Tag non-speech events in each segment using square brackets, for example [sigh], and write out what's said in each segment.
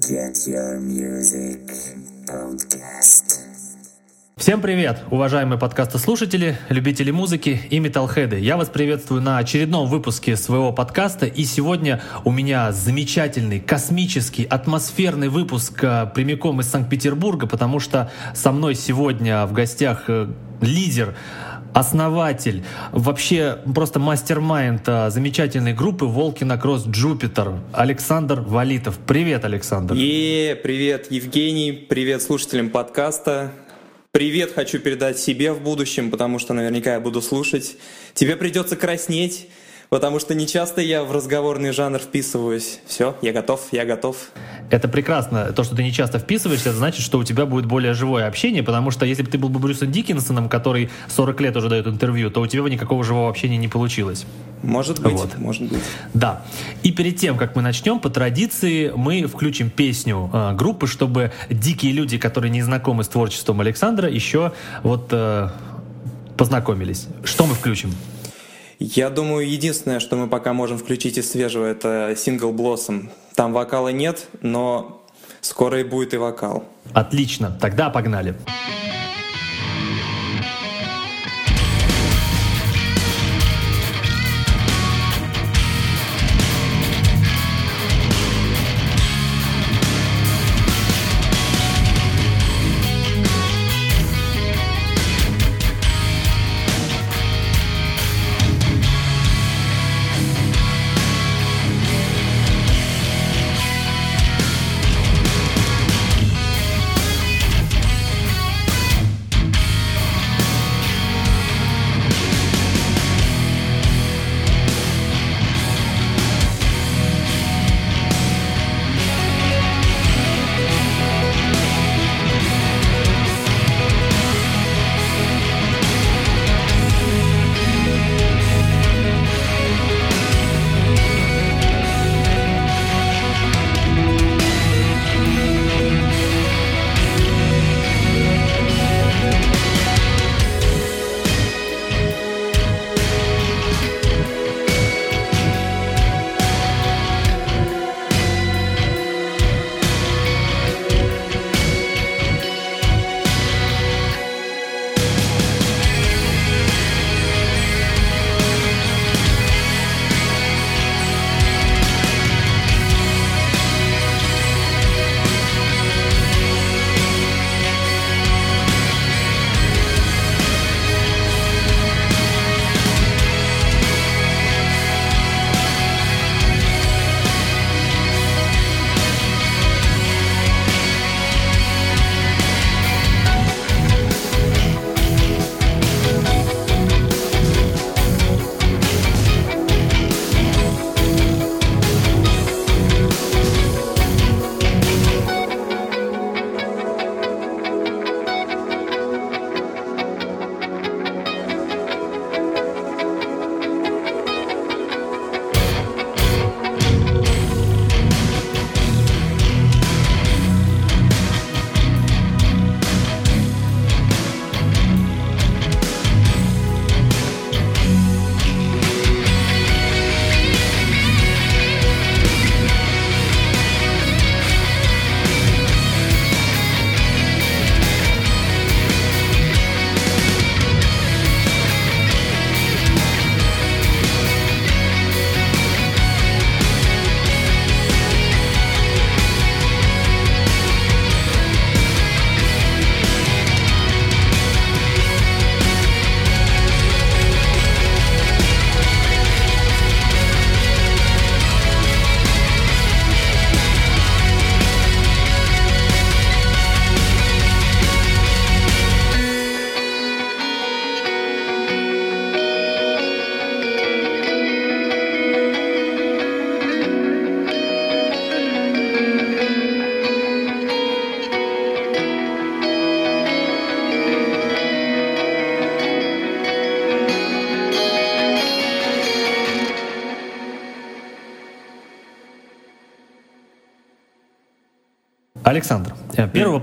Get Your Music Podcast. Всем привет, уважаемые подкастослушатели, любители музыки и металлхеды. Я вас приветствую на очередном выпуске своего подкаста. И сегодня у меня замечательный, космический, атмосферный выпуск э, прямиком из Санкт-Петербурга, потому что со мной сегодня в гостях э, лидер основатель, вообще просто мастер-майнд а, замечательной группы Волкина Кросс Джупитер, Александр Валитов. Привет, Александр. И привет, Евгений, привет слушателям подкаста. Привет хочу передать себе в будущем, потому что наверняка я буду слушать. Тебе придется краснеть, потому что не часто я в разговорный жанр вписываюсь. Все, я готов, я готов. Это прекрасно. То, что ты не часто вписываешься, это значит, что у тебя будет более живое общение, потому что если бы ты был бы Брюсом Диккенсоном, который 40 лет уже дает интервью, то у тебя бы никакого живого общения не получилось. Может быть, Вот. может быть. Да. И перед тем, как мы начнем, по традиции мы включим песню э, группы, чтобы дикие люди, которые не знакомы с творчеством Александра, еще вот э, познакомились. Что мы включим? Я думаю, единственное, что мы пока можем включить из свежего, это сингл Blossom. Там вокала нет, но скоро и будет и вокал. Отлично. Тогда погнали. Александр,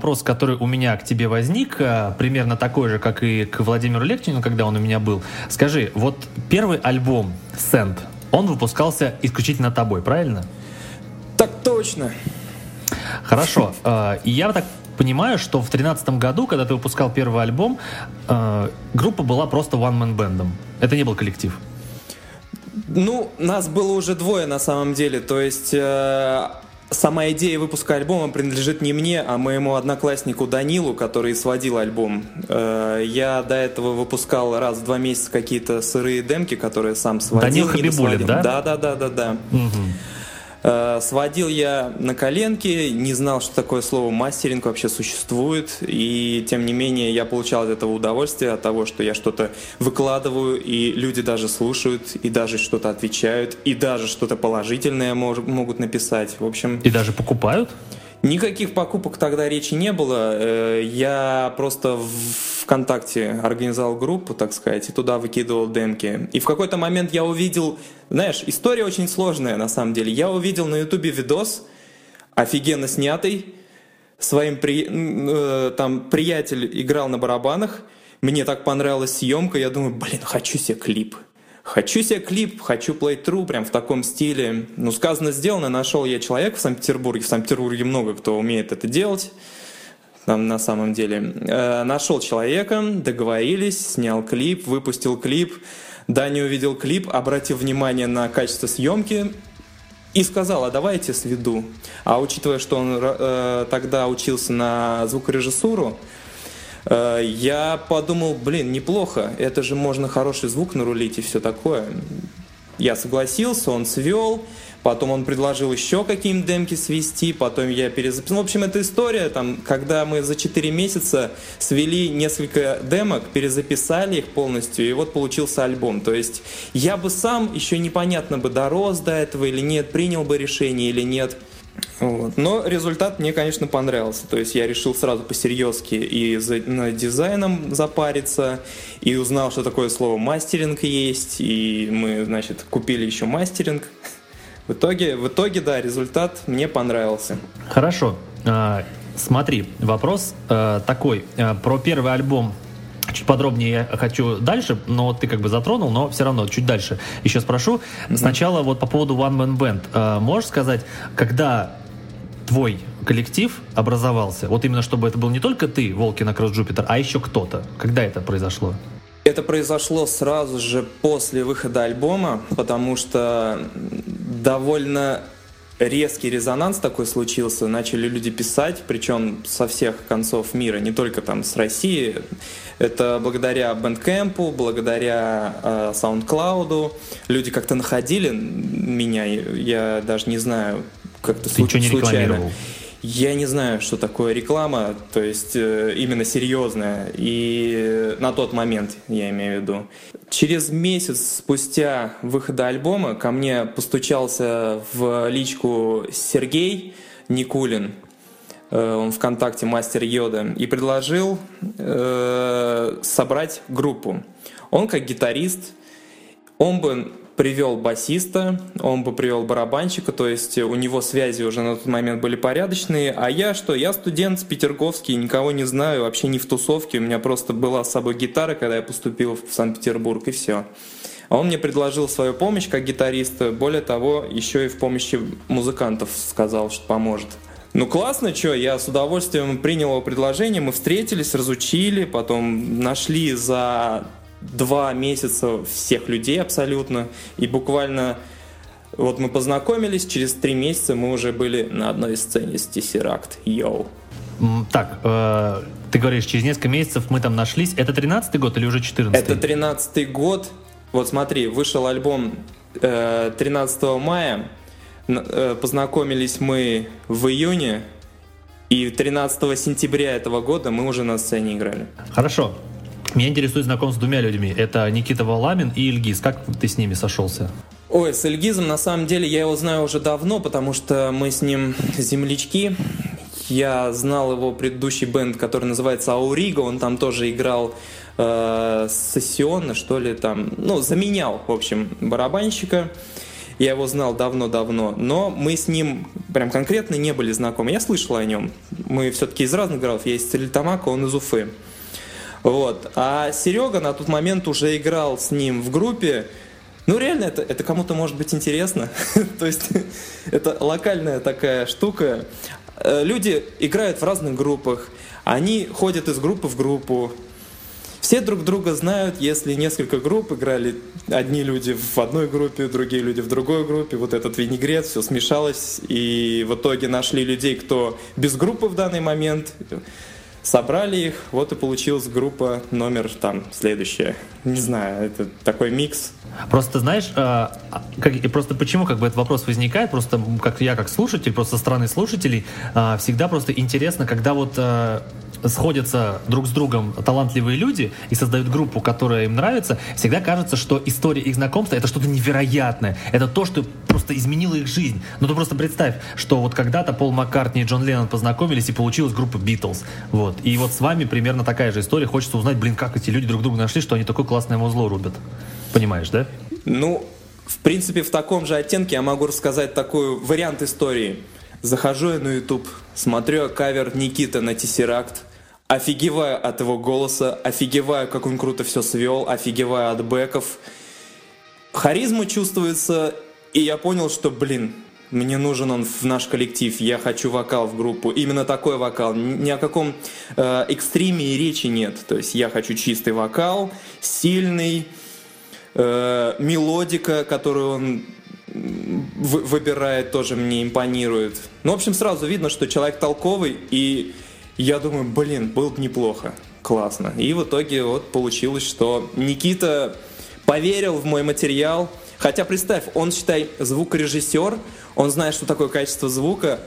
вопрос, который у меня к тебе возник, э, примерно такой же, как и к Владимиру Лектину, когда он у меня был. Скажи, вот первый альбом «Сент», он выпускался исключительно тобой, правильно? Так точно. Хорошо. Э, я так понимаю, что в 2013 году, когда ты выпускал первый альбом, э, группа была просто one-man-бендом. Это не был коллектив. Ну, нас было уже двое на самом деле. То есть сама идея выпуска альбома принадлежит не мне, а моему однокласснику Данилу, который сводил альбом. Э, я до этого выпускал раз в два месяца какие-то сырые демки, которые сам сводил. Данил Хабибулин, да? Да, да, да, да, да. Угу. Э, сводил я на коленке, не знал, что такое слово мастеринг вообще существует, и тем не менее я получал от этого удовольствие, от того, что я что-то выкладываю, и люди даже слушают, и даже что-то отвечают, и даже что-то положительное могут написать. В общем... И даже покупают? Никаких покупок тогда речи не было. Э, я просто в ВКонтакте организовал группу, так сказать, и туда выкидывал демки. И в какой-то момент я увидел, знаешь, история очень сложная на самом деле. Я увидел на ютубе видос, офигенно снятый, своим при... Э, там приятель играл на барабанах, мне так понравилась съемка, я думаю, блин, хочу себе клип. Хочу себе клип, хочу play-through, прям в таком стиле. Ну, сказано, сделано, нашел я человека в Санкт-Петербурге. В Санкт-Петербурге много кто умеет это делать. Там на самом деле. Э, нашел человека, договорились, снял клип, выпустил клип. Даня увидел клип, обратил внимание на качество съемки, и сказал, а давайте сведу. А учитывая, что он э, тогда учился на звукорежиссуру, я подумал, блин, неплохо, это же можно хороший звук нарулить и все такое. Я согласился, он свел, потом он предложил еще какие-нибудь демки свести, потом я перезаписал. В общем, эта история, там, когда мы за 4 месяца свели несколько демок, перезаписали их полностью, и вот получился альбом. То есть я бы сам еще непонятно бы дорос до этого или нет, принял бы решение или нет – вот. Но результат мне, конечно, понравился. То есть я решил сразу по-серьезки и за над дизайном запариться, и узнал, что такое слово мастеринг есть, и мы, значит, купили еще мастеринг. В итоге, в итоге, да, результат мне понравился. Хорошо. А, смотри, вопрос а, такой. А, про первый альбом чуть подробнее я хочу дальше, но ты как бы затронул, но все равно чуть дальше еще спрошу. Mm-hmm. Сначала вот по поводу One Man Band. Э, можешь сказать, когда твой коллектив образовался, вот именно чтобы это был не только ты, Волкин Кросс Джупитер, а еще кто-то? Когда это произошло? Это произошло сразу же после выхода альбома, потому что довольно резкий резонанс такой случился, начали люди писать, причем со всех концов мира, не только там с России. Это благодаря Bandcamp, благодаря э, SoundCloud. Люди как-то находили меня, я даже не знаю, как-то Ты случ- ничего не случайно. Я не знаю, что такое реклама, то есть э, именно серьезная. И на тот момент, я имею в виду. Через месяц спустя выхода альбома ко мне постучался в личку Сергей Никулин, э, он ВКонтакте мастер йода, и предложил э, собрать группу. Он как гитарист, он бы привел басиста, он бы привел барабанщика, то есть у него связи уже на тот момент были порядочные. А я что? Я студент петерговский, никого не знаю, вообще не в тусовке. У меня просто была с собой гитара, когда я поступил в Санкт-Петербург, и все. А он мне предложил свою помощь как гитариста, более того, еще и в помощи музыкантов сказал, что поможет. Ну классно, что, я с удовольствием принял его предложение, мы встретились, разучили, потом нашли за два месяца всех людей абсолютно. И буквально вот мы познакомились, через три месяца мы уже были на одной сцене с Tesseract. Йоу. Так, э, ты говоришь, через несколько месяцев мы там нашлись. Это 13-й год или уже 14-й? Это 13-й год. Вот смотри, вышел альбом э, 13 мая. Э, познакомились мы в июне. И 13 сентября этого года мы уже на сцене играли. Хорошо. Меня интересует знакомство с двумя людьми. Это Никита Валамин и Ильгиз. Как ты с ними сошелся? Ой, с Ильгизом на самом деле я его знаю уже давно, потому что мы с ним землячки. Я знал его предыдущий бенд, который называется Ауриго. Он там тоже играл э, сессионно, что ли, там. Ну, заменял, в общем, барабанщика. Я его знал давно-давно, но мы с ним прям конкретно не были знакомы. Я слышал о нем. Мы все-таки из разных городов. Я из Стерлитамака, он из Уфы. Вот. А Серега на тот момент уже играл с ним в группе. Ну, реально, это, это кому-то может быть интересно. [laughs] То есть, это локальная такая штука. э, люди играют в разных группах, они ходят из группы в группу, все друг друга знают, если несколько групп играли, одни люди в одной группе, другие люди в другой группе, вот этот винегрет, все смешалось, и в итоге нашли людей, кто без группы в данный момент, собрали их, вот и получилась группа номер там следующая. Не знаю, это такой микс. Просто знаешь, э, как, просто почему как бы этот вопрос возникает, просто как я как слушатель, просто со стороны слушателей, э, всегда просто интересно, когда вот э, сходятся друг с другом талантливые люди и создают группу, которая им нравится, всегда кажется, что история их знакомства это что-то невероятное. Это то, что просто изменило их жизнь. Ну ты просто представь, что вот когда-то Пол Маккартни и Джон Леннон познакомились и получилась группа Битлз. Вот. И вот с вами примерно такая же история. Хочется узнать, блин, как эти люди друг друга нашли, что они такое классное музло рубят. Понимаешь, да? Ну, в принципе, в таком же оттенке я могу рассказать такой вариант истории. Захожу я на YouTube, смотрю кавер Никита на Тессеракт, офигеваю от его голоса, офигеваю, как он круто все свел, офигеваю от бэков. Харизма чувствуется, и я понял, что, блин, мне нужен он в наш коллектив, я хочу вокал в группу. Именно такой вокал. Ни о каком э, экстриме и речи нет. То есть я хочу чистый вокал, сильный, э, мелодика, которую он выбирает, тоже мне импонирует. Ну, в общем, сразу видно, что человек толковый, и я думаю, блин, было бы неплохо, классно. И в итоге вот получилось, что Никита поверил в мой материал. Хотя представь, он, считай, звукорежиссер, он знает, что такое качество звука,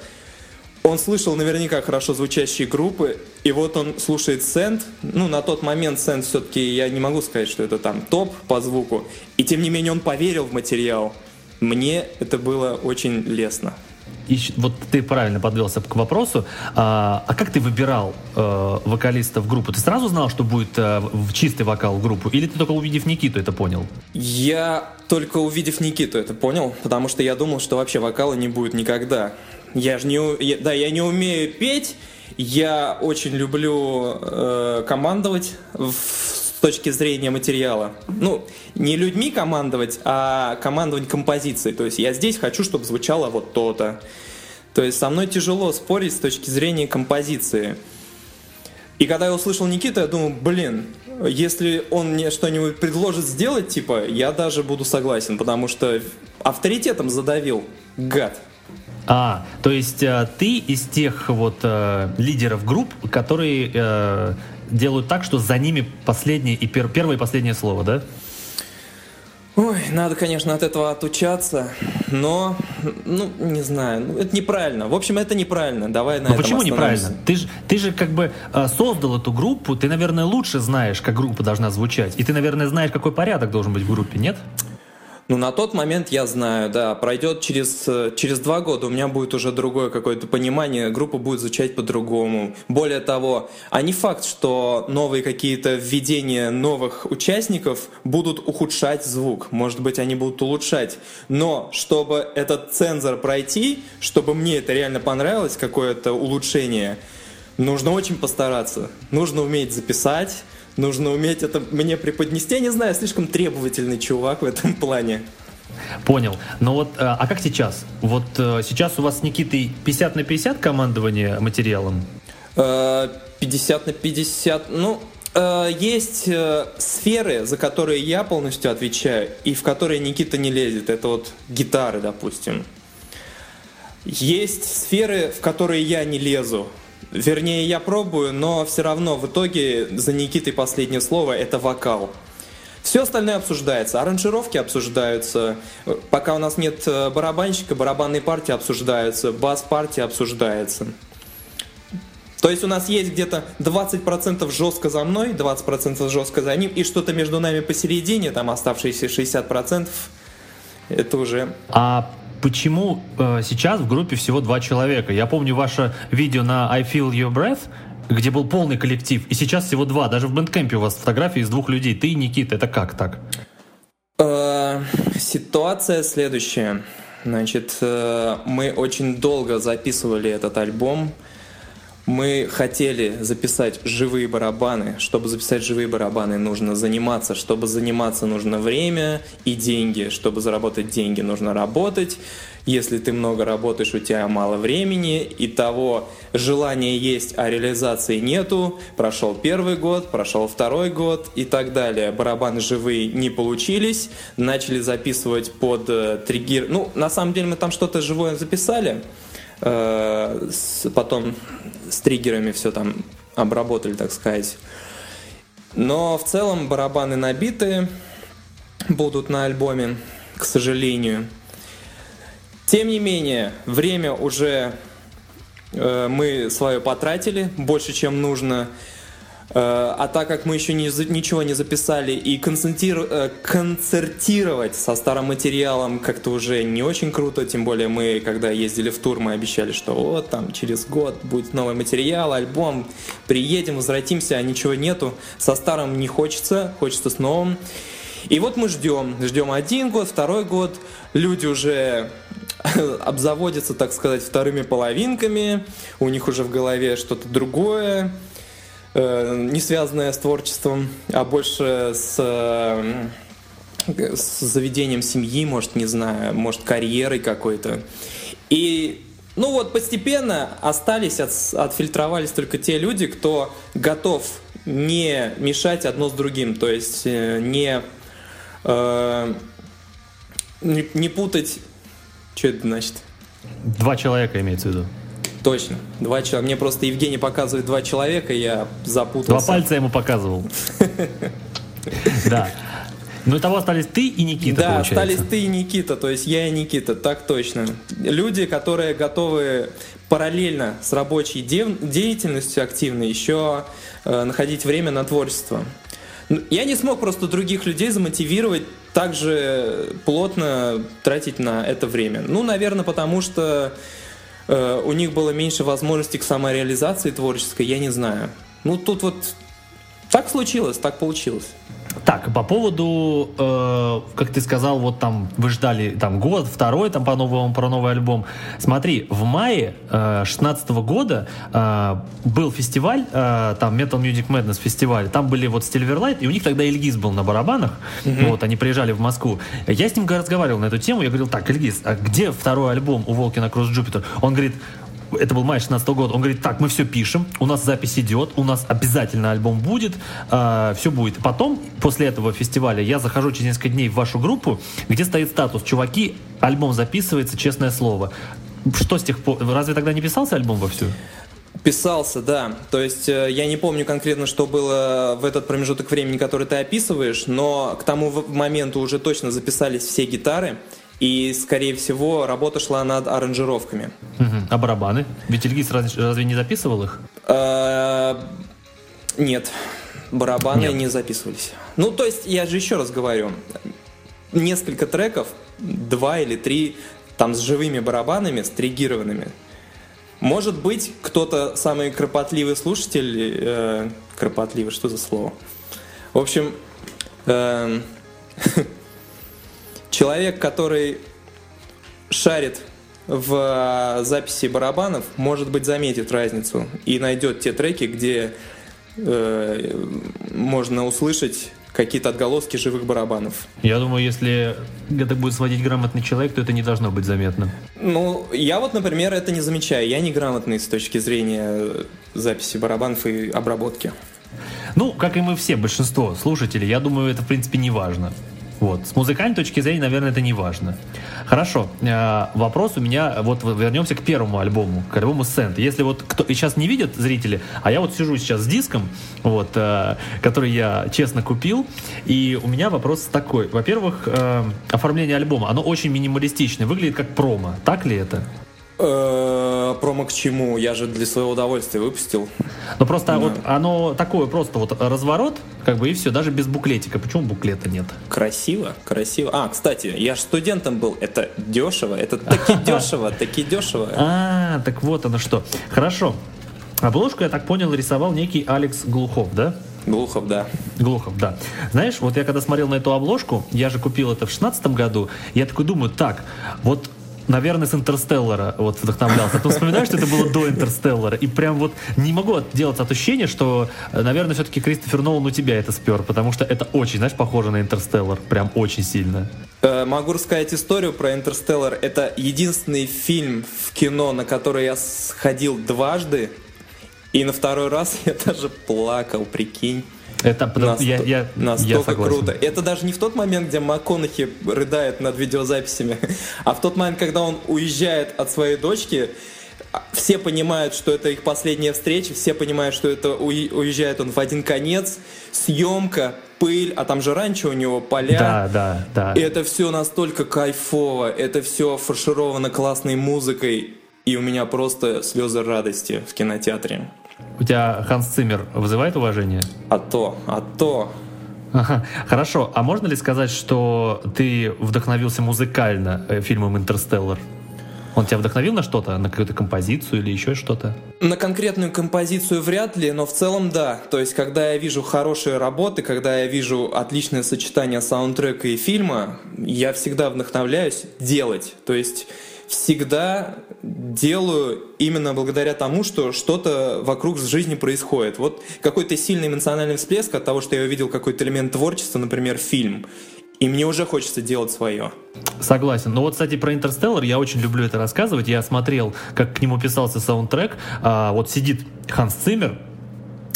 он слышал наверняка хорошо звучащие группы, и вот он слушает Сент. Ну, на тот момент Сент все-таки, я не могу сказать, что это там топ по звуку. И тем не менее он поверил в материал. Мне это было очень лестно и, вот ты правильно подвелся к вопросу. А, а как ты выбирал э, вокалиста в группу? Ты сразу знал, что будет э, чистый вокал в группу? Или ты только увидев Никиту это понял? Я только увидев Никиту это понял, потому что я думал, что вообще вокала не будет никогда. Я же не, я, да, я не умею петь, я очень люблю э, командовать в точки зрения материала. Ну, не людьми командовать, а командовать композицией. То есть я здесь хочу, чтобы звучало вот то-то. То есть со мной тяжело спорить с точки зрения композиции. И когда я услышал Никиту, я думаю, блин, если он мне что-нибудь предложит сделать, типа, я даже буду согласен, потому что авторитетом задавил, гад. А, то есть э, ты из тех вот э, лидеров групп, которые э, делают так, что за ними последнее и пер, первое и последнее слово, да? Ой, надо, конечно, от этого отучаться, но, ну, не знаю, ну, это неправильно. В общем, это неправильно. Давай на но этом почему неправильно? Ты же, ты же как бы э, создал эту группу, ты, наверное, лучше знаешь, как группа должна звучать, и ты, наверное, знаешь, какой порядок должен быть в группе, нет? Ну, на тот момент я знаю, да, пройдет через, через два года, у меня будет уже другое какое-то понимание, группа будет звучать по-другому. Более того, а не факт, что новые какие-то введения новых участников будут ухудшать звук, может быть, они будут улучшать. Но, чтобы этот цензор пройти, чтобы мне это реально понравилось, какое-то улучшение, нужно очень постараться. Нужно уметь записать, Нужно уметь это мне преподнести. Я не знаю, слишком требовательный чувак в этом плане. Понял. Но вот, э, а как сейчас? Вот э, сейчас у вас с Никитой 50 на 50 командование материалом? 50 э, на 50. Ну, есть сферы, за которые я полностью отвечаю, и в которые Никита не лезет. Это вот гитары, допустим. Есть сферы, в которые я не лезу. Вернее, я пробую, но все равно в итоге за Никитой последнее слово – это вокал. Все остальное обсуждается, аранжировки обсуждаются, пока у нас нет э, барабанщика, барабанные партии обсуждаются, бас-партия обсуждается. То есть у нас есть где-то 20% жестко за мной, 20% жестко за ним, и что-то между нами посередине, там оставшиеся 60%, это уже... А почему э, сейчас в группе всего два человека? Я помню ваше видео на I Feel Your Breath, где был полный коллектив, и сейчас всего два. Даже в бэндкэмпе у вас фотографии из двух людей. Ты и Никита. Это как так? Э, ситуация следующая. Значит, э, мы очень долго записывали этот альбом. Мы хотели записать живые барабаны. Чтобы записать живые барабаны, нужно заниматься. Чтобы заниматься, нужно время и деньги. Чтобы заработать деньги, нужно работать. Если ты много работаешь, у тебя мало времени, и того желания есть, а реализации нету. Прошел первый год, прошел второй год и так далее. Барабаны живые не получились, начали записывать под э, триггер. Ну, на самом деле мы там что-то живое записали, э, с, потом с триггерами все там обработали, так сказать. Но в целом барабаны набиты будут на альбоме, к сожалению. Тем не менее, время уже э, мы свое потратили, больше, чем нужно. Э, а так как мы еще не, ничего не записали и концентир, э, концертировать со старым материалом как-то уже не очень круто, тем более мы, когда ездили в тур, мы обещали, что вот там через год будет новый материал, альбом, приедем, возвратимся, а ничего нету. Со старым не хочется, хочется с новым. И вот мы ждем, ждем один год, второй год, люди уже [laughs] обзаводятся, так сказать, вторыми половинками, у них уже в голове что-то другое, не связанное с творчеством, а больше с, э, с заведением семьи, может, не знаю, может, карьерой какой-то. И ну вот постепенно остались, от, отфильтровались только те люди, кто готов не мешать одно с другим, то есть э, не, э, не, не путать что это значит? Два человека имеется в виду. Точно. Два человека. Мне просто Евгений показывает два человека, я запутался. Два пальца ему показывал. [laughs] Да. Ну, того остались ты и Никита, Да, получается. остались ты и Никита, то есть я и Никита, так точно. Люди, которые готовы параллельно с рабочей деятельностью активной еще э, находить время на творчество. Я не смог просто других людей замотивировать также плотно тратить на это время. Ну, наверное, потому что э, у них было меньше возможностей к самореализации творческой, я не знаю. Ну, тут вот так случилось, так получилось. Так, по поводу, э, как ты сказал, вот там вы ждали там год, второй там по новому про новый альбом. Смотри, в мае э, 16 года э, был фестиваль, э, там Metal Music Madness фестиваль, там были вот Silverlight, и у них тогда Ильгиз был на барабанах, mm-hmm. вот, они приезжали в Москву. Я с ним разговаривал на эту тему, я говорил, так, Ильгиз, а где второй альбом у Волкина Кросс Джупитер? Он говорит, это был май 16 года, он говорит, так, мы все пишем, у нас запись идет, у нас обязательно альбом будет, э, все будет. Потом, после этого фестиваля, я захожу через несколько дней в вашу группу, где стоит статус, чуваки, альбом записывается, честное слово. Что с тех пор, разве тогда не писался альбом вовсю? Писался, да. То есть э, я не помню конкретно, что было в этот промежуток времени, который ты описываешь, но к тому моменту уже точно записались все гитары. И, скорее всего, работа шла над аранжировками. Угу. А барабаны? Ведь Ильгиз разве не записывал их? А, нет, барабаны нет. не записывались. Ну, то есть, я же еще раз говорю, несколько треков, два или три, там с живыми барабанами, с тригированными. Может быть, кто-то самый кропотливый слушатель, э, кропотливый, что за слово? В общем, э, [laughs] Человек, который шарит в записи барабанов, может быть, заметит разницу и найдет те треки, где э, можно услышать какие-то отголоски живых барабанов. Я думаю, если это будет сводить грамотный человек, то это не должно быть заметно. Ну, я вот, например, это не замечаю. Я не грамотный с точки зрения записи барабанов и обработки. Ну, как и мы все, большинство слушателей, я думаю, это, в принципе, не важно. Вот. С музыкальной точки зрения, наверное, это не важно. Хорошо. Э, вопрос у меня, вот вернемся к первому альбому, к альбому Сент. Если вот кто сейчас не видят зрители, а я вот сижу сейчас с диском, вот, э, который я честно купил, и у меня вопрос такой. Во-первых, э, оформление альбома, оно очень минималистичное, выглядит как промо. Так ли это? Э, промо к чему? Я же для своего удовольствия выпустил. Ну просто да. вот оно такое просто вот разворот, как бы и все, даже без буклетика. Почему буклета нет? Красиво, красиво. А, кстати, я же студентом был. Это дешево, это таки [laughs] дешево, таки дешево. А, так вот оно что. Хорошо. Обложку, я так понял, рисовал некий Алекс Глухов, да? Глухов, да. Глухов, да. Знаешь, вот я когда смотрел на эту обложку, я же купил это в шестнадцатом году, я такой думаю, так, вот наверное, с Интерстеллара вот вдохновлялся. А ты вспоминаешь, что это было до Интерстеллара? И прям вот не могу отделаться от ощущения, что, наверное, все-таки Кристофер Нолан у тебя это спер, потому что это очень, знаешь, похоже на Интерстеллар. Прям очень сильно. Э, могу рассказать историю про Интерстеллар. Это единственный фильм в кино, на который я сходил дважды. И на второй раз [laughs] я даже плакал, прикинь. Это Наст... я, я, настолько я круто. Это даже не в тот момент, где МакКонахи рыдает над видеозаписями, [laughs] а в тот момент, когда он уезжает от своей дочки, все понимают, что это их последняя встреча, все понимают, что это уезжает он в один конец, съемка, пыль, а там же раньше у него поля. Да, да, да. И это все настолько кайфово, это все фаршировано классной музыкой, и у меня просто слезы радости в кинотеатре. У тебя Ханс Циммер вызывает уважение? А то, а то. Ага. Хорошо, а можно ли сказать, что ты вдохновился музыкально э, фильмом «Интерстеллар»? Он тебя вдохновил на что-то, на какую-то композицию или еще что-то? На конкретную композицию вряд ли, но в целом да. То есть, когда я вижу хорошие работы, когда я вижу отличное сочетание саундтрека и фильма, я всегда вдохновляюсь делать. То есть, всегда делаю именно благодаря тому, что что-то вокруг в жизни происходит. Вот какой-то сильный эмоциональный всплеск от того, что я увидел какой-то элемент творчества, например, фильм, и мне уже хочется делать свое. Согласен. Но вот, кстати, про Интерстеллар я очень люблю это рассказывать. Я смотрел, как к нему писался саундтрек. А, вот сидит Ханс Циммер,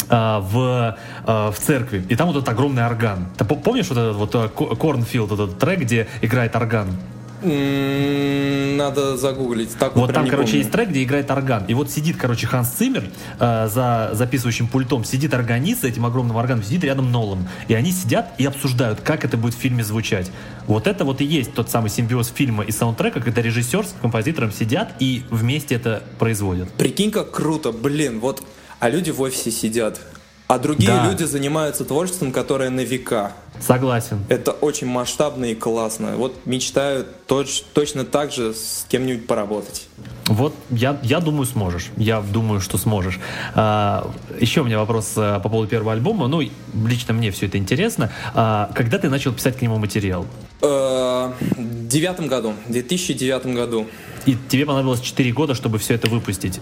а, в, а, в церкви, и там вот этот огромный орган. Ты помнишь вот этот вот Корнфилд, этот трек, где играет орган? Надо загуглить. Так вот, вот там, короче, помню. есть трек, где играет орган. И вот сидит, короче, Ханс Циммер э, за записывающим пультом, сидит органист с этим огромным органом, сидит рядом Нолан. И они сидят и обсуждают, как это будет в фильме звучать. Вот это вот и есть тот самый симбиоз фильма и саундтрека, когда режиссер с композитором сидят и вместе это производят. Прикинь, как круто, блин, вот, а люди в офисе сидят, а другие да. люди занимаются творчеством, которое на века. Согласен. Это очень масштабно и классно. Вот мечтаю точ, точно так же с кем-нибудь поработать. Вот я, я думаю, сможешь. Я думаю, что сможешь. А, еще у меня вопрос а, по поводу первого альбома. Ну, лично мне все это интересно. А, когда ты начал писать к нему материал? Э, в девятом году, в 2009 году. И тебе понадобилось 4 года, чтобы все это выпустить?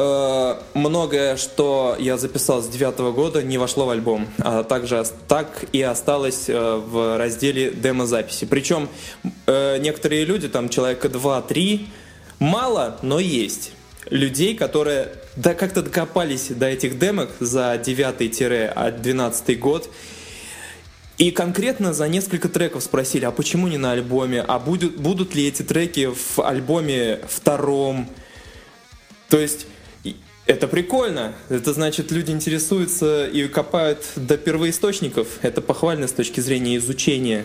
Э, многое, что я записал с девятого года, не вошло в альбом, а также так и осталось э, в разделе демо-записи. Причем э, некоторые люди, там человека 2-3, мало, но есть людей, которые да, как-то докопались до этих демок за 9-12 год и конкретно за несколько треков спросили, а почему не на альбоме, а будут, будут ли эти треки в альбоме втором. То есть это прикольно. Это значит, люди интересуются и копают до первоисточников. Это похвально с точки зрения изучения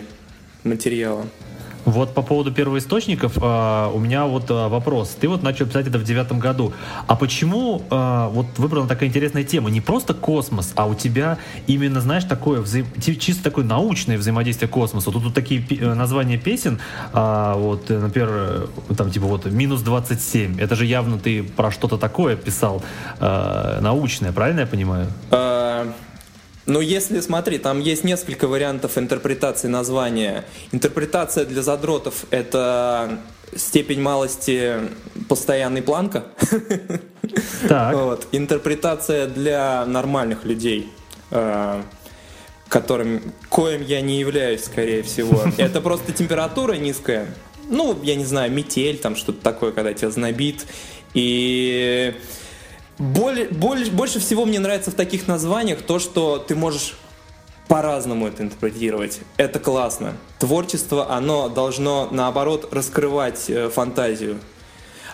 материала. Вот по поводу первоисточников э, у меня вот э, вопрос. Ты вот начал писать это в девятом году. А почему э, вот выбрана такая интересная тема? Не просто космос, а у тебя именно, знаешь, такое чисто такое научное взаимодействие космоса. Тут, тут такие названия песен, вот, например, там типа вот «Минус 27». Это же явно ты про что-то такое писал научное, правильно я понимаю? Ну, если, смотри, там есть несколько вариантов интерпретации названия. Интерпретация для задротов — это степень малости постоянный планка. Так. Вот. Интерпретация для нормальных людей, э, которым, коим я не являюсь, скорее всего. [laughs] Это просто температура низкая. Ну, я не знаю, метель, там что-то такое, когда тебя знобит. И более, более, больше всего мне нравится в таких названиях то, что ты можешь по-разному это интерпретировать. Это классно. Творчество, оно должно, наоборот, раскрывать э, фантазию,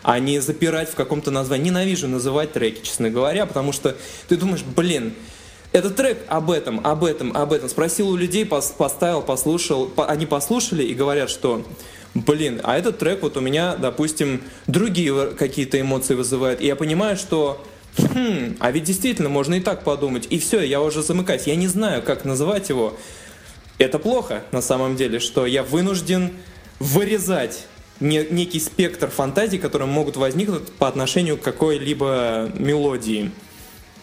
а не запирать в каком-то названии. Ненавижу называть треки, честно говоря, потому что ты думаешь, блин, этот трек об этом, об этом, об этом. Спросил у людей, поставил, послушал. Они послушали и говорят, что блин, а этот трек вот у меня, допустим, другие какие-то эмоции вызывает. И я понимаю, что хм, а ведь действительно можно и так подумать. И все, я уже замыкаюсь. Я не знаю, как называть его. Это плохо на самом деле, что я вынужден вырезать не, некий спектр фантазий, которые могут возникнуть по отношению к какой-либо мелодии.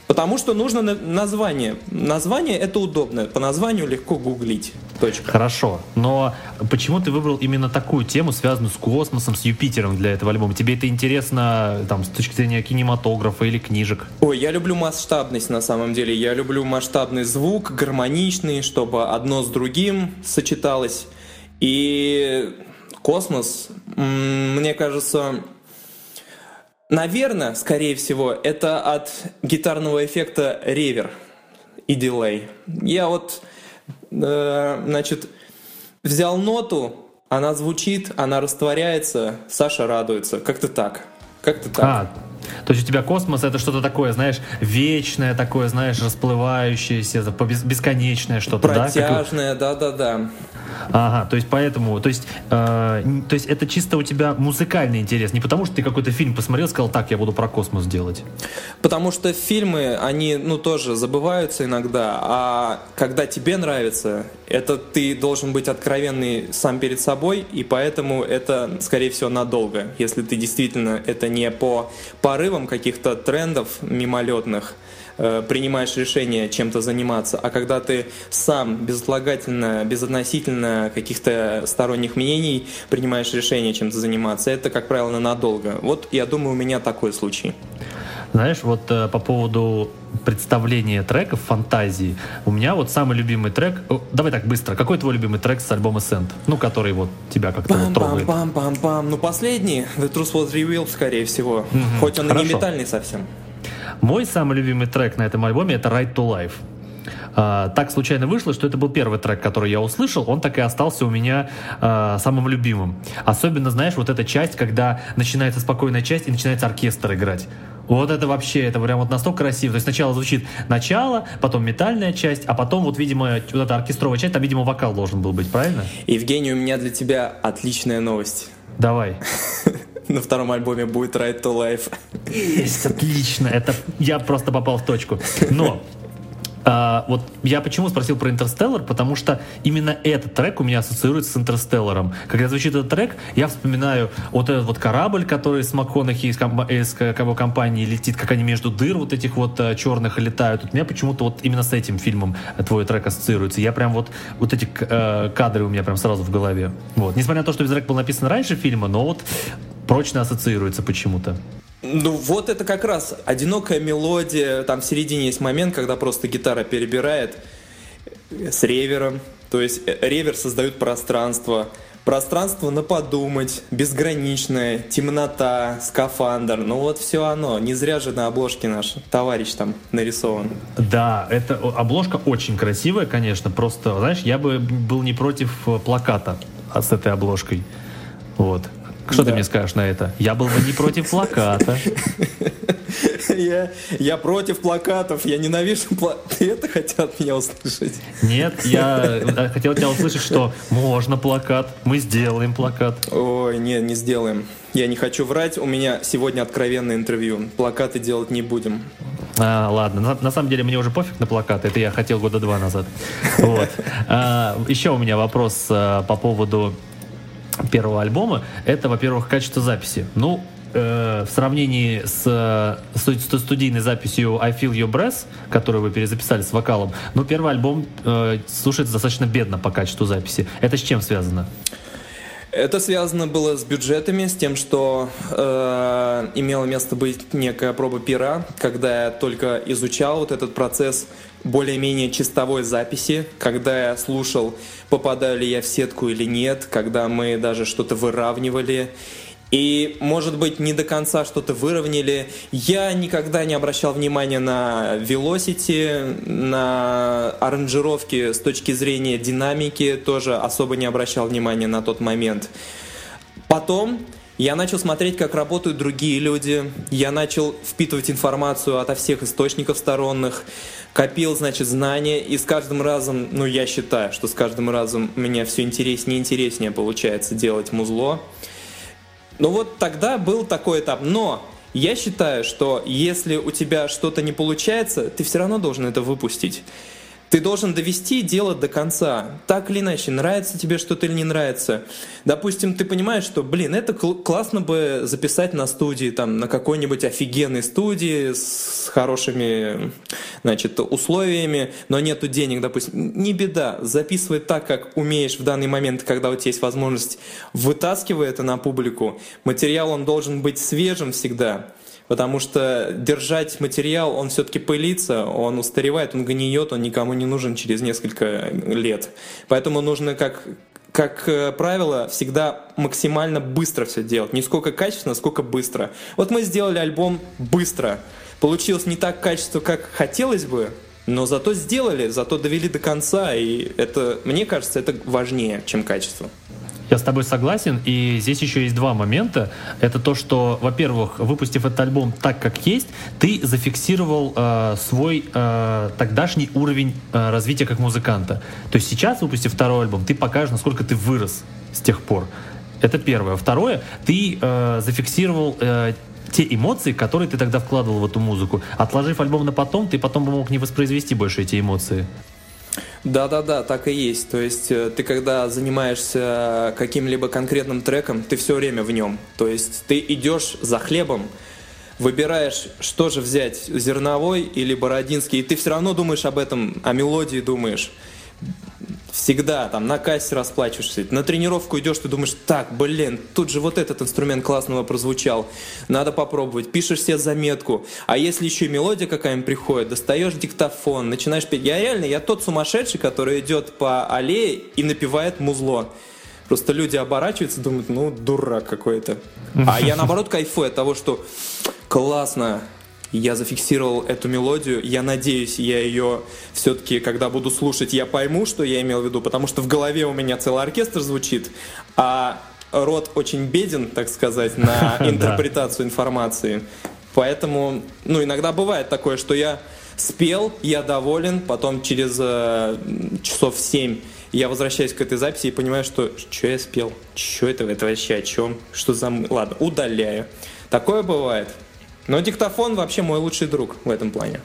Потому что нужно название. Название это удобно. По названию легко гуглить. Точка. Хорошо. Но почему ты выбрал именно такую тему, связанную с космосом, с Юпитером для этого альбома? Тебе это интересно там, с точки зрения кинематографа или книжек? Ой, я люблю масштабность на самом деле. Я люблю масштабный звук, гармоничный, чтобы одно с другим сочеталось. И космос, мне кажется, Наверное, скорее всего, это от гитарного эффекта ревер и дилей. Я вот, э, значит, взял ноту, она звучит, она растворяется, Саша радуется. Как-то так. Как-то так. А, то есть у тебя космос это что-то такое, знаешь, вечное такое, знаешь, расплывающееся, бесконечное что-то, да? Протяжное, да-да-да. Ага, то есть поэтому, то есть, э, то есть это чисто у тебя музыкальный интерес, не потому что ты какой-то фильм посмотрел, сказал, так, я буду про космос делать. Потому что фильмы, они, ну, тоже забываются иногда, а когда тебе нравится, это ты должен быть откровенный сам перед собой, и поэтому это, скорее всего, надолго, если ты действительно это не по порывам каких-то трендов мимолетных, Э, принимаешь решение чем-то заниматься, а когда ты сам безотлагательно, безотносительно каких-то сторонних мнений принимаешь решение чем-то заниматься, это, как правило, надолго. Вот, я думаю, у меня такой случай. Знаешь, вот э, по поводу представления треков, фантазии, у меня вот самый любимый трек, о, давай так быстро, какой твой любимый трек с альбома Send? Ну, который вот тебя как-то вот трогает. Пам, пам, пам, пам. Ну, последний, The Truth Was Revealed, скорее всего. Угу. Хоть он Хорошо. и не метальный совсем. Мой самый любимый трек на этом альбоме это Right to Life. Uh, так случайно вышло, что это был первый трек, который я услышал, он так и остался у меня uh, самым любимым. Особенно, знаешь, вот эта часть, когда начинается спокойная часть и начинается оркестр играть. Вот это вообще, это прям вот настолько красиво. То есть сначала звучит начало, потом метальная часть, а потом вот, видимо, вот эта оркестровая часть, там, видимо, вокал должен был быть, правильно? Евгений, у меня для тебя отличная новость. Давай. [laughs] на втором альбоме будет Right to Life. Есть, отлично. Это я просто попал в точку. Но а, вот я почему спросил про Интерстеллар, потому что именно этот трек у меня ассоциируется с Интерстелларом. Когда звучит этот трек, я вспоминаю вот этот вот корабль, который с МакКонахи из, комп- из кого компании летит, как они между дыр вот этих вот uh, черных летают. У меня почему-то вот именно с этим фильмом твой трек ассоциируется. Я прям вот, вот эти uh, кадры у меня прям сразу в голове. Вот. Несмотря на то, что трек был написан раньше фильма, но вот прочно ассоциируется почему-то. Ну вот это как раз одинокая мелодия, там в середине есть момент, когда просто гитара перебирает с ревером, то есть э, ревер создает пространство, пространство на подумать, безграничное, темнота, скафандр, ну вот все оно, не зря же на обложке наш товарищ там нарисован. Да, это обложка очень красивая, конечно, просто, знаешь, я бы был не против э, плаката с этой обложкой, вот. Что да. ты мне скажешь на это? Я был бы не против плаката. Я, я против плакатов, я ненавижу плакаты. Ты это хотел от меня услышать? Нет, я хотел тебя услышать, что можно плакат, мы сделаем плакат. Ой, нет, не сделаем. Я не хочу врать, у меня сегодня откровенное интервью. Плакаты делать не будем. А, ладно, на, на самом деле мне уже пофиг на плакаты, это я хотел года два назад. Вот. А, еще у меня вопрос а, по поводу первого альбома, это, во-первых, качество записи. Ну, э, в сравнении с, с студийной записью I Feel Your Breath, которую вы перезаписали с вокалом, ну, первый альбом э, слушается достаточно бедно по качеству записи. Это с чем связано? Это связано было с бюджетами, с тем, что э, имело место быть некая проба пера, когда я только изучал вот этот процесс более-менее чистовой записи, когда я слушал, попадаю ли я в сетку или нет, когда мы даже что-то выравнивали. И, может быть, не до конца что-то выровняли. Я никогда не обращал внимания на velocity, на аранжировки с точки зрения динамики, тоже особо не обращал внимания на тот момент. Потом я начал смотреть, как работают другие люди. Я начал впитывать информацию ото всех источников сторонних. Копил, значит, знания. И с каждым разом, ну, я считаю, что с каждым разом у меня все интереснее и интереснее получается делать музло. Ну вот тогда был такой этап. Но я считаю, что если у тебя что-то не получается, ты все равно должен это выпустить. Ты должен довести дело до конца. Так или иначе, нравится тебе что-то или не нравится. Допустим, ты понимаешь, что, блин, это кл- классно бы записать на студии, там, на какой-нибудь офигенной студии с хорошими, значит, условиями, но нету денег, допустим. Не беда, записывай так, как умеешь в данный момент, когда у тебя есть возможность, вытаскивай это на публику. Материал, он должен быть свежим всегда потому что держать материал, он все-таки пылится, он устаревает, он гниет, он никому не нужен через несколько лет. Поэтому нужно как как э, правило, всегда максимально быстро все делать. Не сколько качественно, сколько быстро. Вот мы сделали альбом быстро. Получилось не так качественно, как хотелось бы, но зато сделали, зато довели до конца, и это, мне кажется, это важнее, чем качество. Я с тобой согласен, и здесь еще есть два момента. Это то, что, во-первых, выпустив этот альбом так, как есть, ты зафиксировал э, свой э, тогдашний уровень э, развития как музыканта. То есть сейчас, выпустив второй альбом, ты покажешь, насколько ты вырос с тех пор. Это первое. Второе, ты э, зафиксировал э, те эмоции, которые ты тогда вкладывал в эту музыку. Отложив альбом на потом, ты потом бы мог не воспроизвести больше эти эмоции. Да-да-да, так и есть. То есть э, ты когда занимаешься каким-либо конкретным треком, ты все время в нем. То есть ты идешь за хлебом, выбираешь, что же взять, зерновой или бородинский, и ты все равно думаешь об этом, о мелодии думаешь всегда там на кассе расплачиваешься, на тренировку идешь, ты думаешь, так, блин, тут же вот этот инструмент классного прозвучал, надо попробовать, пишешь себе заметку, а если еще и мелодия какая-нибудь приходит, достаешь диктофон, начинаешь петь. Я реально, я тот сумасшедший, который идет по аллее и напевает музло. Просто люди оборачиваются, думают, ну, дурак какой-то. А я, наоборот, кайфую от того, что классно, я зафиксировал эту мелодию. Я надеюсь, я ее все-таки, когда буду слушать, я пойму, что я имел в виду, потому что в голове у меня целый оркестр звучит, а рот очень беден, так сказать, на [laughs] интерпретацию информации. Поэтому, ну, иногда бывает такое, что я спел, я доволен, потом через э, часов семь я возвращаюсь к этой записи и понимаю, что что я спел, что это, это вообще о чем, что за... Ладно, удаляю. Такое бывает. Но диктофон вообще мой лучший друг в этом плане.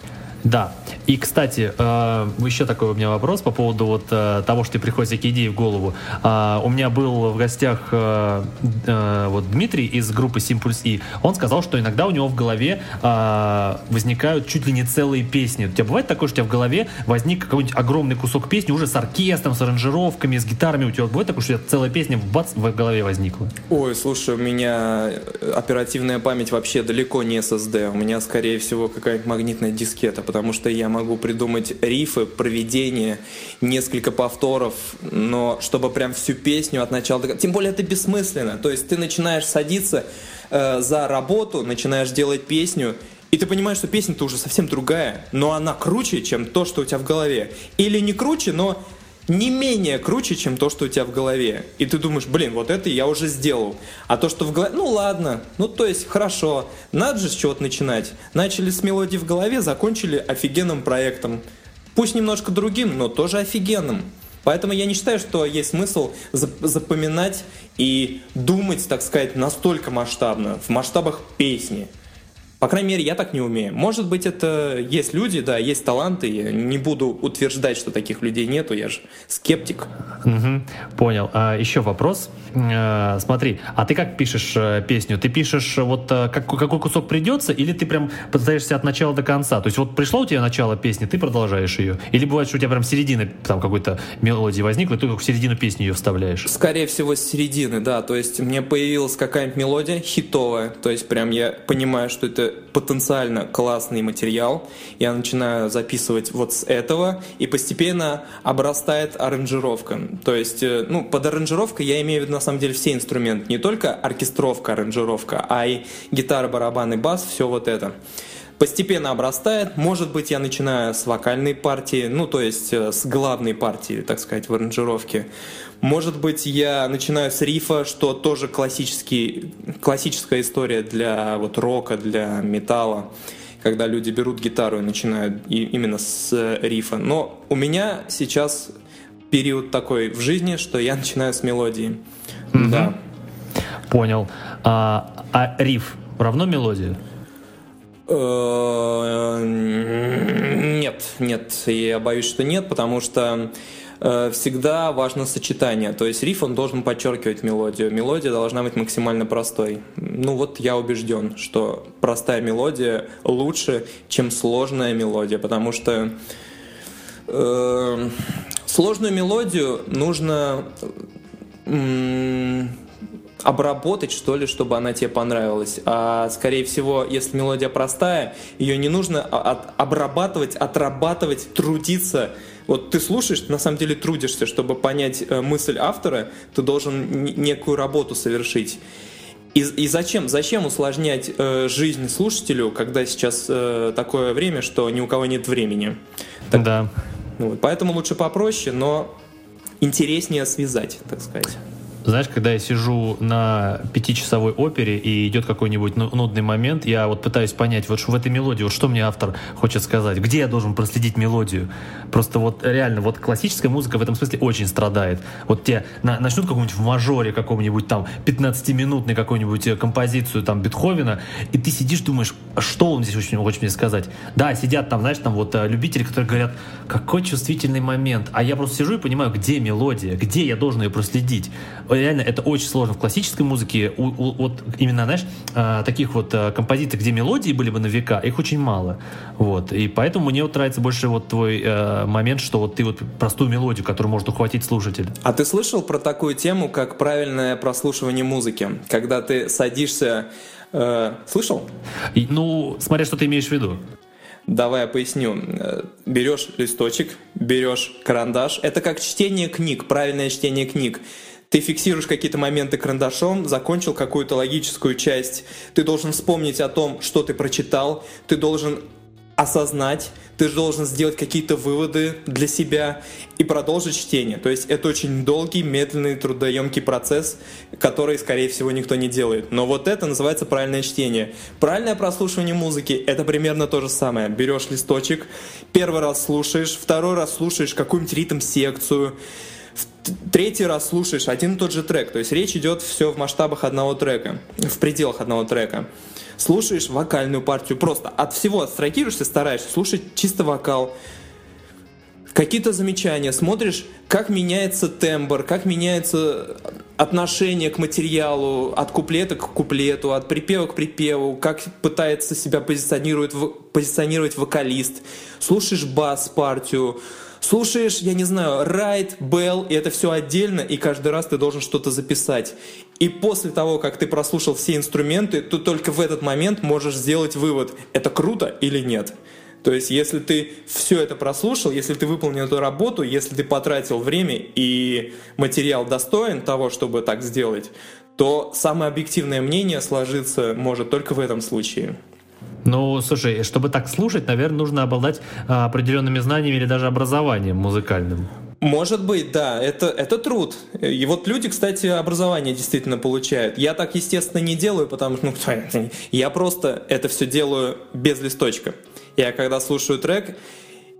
Да. И, кстати, э, еще такой у меня вопрос по поводу вот э, того, что приходят всякие идеи в голову. Э, у меня был в гостях вот Дмитрий из группы Simpulse И. Он сказал, что иногда у него в голове возникают чуть ли не целые песни. У тебя бывает такое, что у тебя в голове возник какой-нибудь огромный кусок песни уже с оркестром, с аранжировками, с гитарами. У тебя бывает такое, что у тебя целая песня бац, в голове возникла? Ой, слушай, у меня оперативная память вообще далеко не SSD. У меня, скорее всего, какая-нибудь магнитная дискета, потому что я могу придумать рифы, проведение, несколько повторов, но чтобы прям всю песню от начала до конца. Тем более это бессмысленно. То есть ты начинаешь садиться э, за работу, начинаешь делать песню, и ты понимаешь, что песня-то уже совсем другая, но она круче, чем то, что у тебя в голове. Или не круче, но не менее круче, чем то, что у тебя в голове. И ты думаешь, блин, вот это я уже сделал. А то, что в голове, ну ладно, ну то есть хорошо, надо же с чего-то начинать. Начали с мелодии в голове, закончили офигенным проектом. Пусть немножко другим, но тоже офигенным. Поэтому я не считаю, что есть смысл запоминать и думать, так сказать, настолько масштабно, в масштабах песни. По крайней мере, я так не умею. Может быть, это есть люди, да, есть таланты. Я не буду утверждать, что таких людей нету. Я же скептик. Угу, понял. А, еще вопрос. А, смотри, а ты как пишешь а, песню? Ты пишешь вот а, как, какой кусок придется, или ты прям пытаешься от начала до конца? То есть вот пришло у тебя начало песни, ты продолжаешь ее? Или бывает, что у тебя прям середина там какой-то мелодии возникла, и ты в середину песни ее вставляешь? Скорее всего, с середины, да. То есть мне появилась какая-нибудь мелодия хитовая. То есть прям я понимаю, что это потенциально классный материал. Я начинаю записывать вот с этого, и постепенно обрастает аранжировка. То есть, э, ну, под аранжировкой я имею в виду на самом деле все инструменты, не только оркестровка, аранжировка, а и гитара, барабан и бас, все вот это постепенно обрастает. Может быть, я начинаю с вокальной партии, ну, то есть э, с главной партии, так сказать, в аранжировке. Может быть, я начинаю с рифа, что тоже классический, классическая история для вот рока, для металла, когда люди берут гитару и начинают и, именно с рифа. Но у меня сейчас период такой в жизни, что я начинаю с мелодии. Mm-hmm. Да. Понял. А, а риф равно мелодии? Э, нет, нет, я боюсь, что нет, потому что э, всегда важно сочетание. То есть риф, он должен подчеркивать мелодию. Мелодия должна быть максимально простой. Ну вот я убежден, что простая мелодия лучше, чем сложная мелодия, потому что э, сложную мелодию нужно обработать, что ли, чтобы она тебе понравилась. А скорее всего, если мелодия простая, ее не нужно обрабатывать, отрабатывать, трудиться. Вот ты слушаешь, на самом деле трудишься, чтобы понять э, мысль автора, ты должен некую работу совершить. И, и зачем? Зачем усложнять э, жизнь слушателю, когда сейчас э, такое время, что ни у кого нет времени? Так, да. Ну, вот, поэтому лучше попроще, но интереснее связать, так сказать. Знаешь, когда я сижу на пятичасовой опере и идет какой-нибудь ну, нудный момент, я вот пытаюсь понять, вот в этой мелодии, вот что мне автор хочет сказать, где я должен проследить мелодию. Просто вот реально, вот классическая музыка в этом смысле очень страдает. Вот те на, начнут какую-нибудь в мажоре каком-нибудь там 15-минутной какую-нибудь э, композицию там Бетховена, и ты сидишь, думаешь, что он здесь очень хочет мне сказать. Да, сидят там, знаешь, там вот э, любители, которые говорят, какой чувствительный момент. А я просто сижу и понимаю, где мелодия, где я должен ее проследить реально это очень сложно в классической музыке. У, у, вот именно, знаешь, э, таких вот э, композиций, где мелодии были бы на века, их очень мало. Вот. И поэтому мне вот нравится больше вот твой э, момент, что вот ты вот простую мелодию, которую может ухватить слушатель. А ты слышал про такую тему, как правильное прослушивание музыки? Когда ты садишься... Э, слышал? И, ну, смотря что ты имеешь в виду. Давай я поясню. Э, берешь листочек, берешь карандаш. Это как чтение книг, правильное чтение книг. Ты фиксируешь какие-то моменты карандашом, закончил какую-то логическую часть. Ты должен вспомнить о том, что ты прочитал. Ты должен осознать, ты должен сделать какие-то выводы для себя и продолжить чтение. То есть это очень долгий, медленный, трудоемкий процесс, который, скорее всего, никто не делает. Но вот это называется правильное чтение. Правильное прослушивание музыки — это примерно то же самое. Берешь листочек, первый раз слушаешь, второй раз слушаешь какую-нибудь ритм-секцию, третий раз слушаешь один и тот же трек. То есть речь идет все в масштабах одного трека, в пределах одного трека. Слушаешь вокальную партию, просто от всего абстрагируешься, стараешься слушать чисто вокал, какие-то замечания, смотришь, как меняется тембр, как меняется отношение к материалу, от куплета к куплету, от припева к припеву, как пытается себя позиционировать, позиционировать вокалист, слушаешь бас-партию, Слушаешь, я не знаю, Райт, Белл, и это все отдельно, и каждый раз ты должен что-то записать. И после того, как ты прослушал все инструменты, ты только в этот момент можешь сделать вывод, это круто или нет. То есть, если ты все это прослушал, если ты выполнил эту работу, если ты потратил время и материал достоин того, чтобы так сделать, то самое объективное мнение сложиться может только в этом случае. Ну, слушай, чтобы так слушать, наверное, нужно обладать а, определенными знаниями или даже образованием музыкальным. Может быть, да, это, это труд. И вот люди, кстати, образование действительно получают. Я так, естественно, не делаю, потому что ну, [laughs] я просто это все делаю без листочка. Я когда слушаю трек,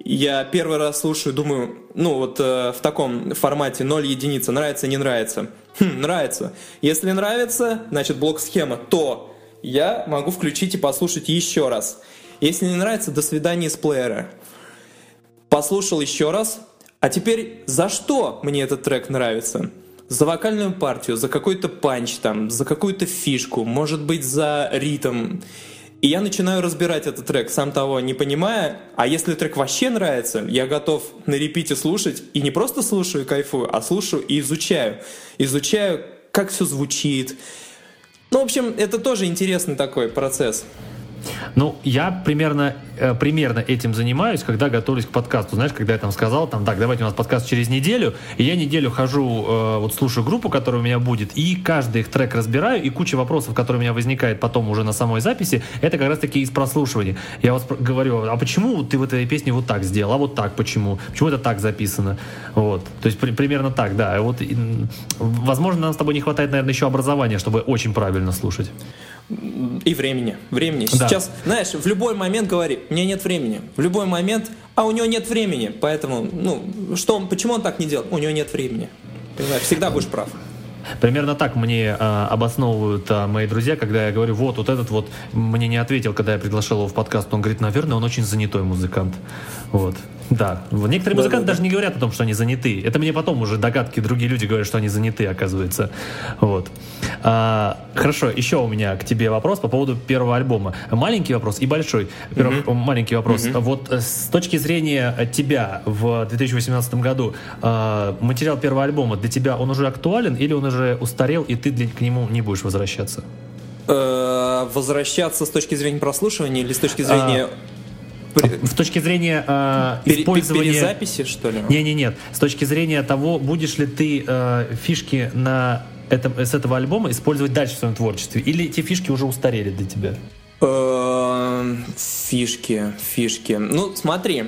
я первый раз слушаю, думаю, ну вот э, в таком формате 0 единица, нравится, не нравится. Хм, нравится. Если нравится, значит блок-схема, то я могу включить и послушать еще раз. Если не нравится, до свидания с плеера. Послушал еще раз. А теперь за что мне этот трек нравится? За вокальную партию, за какой-то панч там, за какую-то фишку, может быть за ритм. И я начинаю разбирать этот трек, сам того не понимая. А если трек вообще нравится, я готов на репите слушать. И не просто слушаю и кайфую, а слушаю и изучаю. Изучаю, как все звучит, ну, в общем, это тоже интересный такой процесс. Ну, я примерно, примерно этим занимаюсь, когда готовлюсь к подкасту. Знаешь, когда я там сказал, там, так, давайте у нас подкаст через неделю, и я неделю хожу, э, вот слушаю группу, которая у меня будет, и каждый их трек разбираю, и куча вопросов, которые у меня возникает потом уже на самой записи, это как раз-таки из прослушивания. Я вот говорю, а почему ты в этой песне вот так сделал, а вот так почему? Почему это так записано? Вот. То есть при, примерно так, да. Вот, и, возможно, нам с тобой не хватает, наверное, еще образования, чтобы очень правильно слушать. И времени. Времени. Да. Сейчас, знаешь, в любой момент говори, меня нет времени. В любой момент, а у него нет времени. Поэтому, ну, что он, почему он так не делает? У него нет времени. Понимаешь, всегда будешь прав. Примерно так мне а, обосновывают а, мои друзья, когда я говорю, вот, вот этот вот мне не ответил, когда я приглашал его в подкаст. Он говорит, наверное, он очень занятой музыкант. Вот. Да. Некоторые музыканты да, даже да. не говорят о том, что они заняты. Это мне потом уже догадки другие люди говорят, что они заняты, оказывается. Вот. А, хорошо, еще у меня к тебе вопрос по поводу первого альбома. Маленький вопрос и большой. Первый, mm-hmm. Маленький вопрос. Mm-hmm. Вот э, с точки зрения тебя в 2018 году э, материал первого альбома для тебя он уже актуален или он уже устарел и ты для, к нему не будешь возвращаться? Э, возвращаться с точки зрения прослушивания или с точки зрения... А в точки зрения э, использования... Перезаписи, что ли? Не, не, нет. С точки зрения того, будешь ли ты э, фишки на этом, с этого альбома использовать дальше в своем творчестве, или эти фишки уже устарели для тебя? Эм, фишки, фишки. Ну, смотри,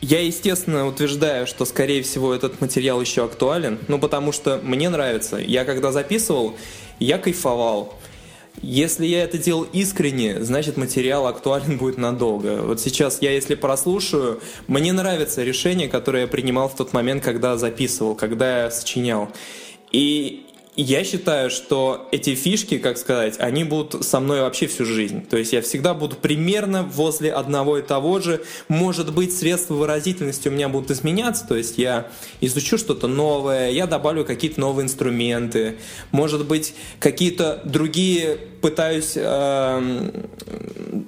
я, естественно, утверждаю, что, скорее всего, этот материал еще актуален, ну, потому что мне нравится. Я когда записывал, я кайфовал. Если я это делал искренне, значит материал актуален будет надолго. Вот сейчас я, если прослушаю, мне нравится решение, которое я принимал в тот момент, когда записывал, когда я сочинял. И я считаю, что эти фишки, как сказать, они будут со мной вообще всю жизнь. То есть я всегда буду примерно возле одного и того же. Может быть, средства выразительности у меня будут изменяться, то есть я изучу что-то новое, я добавлю какие-то новые инструменты. Может быть, какие-то другие пытаюсь э,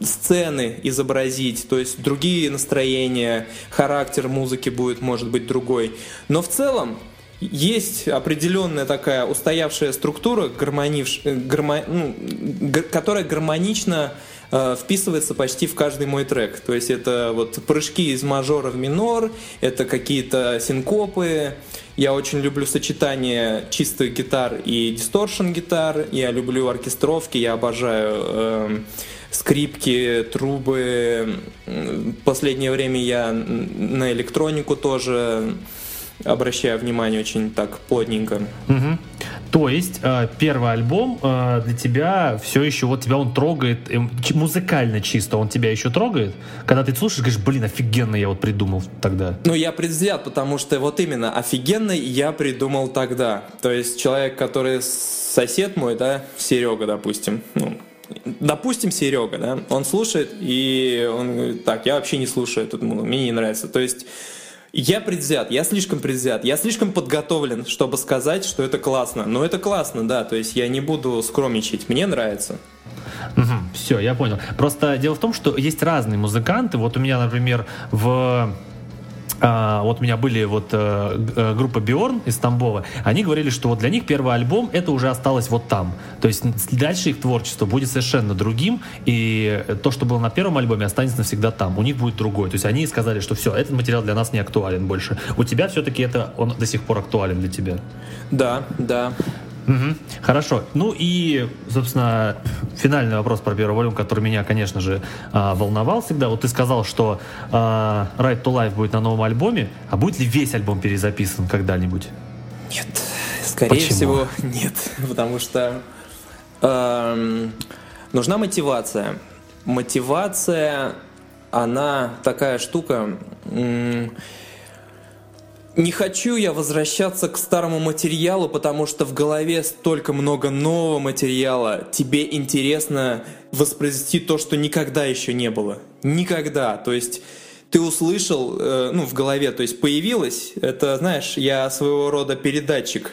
сцены изобразить, то есть другие настроения, характер музыки будет, может быть, другой. Но в целом есть определенная такая устоявшая структура, гармонивш... Э, гармо... ну, г... которая гармонично э, вписывается почти в каждый мой трек. То есть это вот прыжки из мажора в минор, это какие-то синкопы. Я очень люблю сочетание чистых гитар и дисторшн гитар. Я люблю оркестровки, я обожаю э, скрипки, трубы. В последнее время я на электронику тоже обращая внимание очень так плотненько. Угу. То есть э, первый альбом э, для тебя все еще вот тебя он трогает э, музыкально чисто, он тебя еще трогает, когда ты слушаешь, говоришь, блин, офигенно я вот придумал тогда. Ну я предвзят, потому что вот именно офигенно я придумал тогда. То есть человек, который сосед мой, да, Серега, допустим, ну допустим, Серега, да, он слушает, и он говорит, так, я вообще не слушаю эту музыку, мне не нравится. То есть я предвзят, я слишком предвзят, я слишком подготовлен, чтобы сказать, что это классно. Но это классно, да, то есть я не буду скромничать, мне нравится. Угу, все, я понял. Просто дело в том, что есть разные музыканты. Вот у меня, например, в а, вот у меня были вот э, группа Биорн из Тамбова, они говорили, что вот для них первый альбом это уже осталось вот там. То есть дальше их творчество будет совершенно другим, и то, что было на первом альбоме, останется навсегда там. У них будет другой. То есть они сказали, что все, этот материал для нас не актуален больше. У тебя все-таки это он до сих пор актуален для тебя. Да, да. Угу. Хорошо. Ну и, собственно, финальный вопрос про первый волюм, который меня, конечно же, а, волновал всегда. Вот ты сказал, что uh, Right to Life будет на новом альбоме, а будет ли весь альбом перезаписан когда-нибудь? Нет. Скорее Почему? всего, нет. [laughs] Потому что эм, нужна мотивация. Мотивация, она такая штука... М- не хочу я возвращаться к старому материалу, потому что в голове столько много нового материала. Тебе интересно воспроизвести то, что никогда еще не было. Никогда. То есть ты услышал, э, ну, в голове, то есть появилось, это, знаешь, я своего рода передатчик.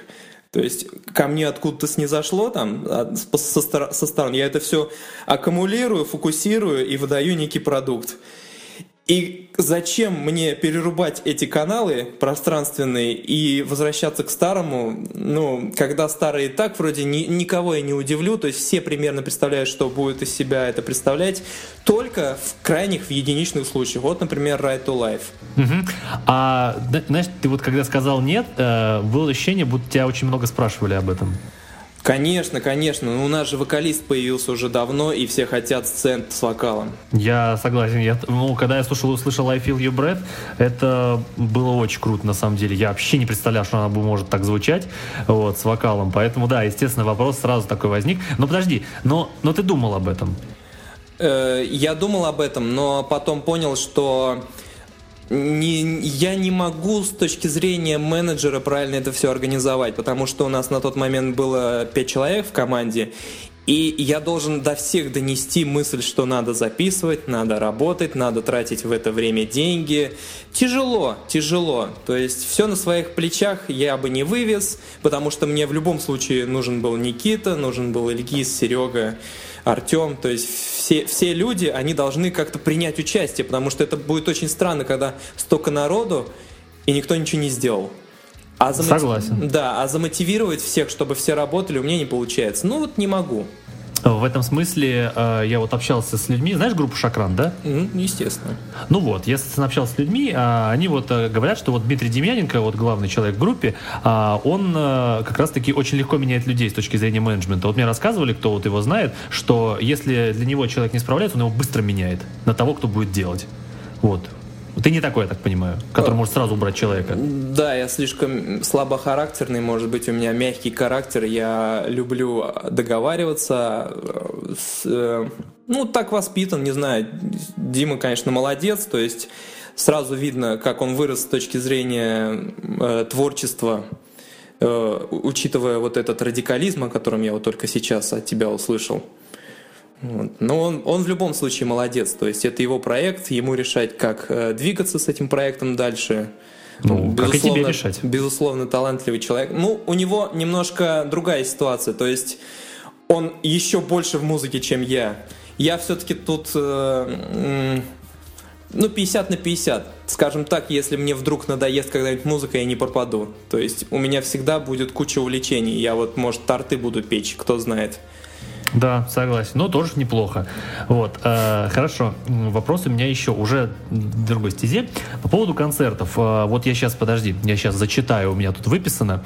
То есть ко мне откуда-то снизошло там со, со стороны, я это все аккумулирую, фокусирую и выдаю некий продукт. И зачем мне перерубать эти каналы пространственные и возвращаться к старому, ну, когда старый и так вроде ни, никого я не удивлю, то есть все примерно представляют, что будет из себя это представлять, только в крайних, в единичных случаях. Вот, например, Right to Life. Угу. А, знаешь, ты вот когда сказал нет, э, было ощущение, будто тебя очень много спрашивали об этом. Конечно, конечно. Ну, у нас же вокалист появился уже давно, и все хотят сцен с вокалом. Я согласен. Я, ну, когда я слушал, услышал I Feel You Breath, это было очень круто, на самом деле. Я вообще не представлял, что она может так звучать вот, с вокалом. Поэтому, да, естественно, вопрос сразу такой возник. Но подожди, но, но ты думал об этом? Э, я думал об этом, но потом понял, что не, я не могу с точки зрения менеджера правильно это все организовать, потому что у нас на тот момент было пять человек в команде, и я должен до всех донести мысль, что надо записывать, надо работать, надо тратить в это время деньги. Тяжело, тяжело. То есть все на своих плечах я бы не вывез, потому что мне в любом случае нужен был Никита, нужен был Ильгиз, Серега, Артем. То есть все, все люди, они должны как-то принять участие, потому что это будет очень странно, когда столько народу, и никто ничего не сделал. А замотив... Согласен. Да, а замотивировать всех, чтобы все работали, у меня не получается. Ну вот не могу. В этом смысле э, я вот общался с людьми, знаешь группу Шакран, да? Mm, естественно. Ну вот, я общался с людьми, э, они вот э, говорят, что вот Дмитрий Демьяненко, вот главный человек в группе, э, он э, как раз-таки очень легко меняет людей с точки зрения менеджмента. Вот мне рассказывали, кто вот его знает, что если для него человек не справляется, он его быстро меняет на того, кто будет делать. Вот. Ты не такой, я так понимаю, который может сразу убрать человека. Да, я слишком слабохарактерный, может быть, у меня мягкий характер. Я люблю договариваться. Э, с, э, ну, так воспитан, не знаю. Дима, конечно, молодец. То есть сразу видно, как он вырос с точки зрения э, творчества, э, учитывая вот этот радикализм, о котором я вот только сейчас от тебя услышал. Вот. Но он, он в любом случае молодец. То есть это его проект, ему решать, как э, двигаться с этим проектом дальше. Ну, как и тебе решать. Безусловно, талантливый человек. Ну, у него немножко другая ситуация. То есть он еще больше в музыке, чем я. Я все-таки тут... Э, ну, 50 на 50. Скажем так, если мне вдруг надоест когда-нибудь музыка, я не пропаду. То есть у меня всегда будет куча увлечений. Я вот, может, торты буду печь, кто знает. Да, согласен. Но тоже неплохо. Вот, э, хорошо. Вопрос у меня еще уже в другой стезе. По поводу концертов. Э, вот я сейчас, подожди, я сейчас зачитаю, у меня тут выписано.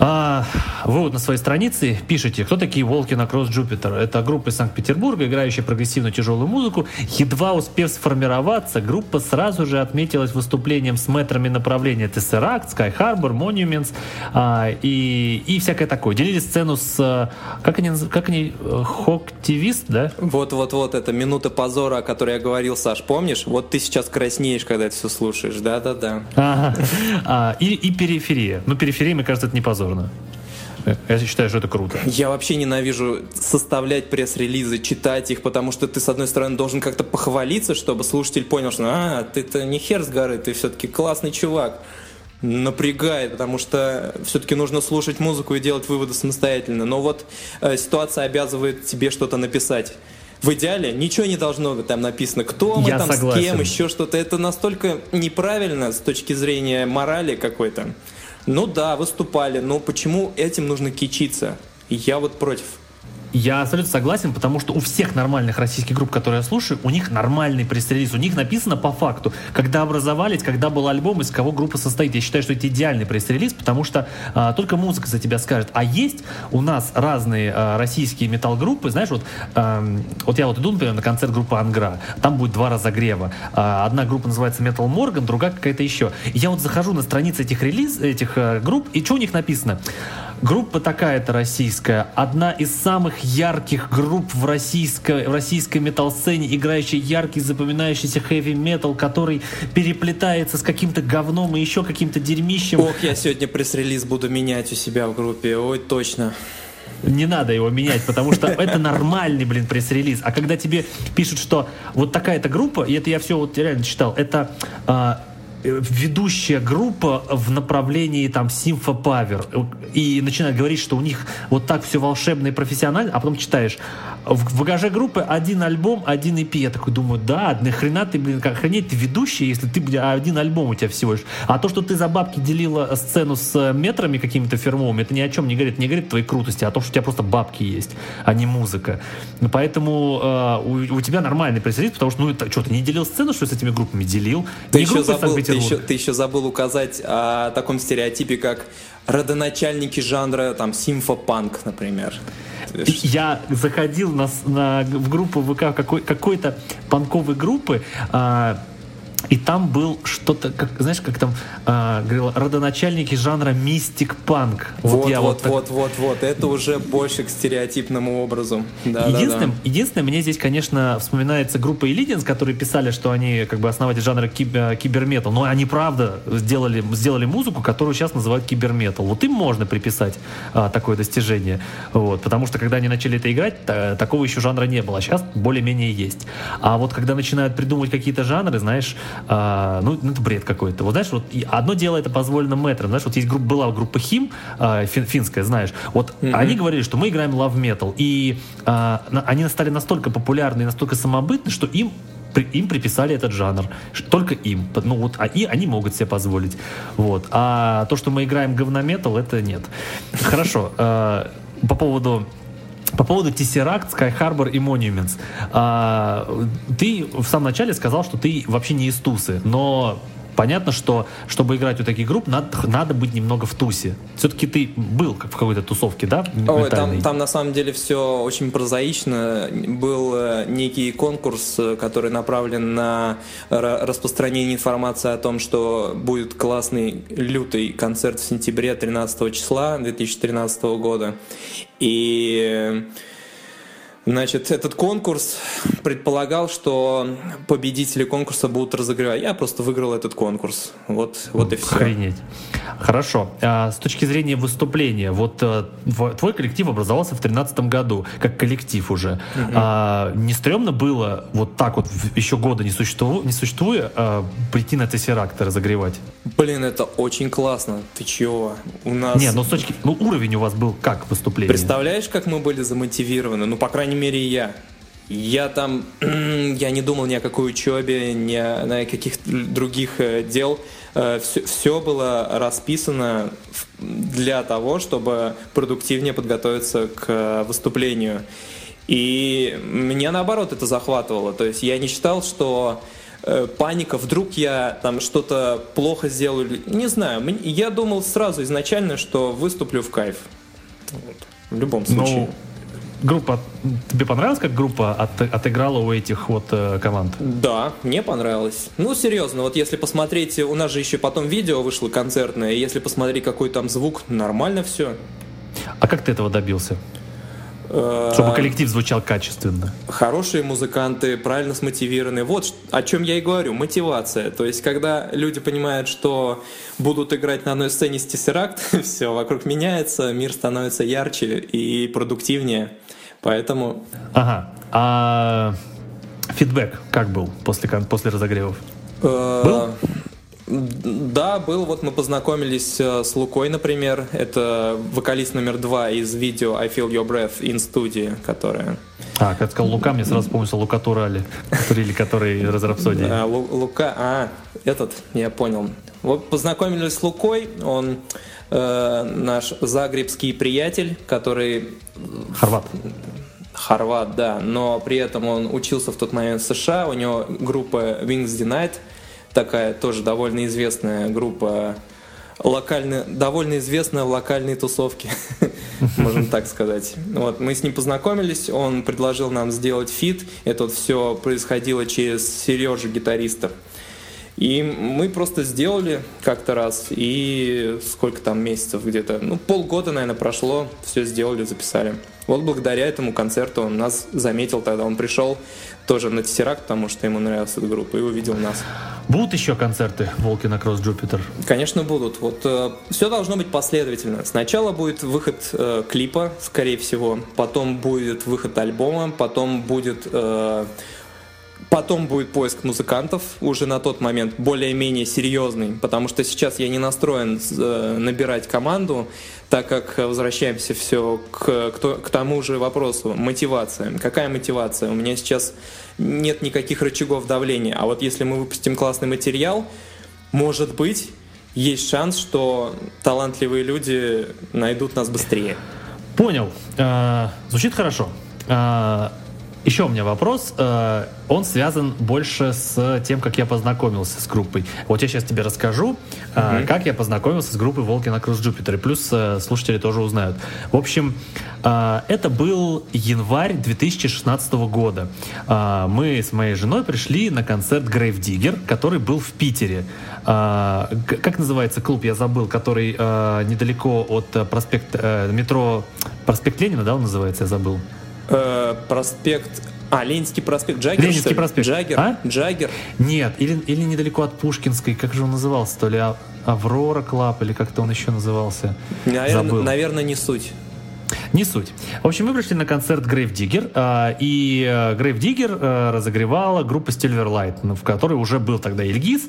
А, вы вот на своей странице пишете, кто такие волки на Кросс Джупитер. Это группа из Санкт-Петербурга, играющая прогрессивную тяжелую музыку. Едва успев сформироваться, группа сразу же отметилась выступлением с метрами направления Tesseract, Sky Harbor, Monuments а, и, и всякое такое. Делили сцену с... Как они, как они Хоктивист, да? Вот-вот-вот, это минута позора, о которой я говорил, Саш, помнишь? Вот ты сейчас краснеешь, когда это все слушаешь, да-да-да. Ага. А, и, и периферия. Ну, периферия, мне кажется, это не позор стороны. Я считаю, что это круто. Я вообще ненавижу составлять пресс-релизы, читать их, потому что ты, с одной стороны, должен как-то похвалиться, чтобы слушатель понял, что а, ты-то не хер с горы, ты все-таки классный чувак. Напрягает, потому что все-таки нужно слушать музыку и делать выводы самостоятельно. Но вот э, ситуация обязывает тебе что-то написать. В идеале ничего не должно быть там написано, кто мы Я там, согласен. с кем, еще что-то. Это настолько неправильно с точки зрения морали какой-то. Ну да, выступали, но почему этим нужно кичиться? Я вот против. Я абсолютно согласен, потому что у всех нормальных российских групп, которые я слушаю, у них нормальный пресс-релиз. У них написано по факту, когда образовались, когда был альбом, из кого группа состоит. Я считаю, что это идеальный пресс-релиз, потому что а, только музыка за тебя скажет. А есть у нас разные а, российские метал-группы, знаешь, вот, а, вот я вот иду, например, на концерт группы Ангра, там будет два разогрева. А, одна группа называется Metal Morgan, другая какая-то еще. Я вот захожу на страницы этих релиз, этих а, групп, и что у них написано? Группа такая-то российская, одна из самых ярких групп в российской, в российской метал-сцене, играющая яркий, запоминающийся хэви-метал, который переплетается с каким-то говном и еще каким-то дерьмищем. Ох, я сегодня пресс-релиз буду менять у себя в группе, ой, точно. Не надо его менять, потому что это нормальный, блин, пресс-релиз. А когда тебе пишут, что вот такая-то группа, и это я все вот реально читал, это а, ведущая группа в направлении там симфопавер и начинает говорить, что у них вот так все волшебно и профессионально, а потом читаешь в багаже группы один альбом, один EP. Я такой думаю, да, нахрена ты, блин, как охренеть, ты ведущий, если ты, блин, один альбом у тебя всего лишь. А то, что ты за бабки делила сцену с метрами какими-то фирмовыми, это ни о чем не говорит, не говорит твоей крутости, а о том, что у тебя просто бабки есть, а не музыка. Поэтому э, у, у тебя нормальный пресс потому что, ну, это, что, ты не делил сцену, что с этими группами? Делил. Ты, еще забыл, ты, еще, ты еще забыл указать о таком стереотипе, как родоначальники жанра, там, симфопанк, например. Я заходил на, на, в группу ВК какой, какой-то панковой группы, а, И там был что-то, как, знаешь, как там э, говорил, родоначальники жанра мистик-панк. Вот, вот, я вот, вот, так... вот, вот, это уже больше к стереотипному образу. Да, единственное, да, да. единственное, мне здесь, конечно, вспоминается группа Illidins, которые писали, что они как бы основатели жанра киб- киберметал, но они правда сделали, сделали музыку, которую сейчас называют киберметал. Вот им можно приписать а, такое достижение. Вот, потому что когда они начали это играть, та, такого еще жанра не было, а сейчас более-менее есть. А вот когда начинают придумывать какие-то жанры, знаешь, а, ну, это бред какой-то. Вот знаешь, вот одно дело это позволено мэтром. Знаешь, вот есть группа, была группа Хим, а, фин, финская, знаешь. Вот mm-hmm. они говорили, что мы играем love metal. И а, они стали настолько популярны и настолько самобытны, что им им приписали этот жанр. Только им. Ну вот, а и они могут себе позволить. Вот. А то, что мы играем говнометал, это нет. Хорошо. Э, по поводу по поводу Tesseract, Sky Harbor и Monuments. А, ты в самом начале сказал, что ты вообще не из Тусы, но понятно, что чтобы играть у таких групп, надо, надо быть немного в тусе. Все-таки ты был в какой-то тусовке, да? Ой, там, там на самом деле все очень прозаично. Был э, некий конкурс, э, который направлен на распространение информации о том, что будет классный лютый концерт в сентябре 13 числа 2013 года. И Значит, этот конкурс предполагал, что победители конкурса будут разыгрывать. Я просто выиграл этот конкурс. Вот, вот и все. Охренеть. Хорошо. А, с точки зрения выступления, вот а, твой коллектив образовался в 2013 году, как коллектив уже. Угу. А, не стрёмно было вот так вот еще года не, существу, не существуя а, прийти на Тессеракт разогревать? Блин, это очень классно. Ты чего? У нас... Не, ну с точки... Ну уровень у вас был как выступление? Представляешь, как мы были замотивированы? Ну, по крайней крайней мере, я. Я там, [clears throat] я не думал ни о какой учебе, ни о, ни о каких других э, дел. Все, э, все было расписано для того, чтобы продуктивнее подготовиться к выступлению. И меня наоборот это захватывало. То есть я не считал, что э, паника, вдруг я там что-то плохо сделал. Не знаю, я думал сразу изначально, что выступлю в кайф. Вот. В любом ну, случае. Ну, группа, тебе понравилась, как группа от, отыграла у этих вот э, команд? Да, мне понравилось. Ну, серьезно, вот если посмотреть, у нас же еще потом видео вышло концертное, если посмотреть, какой там звук, нормально все. А как ты этого добился? Э, Чтобы коллектив звучал качественно. Хорошие музыканты, правильно смотивированы. Вот о чем я и говорю, мотивация. То есть, когда люди понимают, что будут играть на одной сцене с Tesseract, [laughs] все вокруг меняется, мир становится ярче и продуктивнее. Поэтому... Ага. А фидбэк как был после, после разогревов? Э, был? Да, был. Вот мы познакомились э, с Лукой, например. Это вокалист номер два из видео I Feel Your Breath in Studio, которая... А, как сказал Лука, мне сразу вспомнился Лука Турали, или который из Рапсодии. А, Лука, а, этот, я понял. Вот познакомились с Лукой, он э, наш загребский приятель, который... Хорват. Хорват, да, но при этом он учился в тот момент в США, у него группа Wings Denied, такая тоже довольно известная группа, локально, довольно известная в локальной тусовке, [laughs] можно так сказать. Вот, мы с ним познакомились, он предложил нам сделать фит, это вот все происходило через Сережу, гитариста. И мы просто сделали как-то раз, и сколько там месяцев где-то, ну полгода, наверное, прошло, все сделали, записали. Вот благодаря этому концерту он нас заметил тогда, он пришел тоже на Тессеракт, потому что ему нравилась эта группа, и увидел нас. Будут еще концерты Волки на Кросс Джупитер? Конечно, будут. Вот э, все должно быть последовательно. Сначала будет выход э, клипа, скорее всего, потом будет выход альбома, потом будет э, Потом будет поиск музыкантов, уже на тот момент более-менее серьезный, потому что сейчас я не настроен э, набирать команду, так как возвращаемся все к, к, к тому же вопросу, мотивация. Какая мотивация? У меня сейчас нет никаких рычагов давления, а вот если мы выпустим классный материал, может быть, есть шанс, что талантливые люди найдут нас быстрее. Понял. А, звучит хорошо. Еще у меня вопрос. Э, он связан больше с тем, как я познакомился с группой. Вот я сейчас тебе расскажу, mm-hmm. как я познакомился с группой Волки на Кросс Джупитер. И плюс э, слушатели тоже узнают. В общем, это был январь 2016 года. Мы с моей женой пришли на концерт Grave Digger, который был в Питере. Как называется клуб, я забыл, который недалеко от проспекта метро проспект Ленина, да, он называется, я забыл. Э, проспект а, Ленинский проспект Джаггер, Ленинский проспект. Джаггер? А? Джаггер? Нет, или, или недалеко от Пушкинской, как же он назывался, то ли а, Aurora Club, или как-то он еще назывался. Наверное, Забыл. наверное, не суть. Не суть. В общем, мы пришли на концерт Grave Digger, а, и э, Grave Digger э, разогревала группа Silverlight, ну, в которой уже был тогда Ильгиз.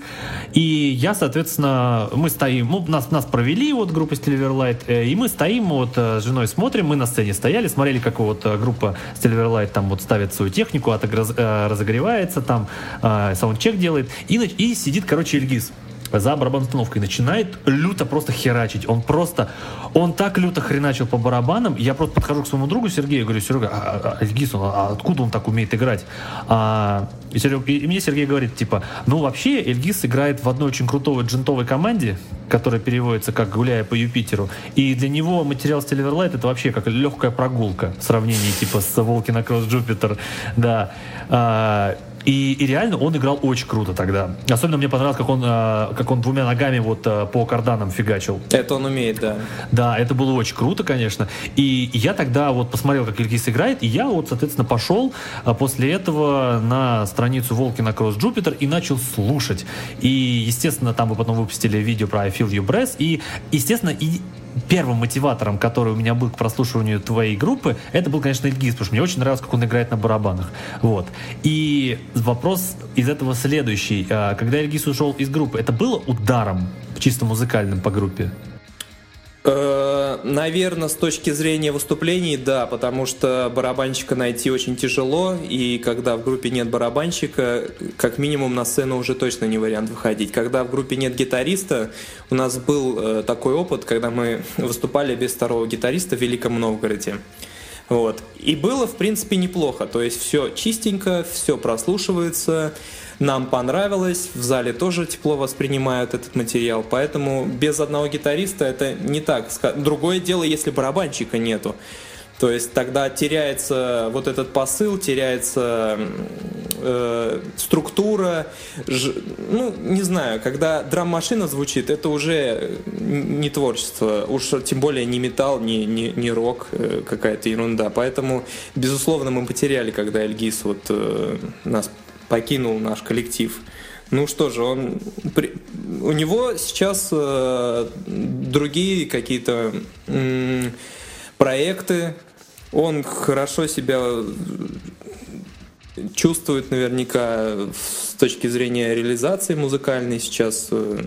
И я, соответственно, мы стоим, ну, нас, нас провели вот группа Silverlight, э, и мы стоим вот с женой смотрим, мы на сцене стояли, смотрели, как вот группа Silverlight там вот ставит свою технику, разогревается, там саундчек делает, и, и сидит, короче, Ильгиз за барабан установкой начинает люто просто херачить. Он просто, он так люто хреначил по барабанам. Я просто подхожу к своему другу Сергею и говорю, Серега, а, а, Гисон, а откуда он так умеет играть? А, и, Серег, и мне Сергей говорит, типа, ну вообще Эльгиз играет в одной очень крутой джентовой команде, которая переводится как «гуляя по Юпитеру». И для него материал Silverlight это вообще как легкая прогулка в сравнении типа с «Волки на Кросс Джупитер». Да. А, и, и реально он играл очень круто тогда. Особенно мне понравилось, как он, э, как он двумя ногами вот э, по карданам фигачил. Это он умеет, да. Да, это было очень круто, конечно. И я тогда вот посмотрел, как Ильгиз играет, и я вот, соответственно, пошел э, после этого на страницу Волки на Кросс Джупитер и начал слушать. И, естественно, там мы потом выпустили видео про I Feel You Breath, и, естественно, и первым мотиватором, который у меня был к прослушиванию твоей группы, это был, конечно, Ильгиз, потому что мне очень нравилось, как он играет на барабанах. Вот. И вопрос из этого следующий. А, когда Ильгиз ушел из группы, это было ударом чисто музыкальным по группе? Э, наверное, с точки зрения выступлений, да, потому что барабанщика найти очень тяжело, и когда в группе нет барабанщика, как минимум на сцену уже точно не вариант выходить. Когда в группе нет гитариста, у нас был э, такой опыт, когда мы [laughs] выступали без второго гитариста в Великом Новгороде. Вот. И было, в принципе, неплохо. То есть все чистенько, все прослушивается. Нам понравилось, в зале тоже тепло воспринимают этот материал, поэтому без одного гитариста это не так. Другое дело, если барабанщика нету. То есть тогда теряется вот этот посыл, теряется э, структура. Ж, ну, не знаю, когда драм-машина звучит, это уже не творчество. Уж тем более не металл, не, не, не рок, э, какая-то ерунда. Поэтому, безусловно, мы потеряли, когда Эльгис вот э, нас покинул наш коллектив. Ну что же, он у него сейчас э, другие какие-то э, проекты. Он хорошо себя чувствует наверняка с точки зрения реализации музыкальной сейчас. Э,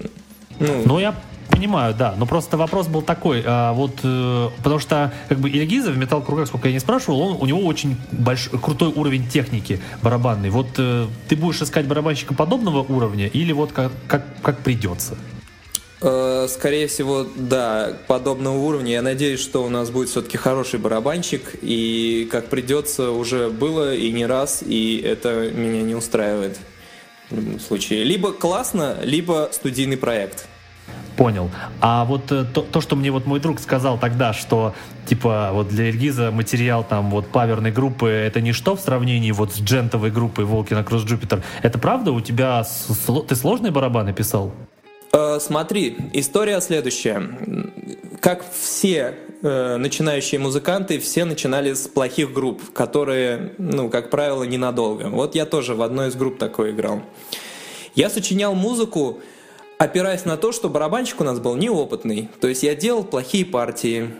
ну, ну я понимаю, да. Но просто вопрос был такой, а, вот, э, потому что как бы Ильгиза в металл кругах, сколько я не спрашивал, он, у него очень большой, крутой уровень техники барабанный. Вот э, ты будешь искать барабанщика подобного уровня или вот как, как, как придется? Э, скорее всего, да, подобного уровня. Я надеюсь, что у нас будет все-таки хороший барабанщик, и как придется, уже было и не раз, и это меня не устраивает в любом случае. Либо классно, либо студийный проект. Понял. А вот э, то, то, что мне вот мой друг сказал тогда, что типа вот для Эльгиза материал там вот паверной группы это ничто в сравнении вот с джентовой группой Волки на Кросс Джупитер. Это правда? У тебя ты сложные барабаны писал? Э, смотри, история следующая. Как все э, начинающие музыканты, все начинали с плохих групп, которые, ну, как правило, ненадолго. Вот я тоже в одной из групп такой играл. Я сочинял музыку опираясь на то, что барабанщик у нас был неопытный. То есть я делал плохие партии,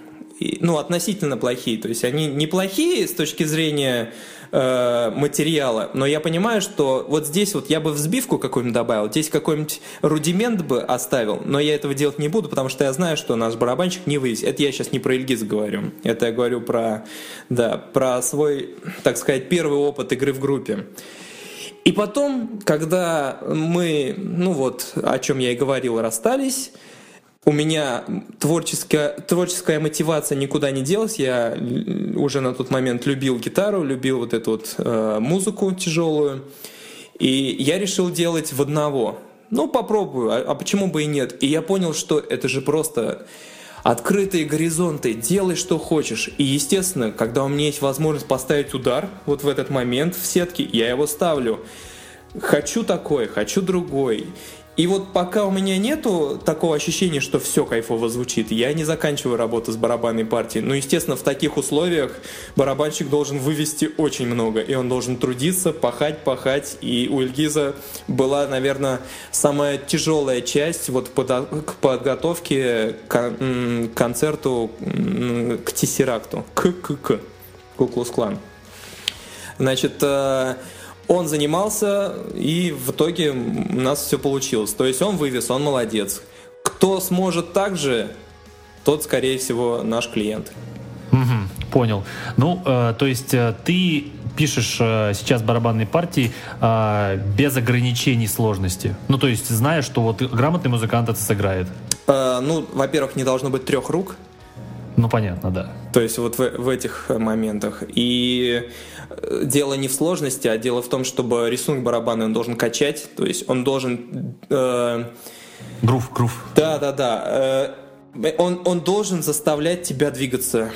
ну, относительно плохие. То есть они неплохие с точки зрения э, материала, но я понимаю, что вот здесь вот я бы взбивку какую-нибудь добавил, здесь какой-нибудь рудимент бы оставил, но я этого делать не буду, потому что я знаю, что наш барабанщик не вывез. Это я сейчас не про Ильгиз говорю, это я говорю про, да, про свой, так сказать, первый опыт игры в группе. И потом, когда мы, ну вот, о чем я и говорил, расстались, у меня творческая, творческая мотивация никуда не делась. Я уже на тот момент любил гитару, любил вот эту вот э, музыку тяжелую. И я решил делать в одного. Ну, попробую, а, а почему бы и нет? И я понял, что это же просто открытые горизонты, делай что хочешь. И, естественно, когда у меня есть возможность поставить удар вот в этот момент в сетке, я его ставлю. Хочу такой, хочу другой. И вот пока у меня нету такого ощущения, что все кайфово звучит, я не заканчиваю работу с барабанной партией. Ну, естественно, в таких условиях барабанщик должен вывести очень много, и он должен трудиться, пахать, пахать. И у Эльгиза была, наверное, самая тяжелая часть вот к подготовке к концерту к Тессеракту, к к к Куклус Клан. Значит, э, он занимался, и в итоге у нас все получилось. То есть он вывез, он молодец. Кто сможет так же, тот, скорее всего, наш клиент. Угу, понял. Ну, э, то есть э, ты пишешь э, сейчас барабанные партии э, без ограничений сложности. Ну, то есть зная, что вот грамотный музыкант это сыграет. Э, ну, во-первых, не должно быть трех рук. Ну, понятно, да. То есть вот в, в этих моментах. И дело не в сложности, а дело в том, чтобы рисунок барабана он должен качать, то есть он должен... Э, грув, грув. Да, да, да. Э, он, он должен заставлять тебя двигаться.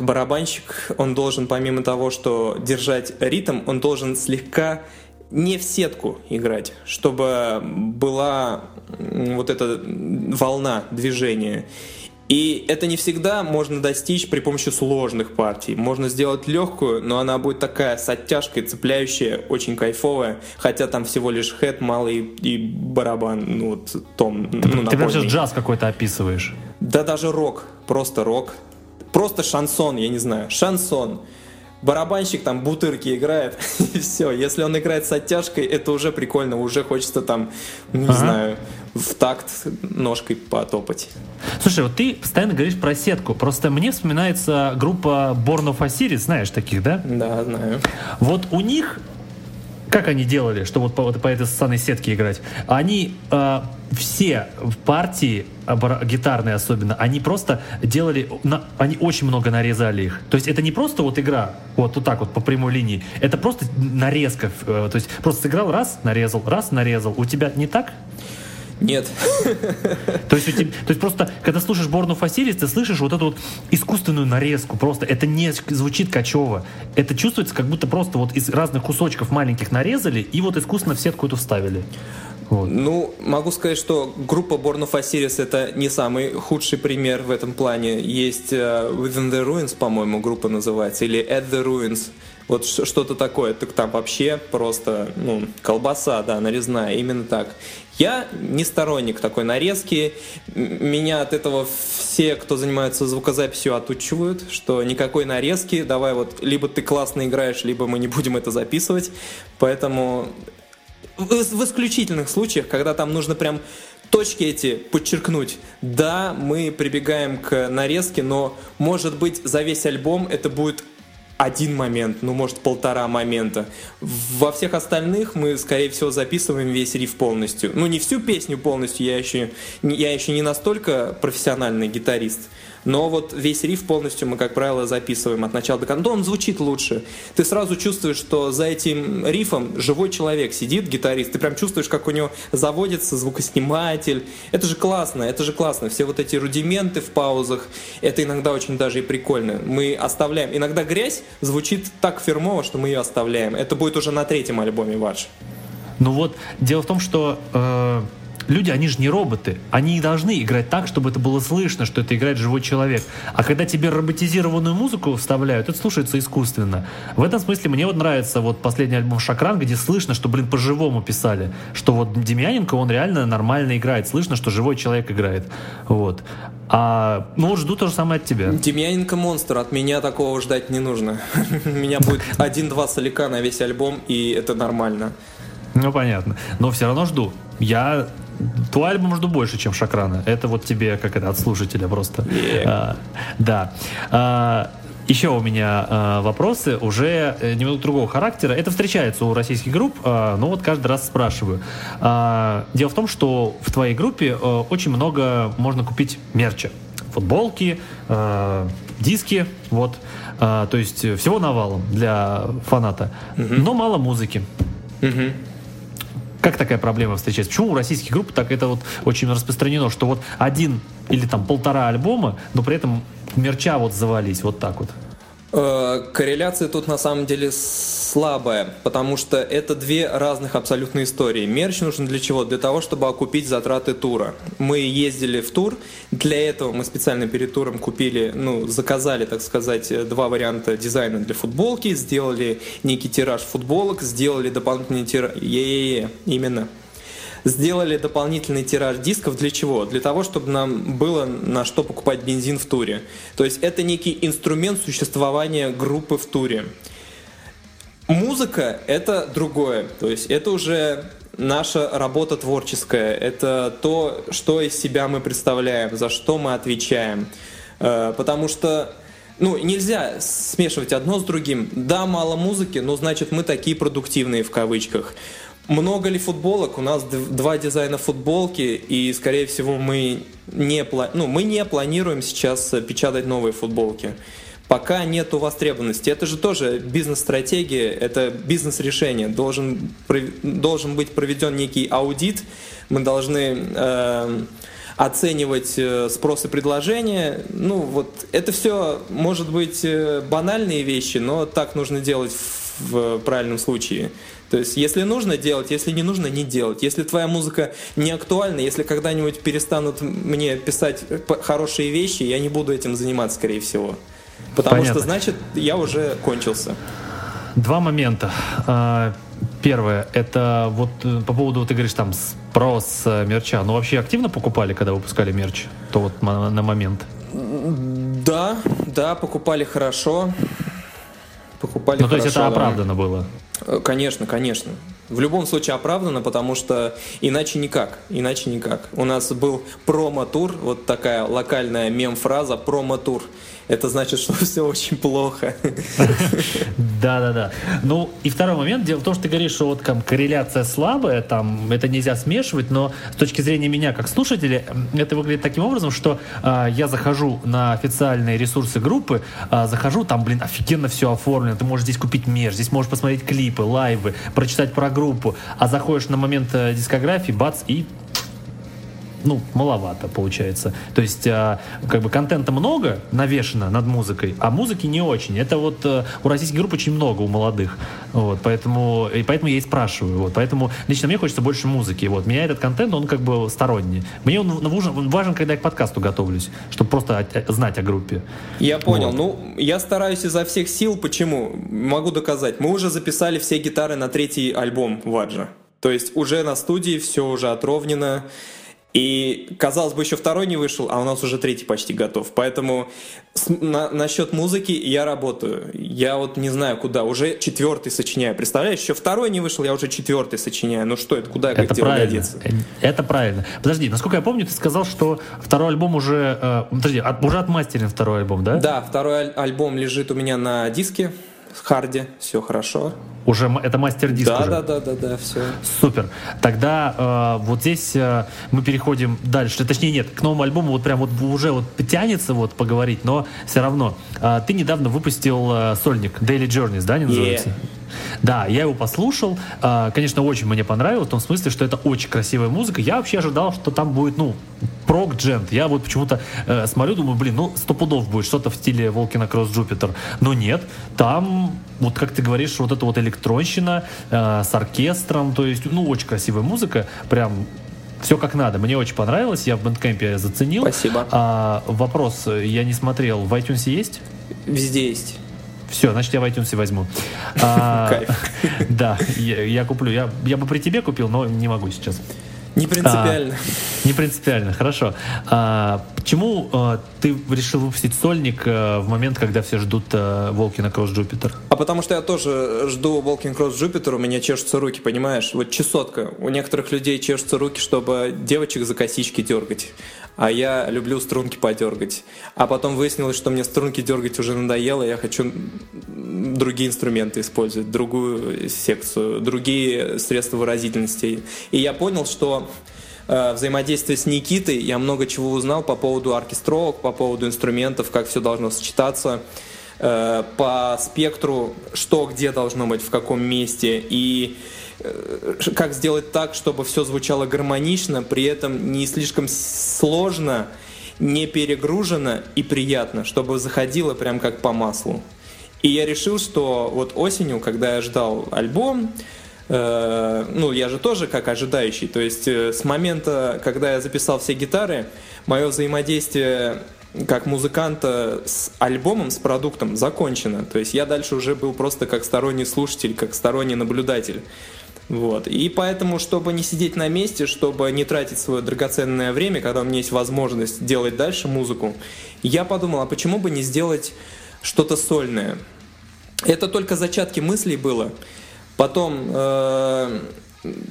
Барабанщик, он должен, помимо того, что держать ритм, он должен слегка не в сетку играть, чтобы была вот эта волна движения. И это не всегда можно достичь при помощи сложных партий. Можно сделать легкую, но она будет такая с оттяжкой, цепляющая, очень кайфовая. Хотя там всего лишь хэт малый и барабан, ну вот том. Ты, ну, ты прям сейчас джаз какой-то описываешь. Да даже рок, просто рок. Просто шансон, я не знаю, шансон барабанщик там бутырки играет, [laughs] и все. Если он играет с оттяжкой, это уже прикольно, уже хочется там, не ага. знаю, в такт ножкой потопать. Слушай, вот ты постоянно говоришь про сетку. Просто мне вспоминается группа Born of Osiris, знаешь таких, да? Да, знаю. Вот у них как они делали, чтобы вот по, по этой ссаной сетке играть? Они э, все в партии, гитарные особенно, они просто делали, на, они очень много нарезали их. То есть это не просто вот игра, вот, вот так вот по прямой линии, это просто нарезка. Э, то есть просто сыграл раз, нарезал, раз, нарезал. У тебя не так? Нет. То есть, тебя, то есть просто, когда слушаешь Борну Фасилис, ты слышишь вот эту вот искусственную нарезку. Просто это не звучит качево. Это чувствуется, как будто просто вот из разных кусочков маленьких нарезали и вот искусственно в сетку эту вставили. Вот. Ну, могу сказать, что группа Born of Osiris это не самый худший пример в этом плане. Есть uh, Within the Ruins, по-моему, группа называется, или At the Ruins. Вот что-то такое. Так там вообще просто, ну, колбаса, да, нарезная, именно так. Я не сторонник такой нарезки. Меня от этого все, кто занимается звукозаписью, отучивают, что никакой нарезки, давай вот, либо ты классно играешь, либо мы не будем это записывать. Поэтому в исключительных случаях, когда там нужно прям точки эти подчеркнуть. Да, мы прибегаем к нарезке, но может быть за весь альбом это будет один момент, ну, может, полтора момента. Во всех остальных мы, скорее всего, записываем весь риф полностью. Ну, не всю песню полностью, я еще, я еще не настолько профессиональный гитарист. Но вот весь риф полностью мы, как правило, записываем от начала до конца. Он звучит лучше. Ты сразу чувствуешь, что за этим рифом живой человек сидит, гитарист. Ты прям чувствуешь, как у него заводится звукосниматель. Это же классно, это же классно. Все вот эти рудименты в паузах, это иногда очень даже и прикольно. Мы оставляем. Иногда грязь звучит так фирмово, что мы ее оставляем. Это будет уже на третьем альбоме ваш. Ну вот, дело в том, что э, люди, они же не роботы. Они должны играть так, чтобы это было слышно, что это играет живой человек. А когда тебе роботизированную музыку вставляют, это слушается искусственно. В этом смысле мне вот нравится вот последний альбом Шакран, где слышно, что, блин, по-живому писали. Что вот Демьяненко, он реально нормально играет. Слышно, что живой человек играет. Вот. А, ну вот жду то же самое от тебя. Демьяненко монстр, от меня такого ждать не нужно. [laughs] У меня будет один-два солика на весь альбом, и это нормально. Ну, понятно. Но все равно жду. Я Альбом жду больше, чем Шакрана. Это вот тебе, как это, от слушателя просто. Yeah. А, да. А, Еще у меня э, вопросы уже э, немного другого характера. Это встречается у российских групп, э, но вот каждый раз спрашиваю. Э, дело в том, что в твоей группе э, очень много можно купить мерча. Футболки, э, диски, вот. Э, то есть всего навалом для фаната. Но мало музыки. Как такая проблема встречается? Почему у российских групп так это вот очень распространено, что вот один или там полтора альбома, но при этом мерча вот завались вот так вот? Э, Корреляция тут на самом деле слабая, потому что это две разных абсолютно истории. Мерч нужен для чего? Для того, чтобы окупить затраты тура. Мы ездили в тур, для этого мы специально перед туром купили, ну, заказали, так сказать, два варианта дизайна для футболки, сделали некий тираж футболок, сделали дополнительный тираж... Е-е-е, именно сделали дополнительный тираж дисков для чего? Для того, чтобы нам было на что покупать бензин в туре. То есть это некий инструмент существования группы в туре. Музыка — это другое. То есть это уже наша работа творческая. Это то, что из себя мы представляем, за что мы отвечаем. Э, потому что ну, нельзя смешивать одно с другим. Да, мало музыки, но значит мы такие продуктивные в кавычках. Много ли футболок? У нас два дизайна футболки, и, скорее всего, мы не, ну, мы не планируем сейчас печатать новые футболки. Пока нету востребованности. Это же тоже бизнес-стратегия, это бизнес-решение. Должен, должен быть проведен некий аудит. Мы должны э, оценивать э, спрос и предложение. Ну, вот это все может быть э, банальные вещи, но так нужно делать в правильном случае. То есть, если нужно делать, если не нужно, не делать. Если твоя музыка не актуальна, если когда-нибудь перестанут мне писать хорошие вещи, я не буду этим заниматься, скорее всего. Потому Понятно. что, значит, я уже кончился. Два момента. А, первое, это вот э, по поводу, ты говоришь, там, спрос э, мерча. Ну, вообще активно покупали, когда выпускали мерч? То вот на, момент. Да, да, покупали хорошо. Покупали ну, хорошо. то есть это оправдано было? Э, конечно, конечно. В любом случае оправдано, потому что иначе никак, иначе никак. У нас был промо-тур, вот такая локальная мем-фраза «промо-тур». Это значит, что [laughs] все очень плохо. Да-да-да. Ну, и второй момент. Дело в том, что ты говоришь, что вот там корреляция слабая, там это нельзя смешивать, но с точки зрения меня как слушателя, это выглядит таким образом, что э, я захожу на официальные ресурсы группы, э, захожу, там, блин, офигенно все оформлено, ты можешь здесь купить мерч, здесь можешь посмотреть клипы, лайвы, прочитать про группу, а заходишь на момент э, дискографии, бац, и ну, маловато получается. То есть, э, как бы контента много навешено над музыкой, а музыки не очень. Это вот э, у российских групп очень много, у молодых. Вот, поэтому, и поэтому я и спрашиваю. Вот, поэтому лично мне хочется больше музыки. Вот, меня этот контент, он как бы сторонний. Мне он важен, он важен когда я к подкасту готовлюсь, чтобы просто знать о группе. Я понял. Вот. Ну, я стараюсь изо всех сил. Почему? Могу доказать. Мы уже записали все гитары на третий альбом Ваджа. То есть уже на студии все уже отровнено. И, казалось бы, еще второй не вышел, а у нас уже третий почти готов. Поэтому с, на, насчет музыки я работаю. Я вот не знаю куда, уже четвертый сочиняю. Представляешь, еще второй не вышел, я уже четвертый сочиняю. Ну что это, куда это дело годится? Это правильно. Подожди, насколько я помню, ты сказал, что второй альбом уже... Э, подожди, от, уже отмастерен второй альбом, да? Да, второй аль- альбом лежит у меня на диске харде, все хорошо. Уже это мастер-диск да, уже? Да, да, да, да, все. Супер. Тогда э, вот здесь э, мы переходим дальше. Точнее, нет, к новому альбому вот прям вот уже вот тянется вот поговорить, но все равно. Э, ты недавно выпустил э, сольник Daily Journeys, да, не называется? Yeah. Да, я его послушал. Э, конечно, очень мне понравилось, в том смысле, что это очень красивая музыка. Я вообще ожидал, что там будет, ну, прог-джент. Я вот почему-то э, смотрю, думаю, блин, ну, сто пудов будет что-то в стиле Волкина Кросс Джупитер. Но нет, там, вот как ты говоришь, вот это вот электронщина э, с оркестром, то есть, ну, очень красивая музыка, прям все как надо. Мне очень понравилось, я в Бэндкэмпе заценил. Спасибо. А, вопрос, я не смотрел, в iTunes есть? Везде есть. Все, значит, я в iTunes возьму. А, [laughs] [laughs] да, я, куплю. Я, я бы при тебе купил, но не могу сейчас. Не принципиально. А, не принципиально, хорошо. А, почему э, ты решил выпустить сольник э, в момент, когда все ждут э, Волкина Кросс Джупитер? А потому что я тоже жду Волкин Кросс Джупитер, у меня чешутся руки, понимаешь? Вот чесотка. У некоторых людей чешутся руки, чтобы девочек за косички дергать. А я люблю струнки подергать. А потом выяснилось, что мне струнки дергать уже надоело, я хочу другие инструменты использовать, другую секцию, другие средства выразительности. И я понял, что э, взаимодействие с Никитой я много чего узнал по поводу оркестровок, по поводу инструментов, как все должно сочетаться э, по спектру, что где должно быть, в каком месте. И как сделать так, чтобы все звучало гармонично, при этом не слишком сложно, не перегружено и приятно, чтобы заходило прям как по маслу. И я решил, что вот осенью, когда я ждал альбом, э, ну, я же тоже как ожидающий, то есть э, с момента, когда я записал все гитары, мое взаимодействие как музыканта с альбомом, с продуктом закончено. То есть я дальше уже был просто как сторонний слушатель, как сторонний наблюдатель. Вот. И поэтому, чтобы не сидеть на месте, чтобы не тратить свое драгоценное время, когда у меня есть возможность делать дальше музыку, я подумал, а почему бы не сделать что-то сольное? Это только зачатки мыслей было. Потом э,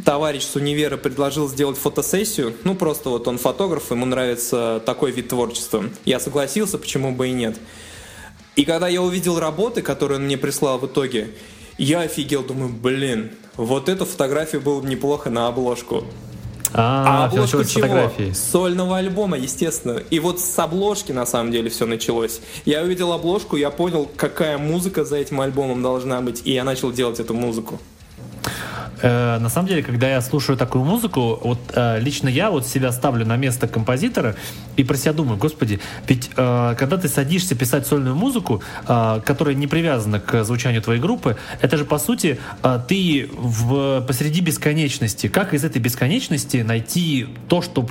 товарищ с универа предложил сделать фотосессию. Ну, просто вот он фотограф, ему нравится такой вид творчества. Я согласился, почему бы и нет. И когда я увидел работы, которые он мне прислал в итоге, я офигел, думаю, блин, вот эту фотографию было бы неплохо на обложку. А, А обложку чего? Сольного альбома, естественно. И вот с обложки на самом деле все началось. Я увидел обложку, я понял, какая музыка за этим альбомом должна быть, и я начал делать эту музыку. Э, на самом деле, когда я слушаю такую музыку, вот э, лично я вот себя ставлю на место композитора и про себя думаю, господи, ведь э, когда ты садишься писать сольную музыку, э, которая не привязана к звучанию твоей группы, это же по сути э, ты в, посреди бесконечности. Как из этой бесконечности найти то, что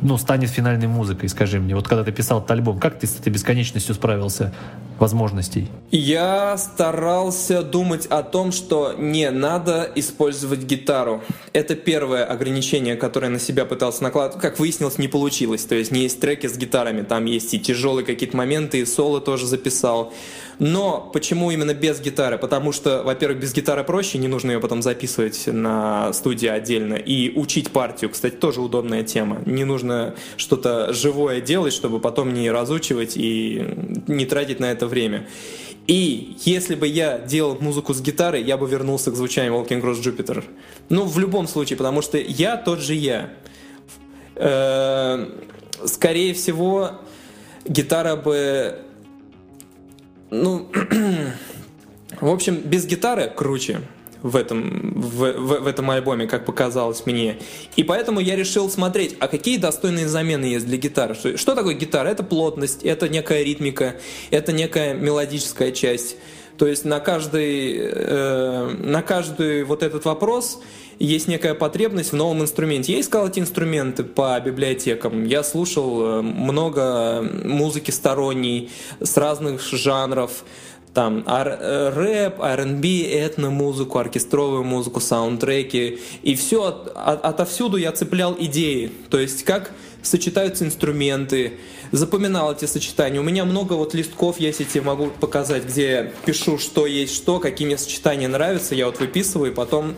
ну, станет финальной музыкой, скажи мне? Вот когда ты писал этот альбом, как ты с этой бесконечностью справился? возможностей? Я старался думать о том, что не надо использовать гитару. Это первое ограничение, которое на себя пытался накладывать. Как выяснилось, не получилось. То есть не есть треки с гитарами, там есть и тяжелые какие-то моменты, и соло тоже записал. Но почему именно без гитары? Потому что, во-первых, без гитары проще, не нужно ее потом записывать на студии отдельно. И учить партию, кстати, тоже удобная тема. Не нужно что-то живое делать, чтобы потом не разучивать и не тратить на это время. И если бы я делал музыку с гитарой, я бы вернулся к звучанию Walking Cross Jupiter. Ну, в любом случае, потому что я тот же я. Э, скорее всего, гитара бы ну, [clears throat] в общем, без гитары круче в этом, в, в, в этом альбоме, как показалось мне. И поэтому я решил смотреть, а какие достойные замены есть для гитары. Что, что такое гитара? Это плотность, это некая ритмика, это некая мелодическая часть. То есть на каждый, э, на каждый вот этот вопрос есть некая потребность в новом инструменте. Я искал эти инструменты по библиотекам. Я слушал э, много музыки сторонней с разных жанров там э, рэп, R&B, этно-музыку, оркестровую музыку, саундтреки. И все от, от, отовсюду я цеплял идеи. То есть как сочетаются инструменты, запоминал эти сочетания. У меня много вот листков, я себе могу показать, где я пишу, что есть что, какие мне сочетания нравятся, я вот выписываю, и потом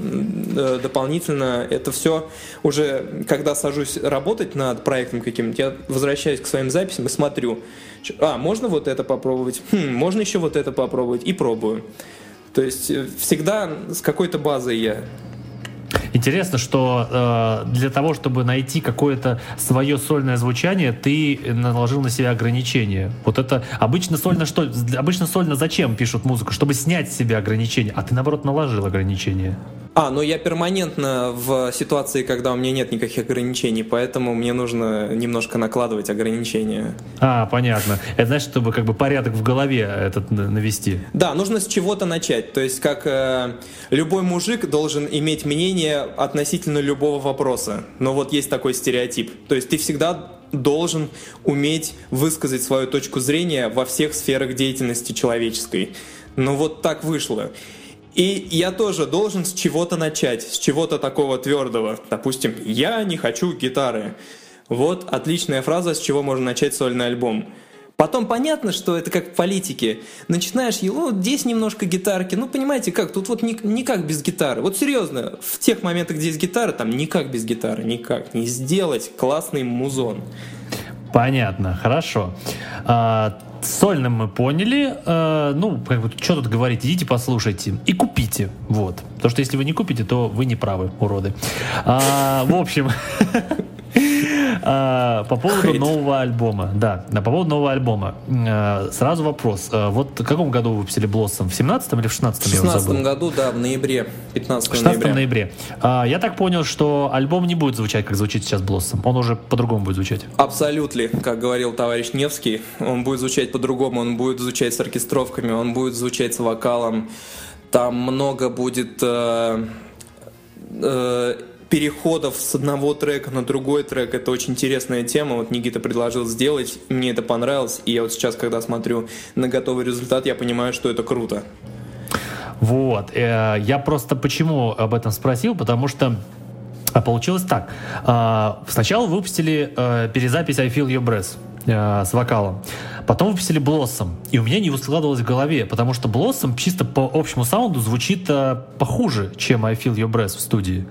э, дополнительно это все уже, когда сажусь работать над проектом каким-то, я возвращаюсь к своим записям и смотрю, а, можно вот это попробовать, хм, можно еще вот это попробовать, и пробую. То есть э, всегда с какой-то базой я Интересно, что э, для того, чтобы найти какое-то свое сольное звучание, ты наложил на себя ограничения. Вот это обычно сольно что? Обычно сольно зачем пишут музыку? Чтобы снять с себя ограничения, а ты наоборот наложил ограничения. А, ну я перманентно в ситуации, когда у меня нет никаких ограничений, поэтому мне нужно немножко накладывать ограничения. А, понятно. Это значит, чтобы как бы порядок в голове этот навести. Да, нужно с чего-то начать. То есть, как э, любой мужик должен иметь мнение относительно любого вопроса. Но вот есть такой стереотип. То есть ты всегда должен уметь высказать свою точку зрения во всех сферах деятельности человеческой. Но вот так вышло. И я тоже должен с чего-то начать, с чего-то такого твердого. Допустим, я не хочу гитары. Вот отличная фраза, с чего можно начать сольный альбом. Потом понятно, что это как в политике. Начинаешь его, вот здесь немножко гитарки. Ну, понимаете, как? Тут вот ни, никак без гитары. Вот серьезно, в тех моментах, где есть гитара, там никак без гитары, никак. Не сделать классный музон. Понятно, хорошо. А, сольным мы поняли. А, ну, как бы, что тут говорить, идите послушайте и купите. Вот. Потому что если вы не купите, то вы не правы, уроды. А, в общем... [laughs] А, по поводу Хейт. нового альбома, да, по поводу нового альбома. А, сразу вопрос. А, вот в каком году вы выпустили Блоссом? В 17 или в 16 В 16 году, да, в ноябре, 15 в 16 ноября. ноябре. Я так понял, что альбом не будет звучать, как звучит сейчас Блоссом. Он уже по-другому будет звучать. Абсолютно, как говорил товарищ Невский, он будет звучать по-другому, он будет звучать с оркестровками, он будет звучать с вокалом. Там много будет э, э, переходов с одного трека на другой трек. Это очень интересная тема. Вот Никита предложил сделать, мне это понравилось. И я вот сейчас, когда смотрю на готовый результат, я понимаю, что это круто. Вот. Э, я просто почему об этом спросил, потому что а, получилось так. А, сначала выпустили э, перезапись I Feel Your Breath э, с вокалом. Потом выпустили Blossom. И у меня не складывалось в голове, потому что Blossom чисто по общему саунду звучит похуже, чем I Feel Your Breath в студии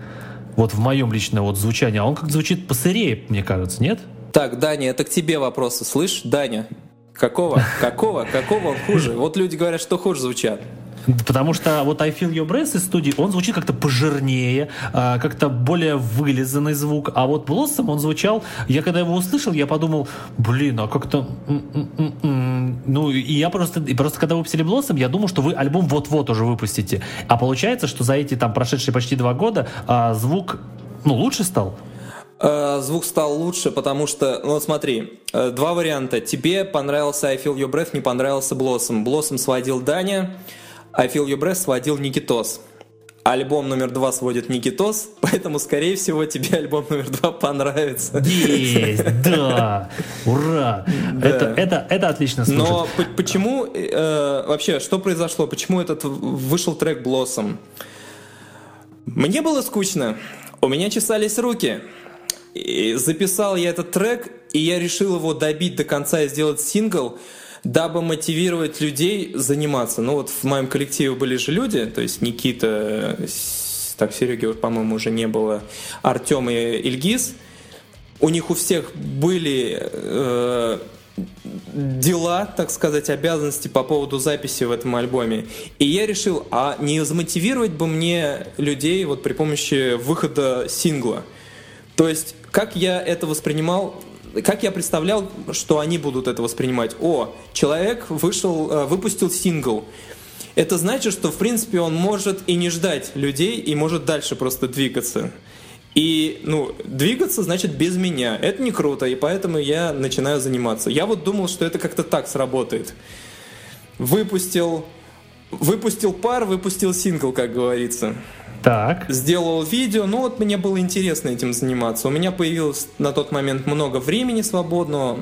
вот в моем личном вот звучании, а он как звучит посырее, мне кажется, нет? Так, Даня, это к тебе вопросы, слышь, Даня? Какого? Какого? Какого хуже? Вот люди говорят, что хуже звучат. Потому что вот I Feel Your Breath из студии, он звучит как-то пожирнее, а, как-то более вылизанный звук. А вот Blossom, он звучал, я когда его услышал, я подумал, блин, а как-то... Ну, и я просто, и просто когда выпустили Blossom, я думал, что вы альбом вот-вот уже выпустите. А получается, что за эти там прошедшие почти два года а, звук, ну, лучше стал? Э, звук стал лучше, потому что, ну смотри, э, два варианта. Тебе понравился I Feel Your Breath, не понравился Blossom. Blossom сводил Даня, I Feel Your Breath сводил Никитос. Альбом номер два сводит Никитос, [laughs] поэтому, скорее всего, тебе альбом номер два понравится. Есть, [laughs] да, ура! Да. Это, это, это отлично слушать. Но почему, э, вообще, что произошло? Почему этот вышел трек Blossom? Мне было скучно, у меня чесались руки. И записал я этот трек, и я решил его добить до конца и сделать сингл – дабы мотивировать людей заниматься. Ну вот в моем коллективе были же люди, то есть Никита, так, Сереги, по-моему, уже не было, Артем и Ильгиз. У них у всех были э, дела, так сказать, обязанности по поводу записи в этом альбоме. И я решил, а не замотивировать бы мне людей вот при помощи выхода сингла. То есть, как я это воспринимал, как я представлял, что они будут это воспринимать? О, человек вышел, э, выпустил сингл. Это значит, что, в принципе, он может и не ждать людей, и может дальше просто двигаться. И, ну, двигаться значит без меня. Это не круто, и поэтому я начинаю заниматься. Я вот думал, что это как-то так сработает. Выпустил, выпустил пар, выпустил сингл, как говорится. Так. Сделал видео, ну вот мне было интересно этим заниматься. У меня появилось на тот момент много времени свободного.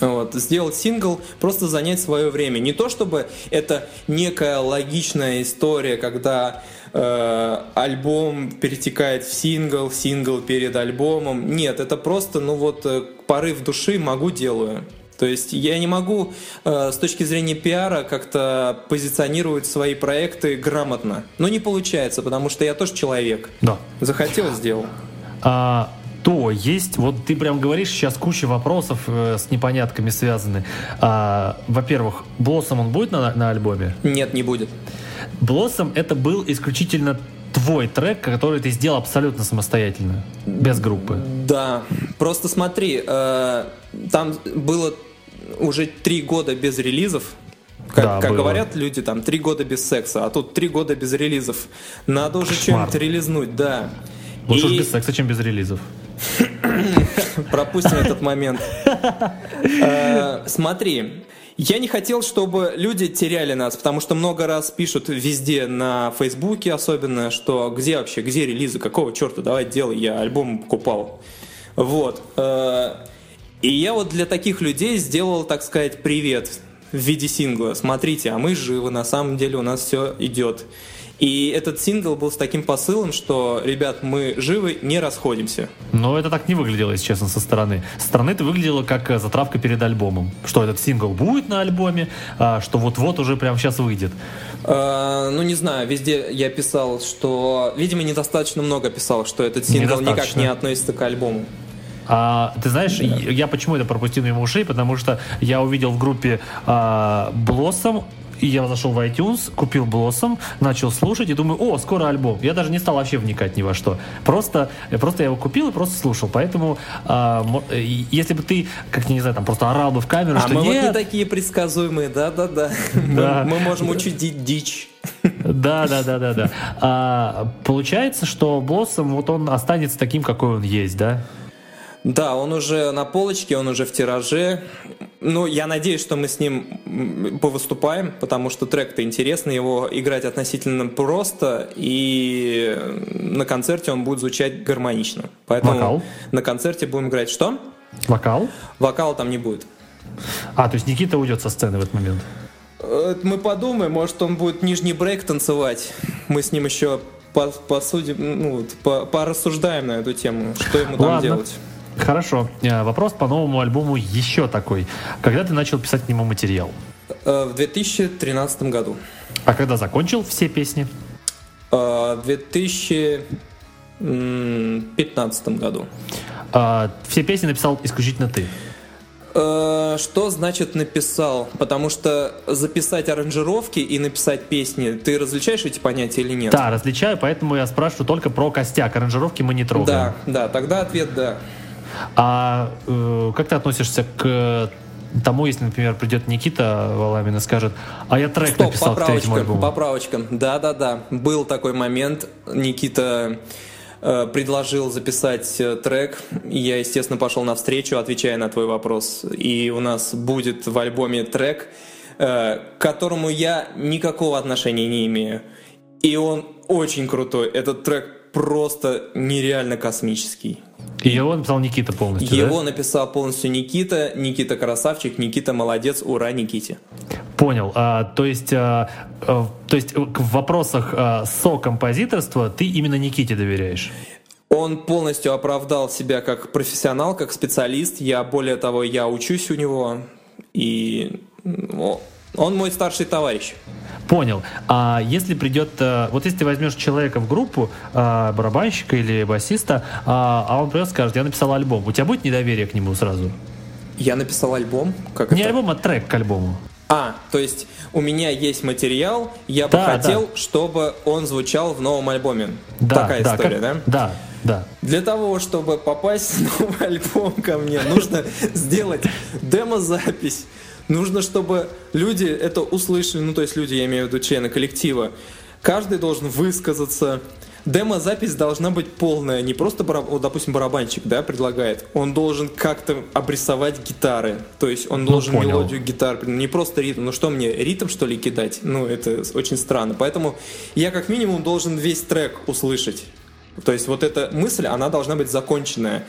Вот, сделать сингл, просто занять свое время. Не то чтобы это некая логичная история, когда э, альбом перетекает в сингл, сингл перед альбомом. Нет, это просто, ну вот, э, порыв души, могу, делаю. То есть я не могу э, с точки зрения пиара как-то позиционировать свои проекты грамотно. Но не получается, потому что я тоже человек. Да. Захотел, сделал. А, то есть, вот ты прям говоришь, сейчас куча вопросов э, с непонятками связаны. А, во-первых, Блоссом он будет на, на альбоме? Нет, не будет. Блоссом это был исключительно твой трек, который ты сделал абсолютно самостоятельно, без группы. Да, просто смотри, э, там было уже три года без релизов. Как, да, как говорят люди, там три года без секса, а тут три года без релизов. Надо уже что-нибудь релизнуть, да. Лучше И... без секса, чем без релизов. [coughs] Пропустим этот момент. [laughs] Э, смотри, я не хотел, чтобы люди теряли нас, потому что много раз пишут везде, на Фейсбуке особенно, что где вообще, где релизы, какого черта, давай делай, я альбом покупал. Вот. Э, и я вот для таких людей сделал, так сказать, привет в виде сингла. Смотрите, а мы живы, на самом деле у нас все идет. И этот сингл был с таким посылом, что, ребят, мы живы, не расходимся. Но это так не выглядело, если честно, со стороны. Со стороны это выглядело как э, затравка перед альбомом. Что этот сингл будет на альбоме, а, что вот-вот уже прямо сейчас выйдет. А, ну, не знаю, везде я писал, что... Видимо, недостаточно много писал, что этот сингл никак не относится к альбому. А, ты знаешь, да. я почему это пропустил мимо ушей, потому что я увидел в группе а, Blossom и я зашел в iTunes, купил Blossom, начал слушать и думаю, о, скоро альбом. Я даже не стал вообще вникать ни во что. Просто, просто я его купил и просто слушал. Поэтому, а, если бы ты, как не знаю, там просто орал бы в камеру, а что мы нет... вот не такие предсказуемые, да-да-да. [laughs] Да. Мы, мы можем учудить дичь. Да, да, да, да, да. А, получается, что Blossom, вот он останется таким, какой он есть, да? Да, он уже на полочке, он уже в тираже. Ну, я надеюсь, что мы с ним повыступаем, потому что трек-то интересный, его играть относительно просто, и на концерте он будет звучать гармонично. Поэтому Вокал? на концерте будем играть что? Вокал? Вокала там не будет. А, то есть Никита уйдет со сцены в этот момент? Э, мы подумаем, может он будет нижний брейк танцевать. Мы с ним еще посудим, ну, порассуждаем на эту тему, что ему там Ладно. делать. Хорошо. Э, вопрос по новому альбому еще такой. Когда ты начал писать к нему материал? Э, в 2013 году. А когда закончил все песни? Э, в 2015 году. А, все песни написал исключительно ты? Что значит написал? Потому что записать аранжировки и написать песни, ты различаешь эти понятия или нет? Да, различаю, поэтому я спрашиваю только про костяк. Аранжировки мы не трогаем. Да, да, тогда ответ да. А э, как ты относишься к тому, если, например, придет Никита Валамин и скажет, а я трек Стоп, написал к третьему альбому. Поправочка, да-да-да, был такой момент, Никита э, предложил записать э, трек, и я, естественно, пошел навстречу, отвечая на твой вопрос, и у нас будет в альбоме трек, э, к которому я никакого отношения не имею, и он очень крутой, этот трек просто нереально космический. И его написал Никита полностью, Его да? написал полностью Никита. Никита красавчик, Никита молодец, ура Никите. Понял. А, то есть, а, а, то есть в вопросах а, со-композиторства ты именно Никите доверяешь? Он полностью оправдал себя как профессионал, как специалист. Я, более того, я учусь у него. И он мой старший товарищ. Понял. А если придет, э, вот если ты возьмешь человека в группу, э, барабанщика или басиста, а, а он придет и скажет, я написал альбом, у тебя будет недоверие к нему сразу? Я написал альбом? Как Не это? альбом, а трек к альбому. А, то есть у меня есть материал, я да, бы хотел, да. чтобы он звучал в новом альбоме. Да, Такая да, история, как, да? Да, да. Для того, чтобы попасть [laughs] в новый альбом ко мне, нужно [laughs] сделать демозапись Нужно, чтобы люди это услышали, ну то есть люди, я имею в виду члены коллектива. Каждый должен высказаться. Демо-запись должна быть полная, не просто, вот, допустим, барабанщик, да, предлагает. Он должен как-то обрисовать гитары, то есть он ну, должен понял. мелодию гитар, не просто ритм. Ну что мне, ритм что ли кидать? Ну это очень странно. Поэтому я как минимум должен весь трек услышать. То есть вот эта мысль, она должна быть законченная.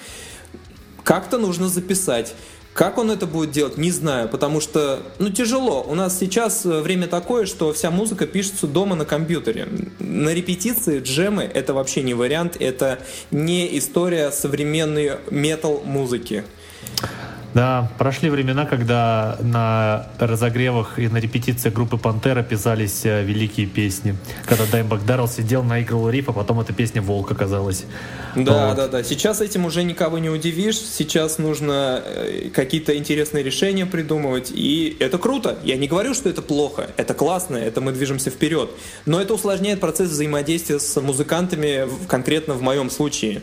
Как-то нужно записать. Как он это будет делать, не знаю, потому что, ну, тяжело. У нас сейчас э, время такое, что вся музыка пишется дома на компьютере. На репетиции джемы — это вообще не вариант, это не история современной метал-музыки. Да, прошли времена, когда на разогревах и на репетициях группы Пантера писались э, великие песни. Когда Даймбак Даррелл сидел, наигрывал риф, а потом эта песня «Волк» оказалась. Да, вот. да, да. Сейчас этим уже никого не удивишь. Сейчас нужно э, какие-то интересные решения придумывать. И это круто. Я не говорю, что это плохо. Это классно, это мы движемся вперед. Но это усложняет процесс взаимодействия с музыкантами, конкретно в моем случае.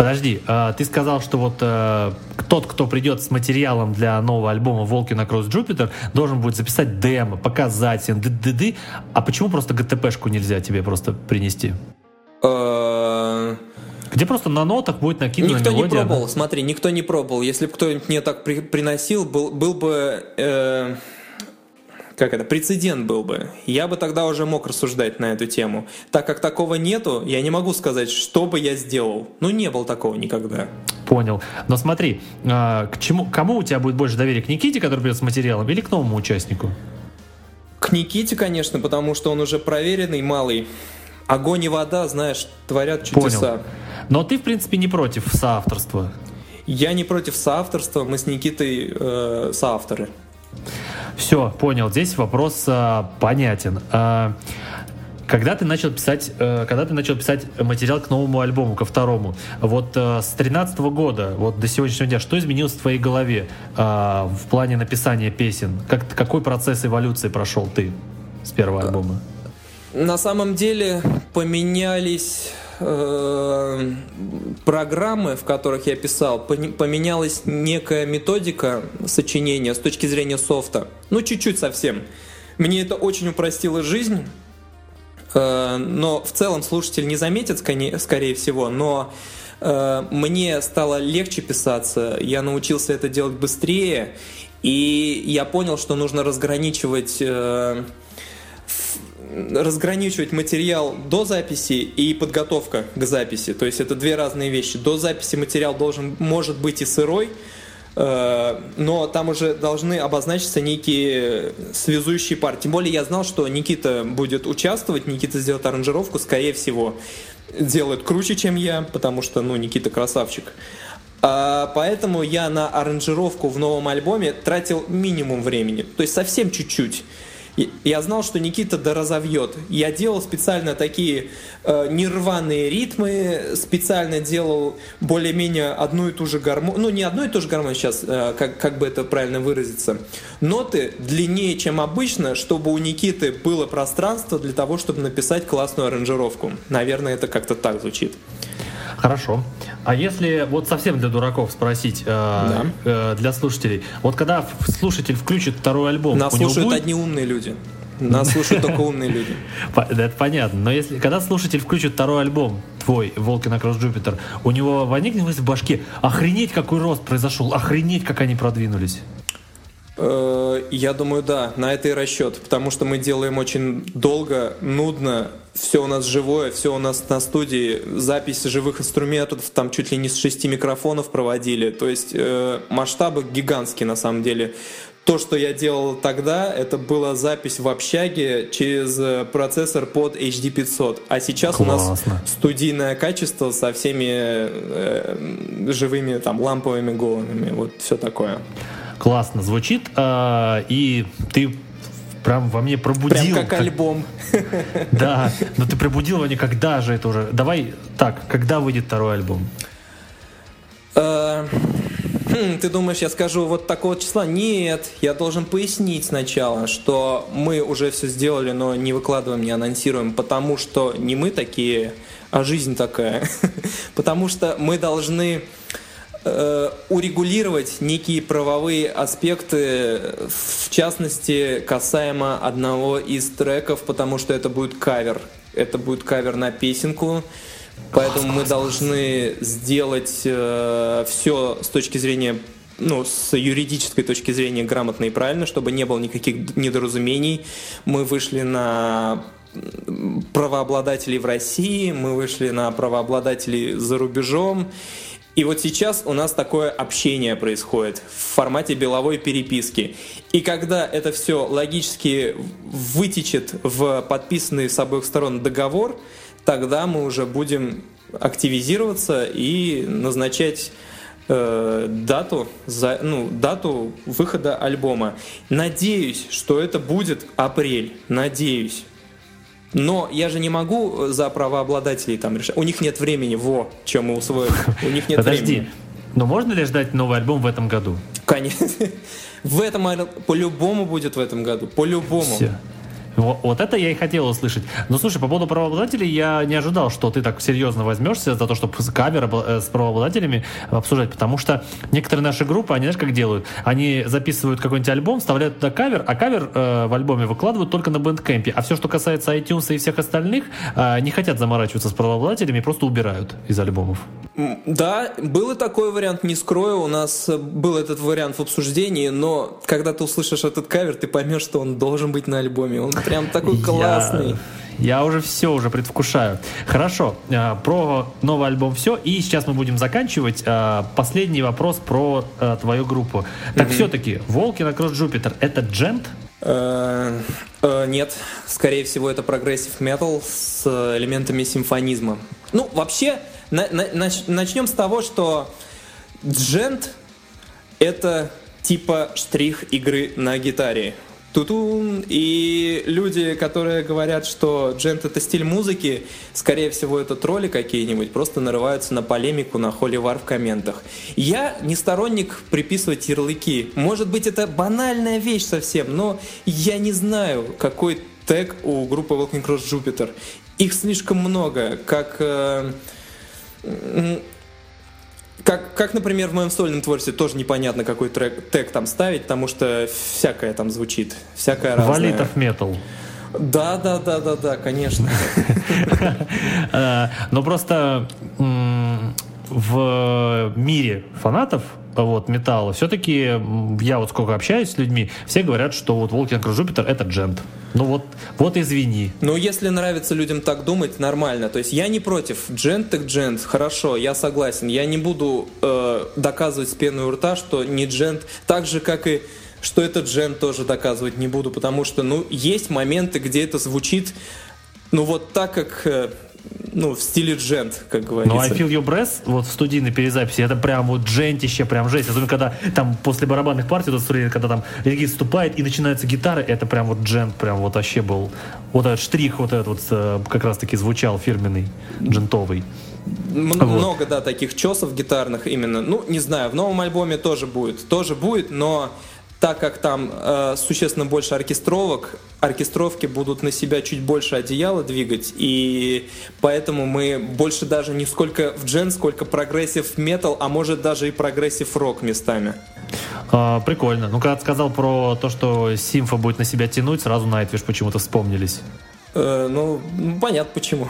Подожди, а, ты сказал, что вот э, тот, кто придет с материалом для нового альбома «Волки на Кросс Джупитер», должен будет записать демо, показать им, ды ды ды А почему просто ГТПшку нельзя тебе просто принести? Где просто на нотах будет накинута Никто мелодия. не пробовал, смотри, никто не пробовал. Если бы кто-нибудь мне так при приносил, был, был бы... Э как это, прецедент был бы. Я бы тогда уже мог рассуждать на эту тему. Так как такого нету, я не могу сказать, что бы я сделал. Ну, не было такого никогда. Понял. Но смотри, а, к чему, кому у тебя будет больше доверия? К Никите, который придет с материалом, или к новому участнику? К К Никите, конечно, потому что он уже проверенный малый. Огонь и вода, знаешь, творят чудеса. Понял. Но ты, в принципе, не против соавторства. Я не против соавторства, мы с Никитой э, соавторы. Все, понял. Здесь вопрос э, понятен. Э, когда ты начал писать, э, когда ты начал писать материал к новому альбому, ко второму, вот с 13 года, вот до сегодняшнего дня, что изменилось в твоей голове в плане написания песен? Как, какой процесс эволюции прошел ты с первого альбома? На самом деле поменялись э, программы, в которых я писал, поменялась некая методика сочинения с точки зрения софта. Ну, чуть-чуть совсем. Мне это очень упростило жизнь, э, но в целом слушатель не заметит, скорее всего, но э, мне стало легче писаться, я научился это делать быстрее, и я понял, что нужно разграничивать э, разграничивать материал до записи и подготовка к записи. То есть это две разные вещи. До записи материал должен, может быть и сырой, э, но там уже должны обозначиться некие связующие пары. Тем более я знал, что Никита будет участвовать, Никита сделает аранжировку, скорее всего, делает круче, чем я, потому что, ну, Никита красавчик. А, поэтому я на аранжировку в новом альбоме тратил минимум времени, то есть совсем чуть-чуть. Я знал, что Никита доразовьет. Я делал специально такие э, нерваные ритмы, специально делал более-менее одну и ту же гармонию, ну не одну и ту же гармонию сейчас, э, как, как бы это правильно выразиться. Ноты длиннее, чем обычно, чтобы у Никиты было пространство для того, чтобы написать классную аранжировку. Наверное, это как-то так звучит. Хорошо. А если вот совсем для дураков спросить, э, да. э, для слушателей, вот когда слушатель включит второй альбом, нас слушают будет... одни умные люди. Нас слушают только умные люди. [laughs] Это понятно. Но если когда слушатель включит второй альбом, твой Волки на Кросс Джупитер, у него возникнет мысль в башке, охренеть, какой рост произошел, охренеть, как они продвинулись. Э, я думаю, да, на это и расчет, потому что мы делаем очень долго, нудно, все у нас живое, все у нас на студии, запись живых инструментов, там чуть ли не с шести микрофонов проводили, то есть э, масштабы гигантские на самом деле. То, что я делал тогда, это была запись в общаге через э, процессор под HD 500. А сейчас Классно. у нас студийное качество со всеми э, живыми там ламповыми головами. Вот все такое. Классно звучит. Э, и ты прям во мне пробудил. Прям как, как... альбом. [laughs] Да, но ты пробудил во мне, когда же это уже... Давай так, когда выйдет второй альбом? Э, хм, ты думаешь, я скажу вот такого числа? Нет, я должен пояснить сначала, что мы уже все сделали, но не выкладываем, не анонсируем, потому что не мы такие, а жизнь такая. [laughs] потому что мы должны урегулировать некие правовые аспекты, в частности, касаемо одного из треков, потому что это будет кавер. Это будет кавер на песенку. Поэтому мы должны сделать э, все с точки зрения, ну, с юридической точки зрения грамотно и правильно, чтобы не было никаких недоразумений. Мы вышли на правообладателей в России, мы вышли на правообладателей за рубежом. И вот сейчас у нас такое общение происходит в формате беловой переписки. И когда это все логически вытечет в подписанный с обоих сторон договор, тогда мы уже будем активизироваться и назначать э, дату, за, ну, дату выхода альбома. Надеюсь, что это будет апрель. Надеюсь. Но я же не могу за правообладателей там решать. У них нет времени, во, чем мы усвоили. У них нет Подожди. времени. Но можно ли ждать новый альбом в этом году? Конечно. [laughs] В этом по-любому будет в этом году. По-любому. Все. Вот, это я и хотел услышать. Но слушай, по поводу правообладателей я не ожидал, что ты так серьезно возьмешься за то, чтобы кавер э, с правообладателями обсуждать, потому что некоторые наши группы, они знаешь, как делают? Они записывают какой-нибудь альбом, вставляют туда кавер, а кавер э, в альбоме выкладывают только на Bandcamp'е. А все, что касается iTunes и всех остальных, э, не хотят заморачиваться с правообладателями, просто убирают из альбомов. Да, был и такой вариант, не скрою, у нас был этот вариант в обсуждении, но когда ты услышишь этот кавер, ты поймешь, что он должен быть на альбоме. Он прям такой классный. Я... Уже все уже предвкушаю. Хорошо, э, про новый альбом все. И сейчас мы будем заканчивать. Э, последний вопрос про э, твою группу. Так mm-hmm. все-таки, Walking Across Jupiter это джент? Нет, скорее всего, это прогрессив метал с элементами симфонизма. Ну, вообще, на, на, нач, начнем с того, что джент это типа штрих игры на гитаре. Тутун. И люди, которые говорят, что джент это стиль музыки, скорее всего, это тролли какие-нибудь, просто нарываются на полемику, на холивар в комментах. Я не сторонник приписывать ярлыки. Может быть, это банальная вещь совсем, но я не знаю, какой тег у группы Walking Cross Jupiter. Их слишком много, как... Э, как, как, например, в моем сольном творчестве тоже непонятно, какой трек, тег там ставить, потому что всякое там звучит, всякое разное. Валитов метал. Да, да, да, да, да, конечно. Э, [laughs] но просто в мире фанатов вот, металла, все-таки я вот сколько общаюсь с людьми, все говорят, что вот Across Jupiter это джент. Ну вот, вот извини. Ну, если нравится людям так думать, нормально. То есть я не против. Джент так джент, хорошо, я согласен. Я не буду э, доказывать с пеной у рта, что не джент. Так же, как и что это джент тоже доказывать не буду, потому что, ну, есть моменты, где это звучит, ну, вот так, как э, ну, в стиле джент, как говорится. Ну, I Feel Your Breath, вот в студийной перезаписи, это прям вот джентище, прям жесть. Особенно, когда там после барабанных партий, вот, когда там регист вступает и начинается гитара, это прям вот джент, прям вот вообще был. Вот этот штрих вот этот вот э, как раз-таки звучал фирменный, джентовый. Много, вот. да, таких чесов гитарных именно. Ну, не знаю, в новом альбоме тоже будет. Тоже будет, но так как там э, существенно больше оркестровок, оркестровки будут на себя чуть больше одеяла двигать, и поэтому мы больше даже не сколько в джент, сколько прогрессив метал, а может даже и прогрессив рок местами. А, прикольно. Ну, когда ты сказал про то, что Симфа будет на себя тянуть, сразу Nightwish почему-то вспомнились. Э, ну, понятно почему.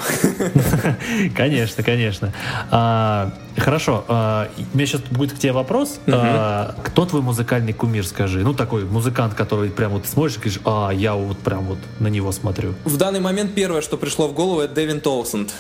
[laughs] Конечно, конечно. А, хорошо, а, у меня сейчас будет к тебе вопрос. Угу. А, кто твой музыкальный кумир, скажи? Ну, такой музыкант, который прям вот смотришь и говоришь, а, я вот прям вот на него смотрю. В данный момент первое, что пришло в голову, это Дэвин Толсенд.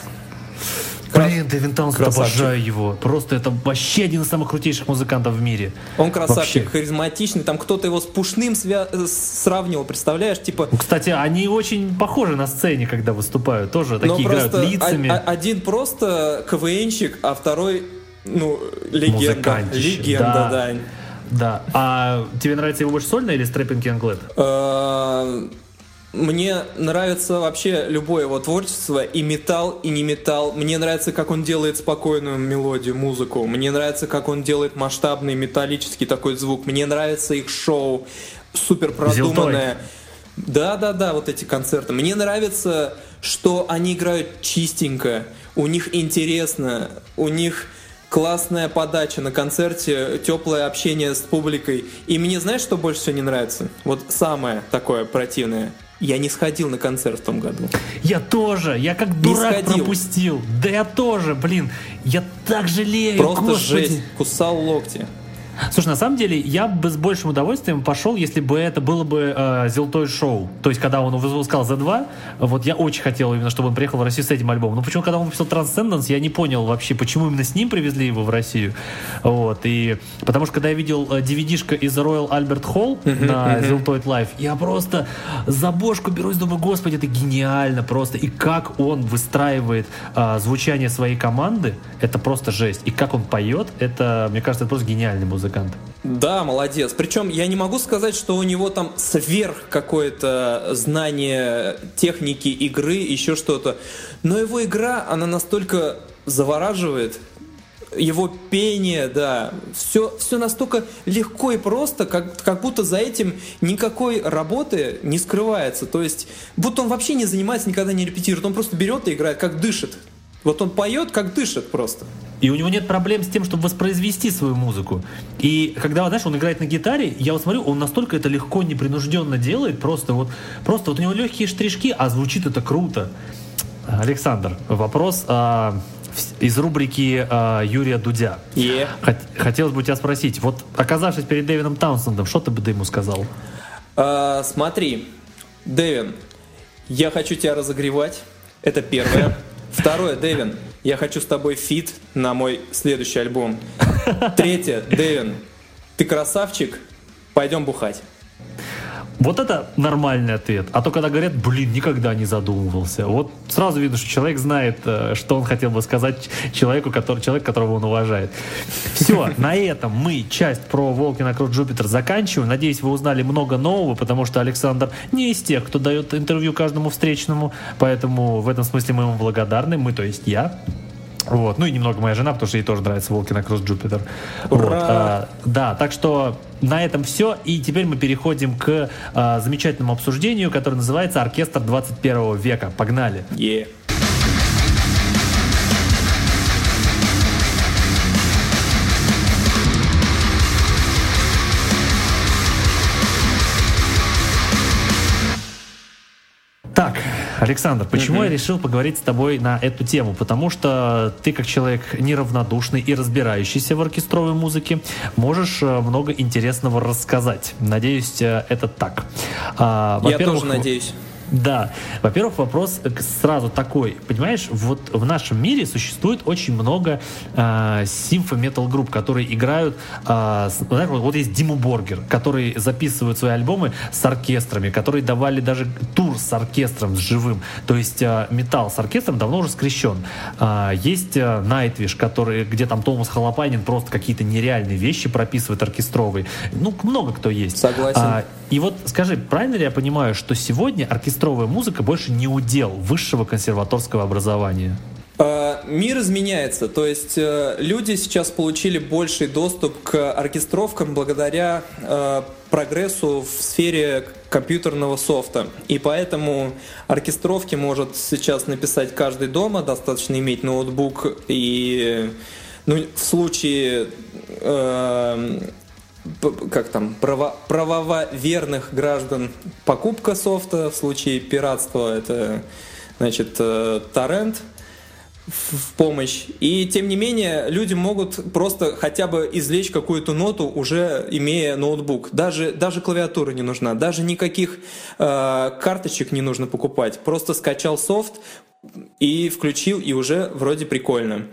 Блин, Дэвин Таунсенд, обожаю его. Просто это вообще один из самых крутейших музыкантов в мире. Он красавчик, вообще. харизматичный. Там кто-то его с Пушным свя- э, сравнивал, представляешь? Типа... Кстати, они очень похожи на сцене, когда выступают. Тоже такие играют лицами. один просто КВНщик, а второй, ну, легенда. Легенда, да. да. Да. А тебе нравится его больше сольно или Strapping Young Lad? Мне нравится вообще любое его творчество, и металл, и не металл. Мне нравится, как он делает спокойную мелодию, музыку. Мне нравится, как он делает масштабный металлический такой звук. Мне нравится их шоу, супер продуманное. Да, да, да, вот эти концерты. Мне нравится, что они играют чистенько, у них интересно, у них классная подача на концерте, теплое общение с публикой. И мне знаешь, что больше всего не нравится? Вот самое такое противное. Я не сходил на концерт в том году. Я тоже. Я как дурак сходил. пропустил. Да я тоже, блин. Я так жалею. Просто Господи. жесть. Кусал локти. Слушай, на самом деле, я бы с большим удовольствием пошел, если бы это было бы э, Золотой шоу. То есть, когда он выпускал за два, вот я очень хотел именно, чтобы он приехал в Россию с этим альбомом. Но почему, когда он выпустил Transcendence, я не понял вообще, почему именно с ним привезли его в Россию. Вот, и потому что, когда я видел DVD-шка э, из Royal Albert Hall uh-huh, на uh-huh. Ziltoid Life, я просто за бошку берусь, думаю, господи, это гениально просто. И как он выстраивает э, звучание своей команды, это просто жесть. И как он поет, это, мне кажется, это просто гениальный музыка музыкант. Да, молодец. Причем я не могу сказать, что у него там сверх какое-то знание техники игры, еще что-то. Но его игра, она настолько завораживает, его пение, да, все, все настолько легко и просто, как, как будто за этим никакой работы не скрывается. То есть, будто он вообще не занимается, никогда не репетирует, он просто берет и играет, как дышит. Вот он поет, как дышит просто. И у него нет проблем с тем, чтобы воспроизвести свою музыку. И когда, знаешь, он играет на гитаре, я вот смотрю, он настолько это легко, непринужденно делает, просто вот, просто вот у него легкие штришки, а звучит это круто. Александр, вопрос а, из рубрики а, Юрия Дудя. Yeah. Хотелось бы тебя спросить, вот оказавшись перед Дэвином Таунсендом, что ты бы ему сказал? А, смотри, Дэвин, я хочу тебя разогревать. Это первое. Второе, Дэвин, я хочу с тобой feat на мой следующий альбом. Третье, Дэвин, ты красавчик, пойдем бухать. Вот это нормальный ответ. А то, когда говорят, блин, никогда не задумывался. Вот сразу видно, что человек знает, э, что он хотел бы сказать человеку, который, человек, которого он уважает. Все, [laughs] на этом мы часть про Волкина Крут Джупитер заканчиваем. Надеюсь, вы узнали много нового, потому что Александр не из тех, кто дает интервью каждому встречному. Поэтому в этом смысле мы ему благодарны. Мы, то есть я. Вот. Ну и немного моя жена, потому что ей тоже нравится Волкина Кросс Джупитер. Вот. А, да, так что на этом все. И теперь мы переходим к а, замечательному обсуждению, которое называется «Оркестр 21 века». Погнали! Yeah. Александр, почему mm-hmm. я решил поговорить с тобой на эту тему? Потому что ты, как человек неравнодушный и разбирающийся в оркестровой музыке, можешь э, много интересного рассказать. Надеюсь, э, это так. А, я тоже надеюсь. Да. Во-первых, вопрос сразу такой. Понимаешь, вот в нашем мире существует очень много э, симфо-метал групп, которые играют... Э, знаешь, вот, вот есть Диму Боргер, который записывают свои альбомы с оркестрами, которые давали даже тур с оркестром, с живым. То есть э, металл с оркестром давно уже скрещен. Э, есть э, Nightwish, который, где там Томас Халапайнин просто какие-то нереальные вещи прописывает оркестровые. Ну, много кто есть. Согласен. А, и вот скажи, правильно ли я понимаю, что сегодня оркестровая музыка больше не удел высшего консерваторского образования? А, мир изменяется, то есть э, люди сейчас получили больший доступ к оркестровкам благодаря э, прогрессу в сфере компьютерного софта. И поэтому оркестровки может сейчас написать каждый дома, достаточно иметь ноутбук и ну, в случае э, как там, право, правоверных граждан покупка софта, в случае пиратства это, значит, э, торрент в помощь. И тем не менее, люди могут просто хотя бы извлечь какую-то ноту, уже имея ноутбук. Даже, даже клавиатура не нужна, даже никаких э, карточек не нужно покупать. Просто скачал софт и включил, и уже вроде прикольно.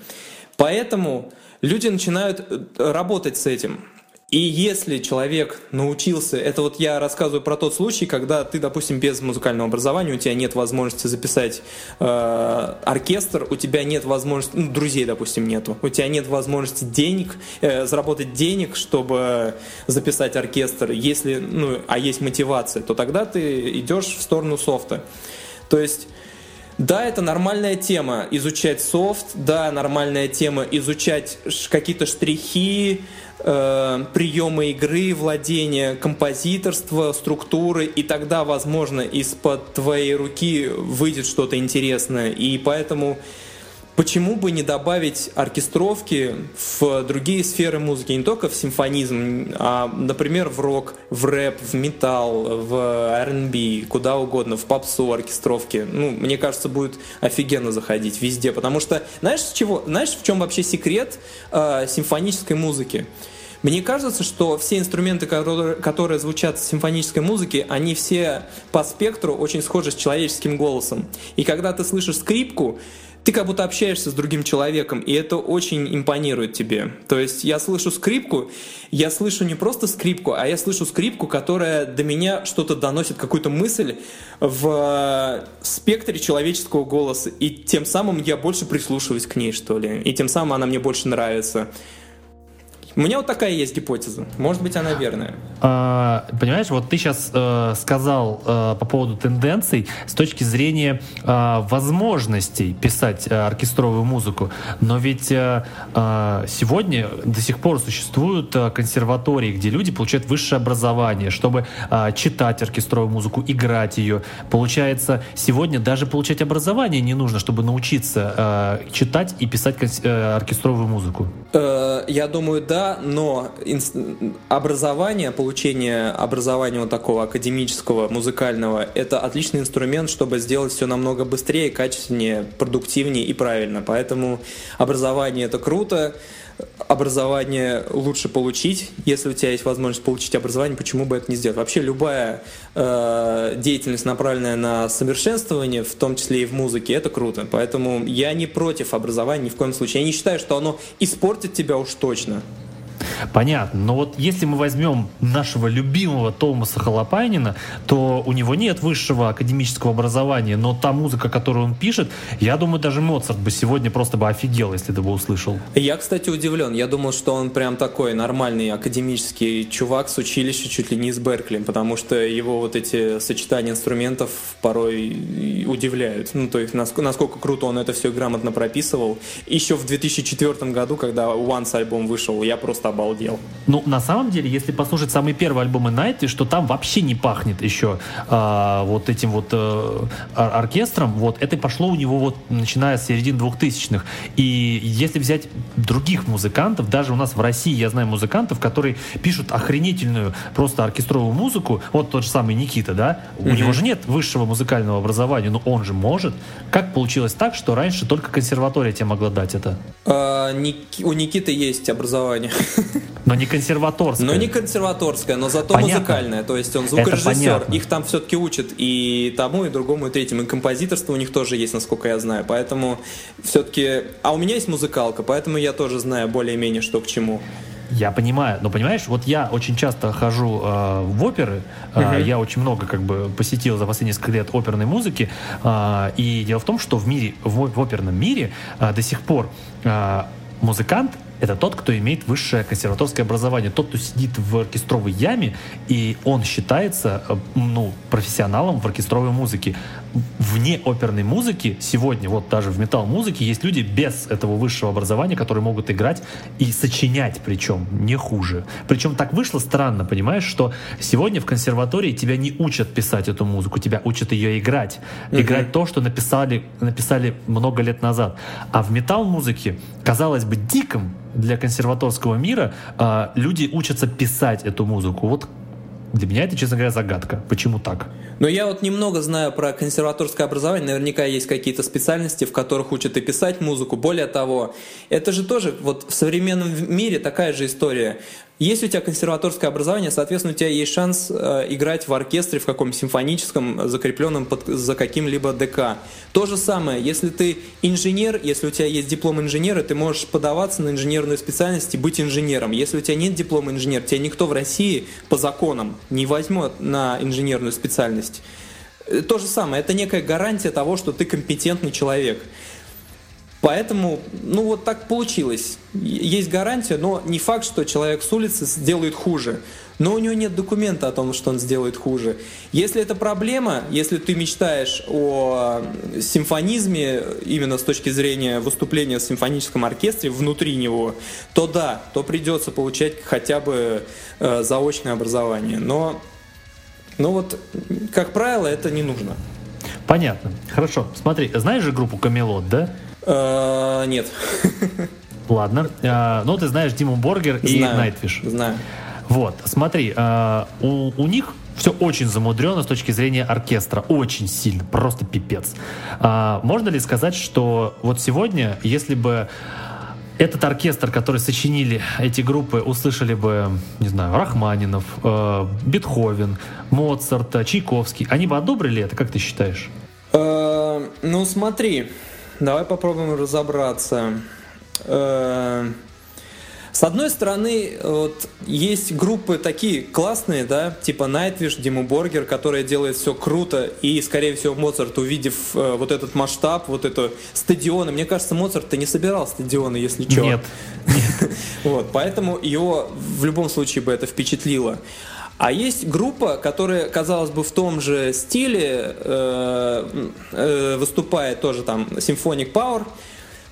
Поэтому люди начинают э, работать с этим. И если человек научился, это вот я рассказываю про тот случай, когда ты, допустим, без музыкального образования, у тебя нет возможности записать э, оркестр, у тебя нет возможности, ну, друзей, допустим, нету, у тебя нет возможности денег, э, заработать денег, чтобы записать оркестр, если, ну, а есть мотивация, то тогда ты идешь в сторону софта. То есть да, это нормальная тема изучать софт, да, нормальная тема изучать какие-то штрихи, э, приемы игры, владение композиторства, структуры, и тогда, возможно, из-под твоей руки выйдет что-то интересное. И поэтому Почему бы не добавить оркестровки в другие сферы музыки, не только в симфонизм, а, например, в рок, в рэп, в металл, в R&B, куда угодно, в попсу оркестровки. Ну, мне кажется, будет офигенно заходить везде, потому что, знаешь, чего, знаешь, в чем вообще секрет э, симфонической музыки? Мне кажется, что все инструменты, которые звучат в симфонической музыке, они все по спектру очень схожи с человеческим голосом. И когда ты слышишь скрипку, ты как будто общаешься с другим человеком, и это очень импонирует тебе. То есть я слышу скрипку, я слышу не просто скрипку, а я слышу скрипку, которая до меня что-то доносит, какую-то мысль в спектре человеческого голоса, и тем самым я больше прислушиваюсь к ней, что ли, и тем самым она мне больше нравится. У меня вот такая есть гипотеза. Может быть, она верная. А, понимаешь, вот ты сейчас э, сказал э, по поводу тенденций с точки зрения э, возможностей писать э, оркестровую музыку. Но ведь э, э, сегодня до сих пор существуют э, консерватории, где люди получают высшее образование, чтобы э, читать оркестровую музыку, играть ее. Получается, сегодня даже получать образование не нужно, чтобы научиться э, читать и писать э, оркестровую музыку. Э, я думаю, да но образование, получение образования вот такого академического, музыкального, это отличный инструмент, чтобы сделать все намного быстрее, качественнее, продуктивнее и правильно. Поэтому образование это круто, образование лучше получить, если у тебя есть возможность получить образование, почему бы это не сделать? Вообще любая э, деятельность, направленная на совершенствование, в том числе и в музыке, это круто. Поэтому я не против образования ни в коем случае. Я не считаю, что оно испортит тебя уж точно. Понятно. Но вот если мы возьмем нашего любимого Томаса Халапайнина, то у него нет высшего академического образования, но та музыка, которую он пишет, я думаю, даже Моцарт бы сегодня просто бы офигел, если бы услышал. Я, кстати, удивлен. Я думал, что он прям такой нормальный академический чувак с училища чуть ли не из Беркли, потому что его вот эти сочетания инструментов порой удивляют. Ну, то есть, насколько круто он это все грамотно прописывал. Еще в 2004 году, когда Once альбом вышел, я просто обалдел. Ну, на самом деле, если послушать самый первый альбом Night, что там вообще не пахнет еще а, вот этим вот а, оркестром, вот это пошло у него вот начиная с середины 2000-х. И если взять других музыкантов, даже у нас в России я знаю музыкантов, которые пишут охренительную просто оркестровую музыку, вот тот же самый Никита, да, mm-hmm. у него же нет высшего музыкального образования, но он же может. Как получилось так, что раньше только консерватория тебе могла дать это? А, у Никиты есть образование. [laughs] Но не консерваторское. Но не консерваторское, но зато понятно. музыкальное. То есть он звукорежиссер. Их там все-таки учат и тому, и другому, и третьему. И композиторство у них тоже есть, насколько я знаю. Поэтому все-таки... А у меня есть музыкалка, поэтому я тоже знаю более-менее, что к чему. Я понимаю, но понимаешь, вот я очень часто хожу э, в оперы, э, uh-huh. я очень много как бы посетил за последние несколько лет оперной музыки, э, и дело в том, что в мире, в, в оперном мире э, до сих пор э, музыкант это тот, кто имеет высшее консерваторское образование, тот, кто сидит в оркестровой яме, и он считается э, ну, профессионалом в оркестровой музыке. Вне оперной музыки сегодня, вот даже в металл-музыке, есть люди без этого высшего образования, которые могут играть и сочинять, причем не хуже. Причем так вышло странно, понимаешь, что сегодня в консерватории тебя не учат писать эту музыку, тебя учат ее играть. Mm-hmm. Играть то, что написали, написали много лет назад. А в металл-музыке, казалось бы, диком для консерваторского мира э, люди учатся писать эту музыку. Вот для меня это, честно говоря, загадка. Почему так? Но я вот немного знаю про консерваторское образование. Наверняка есть какие-то специальности, в которых учат и писать музыку. Более того, это же тоже вот в современном мире такая же история. Если у тебя консерваторское образование, соответственно, у тебя есть шанс э, играть в оркестре в каком-то симфоническом, закрепленном под, за каким-либо ДК. То же самое, если ты инженер, если у тебя есть диплом инженера, ты можешь подаваться на инженерную специальность и быть инженером. Если у тебя нет диплома инженера, тебя никто в России по законам не возьмет на инженерную специальность. Э, то же самое, это некая гарантия того, что ты компетентный человек. Поэтому, ну вот так получилось. Есть гарантия, но не факт, что человек с улицы сделает хуже. Но у него нет документа о том, что он сделает хуже. Если это проблема, если ты мечтаешь о симфонизме именно с точки зрения выступления в симфоническом оркестре внутри него, то да, то придется получать хотя бы э, заочное образование. Но, но вот, как правило, это не нужно. Понятно. Хорошо. Смотри, знаешь же группу Камелот, да? Э, нет. [laughs] Ладно. Э, ну, ты знаешь Dimmu Borgir и Nightwish. Знаю. Вот, смотри, э, у, у них все очень замудрено с точки зрения оркестра. Очень сильно, просто пипец. можно ли сказать, что вот сегодня, если бы этот оркестр, который сочинили эти группы, услышали бы, не знаю, Рахманинов, э, Бетховен, Моцарт, Чайковский, они бы одобрили это, как ты считаешь? Э, ну, смотри, Давай попробуем разобраться. Э, с одной стороны, вот есть группы такие классные, да, типа Nightwish, Диму Боргер, которые делают все круто, и, скорее всего, Моцарт, увидев э, вот этот масштаб, вот это стадионы, мне кажется, Моцарт-то не собирал стадионы, если что. Нет. [laughs] Вот, поэтому его в любом случае бы это впечатлило. А есть группа, которая, казалось бы, в том же стиле э, э, выступает тоже там Symphonic Power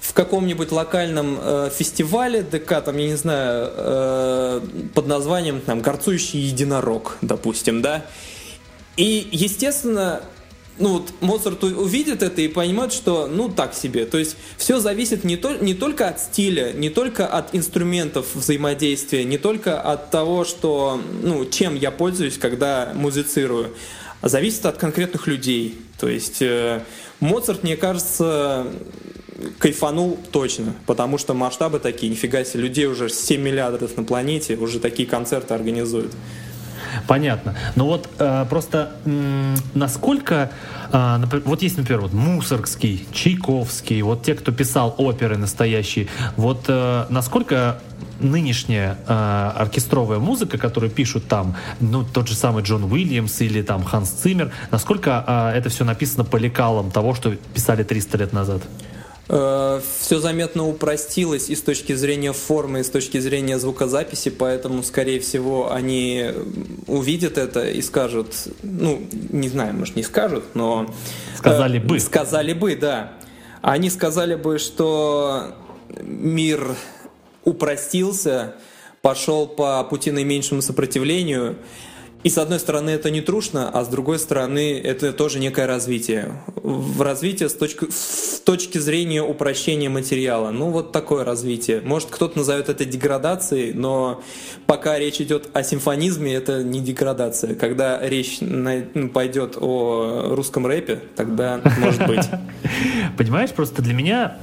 в каком-нибудь локальном э, фестивале ДК, там, я не знаю, э, под названием там «Горцующий единорог», допустим, да. И, естественно, ну вот Моцарт увидит это и поймет, что ну так себе. То есть все зависит не, то, не только от стиля, не только от инструментов взаимодействия, не только от того, что, ну, чем я пользуюсь, когда музицирую, а зависит от конкретных людей. То есть э, Моцарт, мне кажется, кайфанул точно, потому что масштабы такие, нифига себе, людей уже 7 миллиардов на планете, уже такие концерты организуют. Понятно. Но вот э, просто м, насколько, э, например, вот есть, например, вот Мусоргский, Чайковский, вот те, кто писал оперы настоящие, вот э, насколько нынешняя э, оркестровая музыка, которую пишут там, ну, тот же самый Джон Уильямс или там Ханс Циммер, насколько э, это все написано по лекалам того, что писали 300 лет назад? Э, все заметно упростилось и с точки зрения формы, и с точки зрения звукозаписи, поэтому, скорее всего, они увидят это и скажут, ну, не знаю, может, не скажут, но... Сказали бы. Сказали бы, да. Они сказали бы, что мир упростился, пошел по пути наименьшему сопротивлению, и с одной стороны это не трушно, а с другой стороны это тоже некое развитие. В развитие с точки, с точки зрения упрощения материала. Ну вот такое развитие. Может кто-то назовет это деградацией, но пока речь идет о симфонизме, это не деградация. Когда речь ну, пойдет о русском рэпе, тогда может быть. [laughs] Понимаешь, просто для меня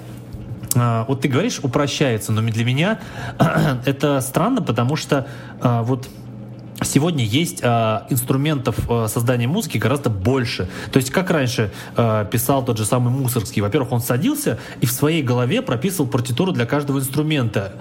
а, вот ты говоришь, упрощается, но для меня [clears throat] это странно, потому что а, вот Сегодня есть э, инструментов э, создания музыки гораздо больше. То есть, как раньше э, писал тот же самый Мусоргский, во-первых, он садился и в своей голове прописывал партитуру для каждого инструмента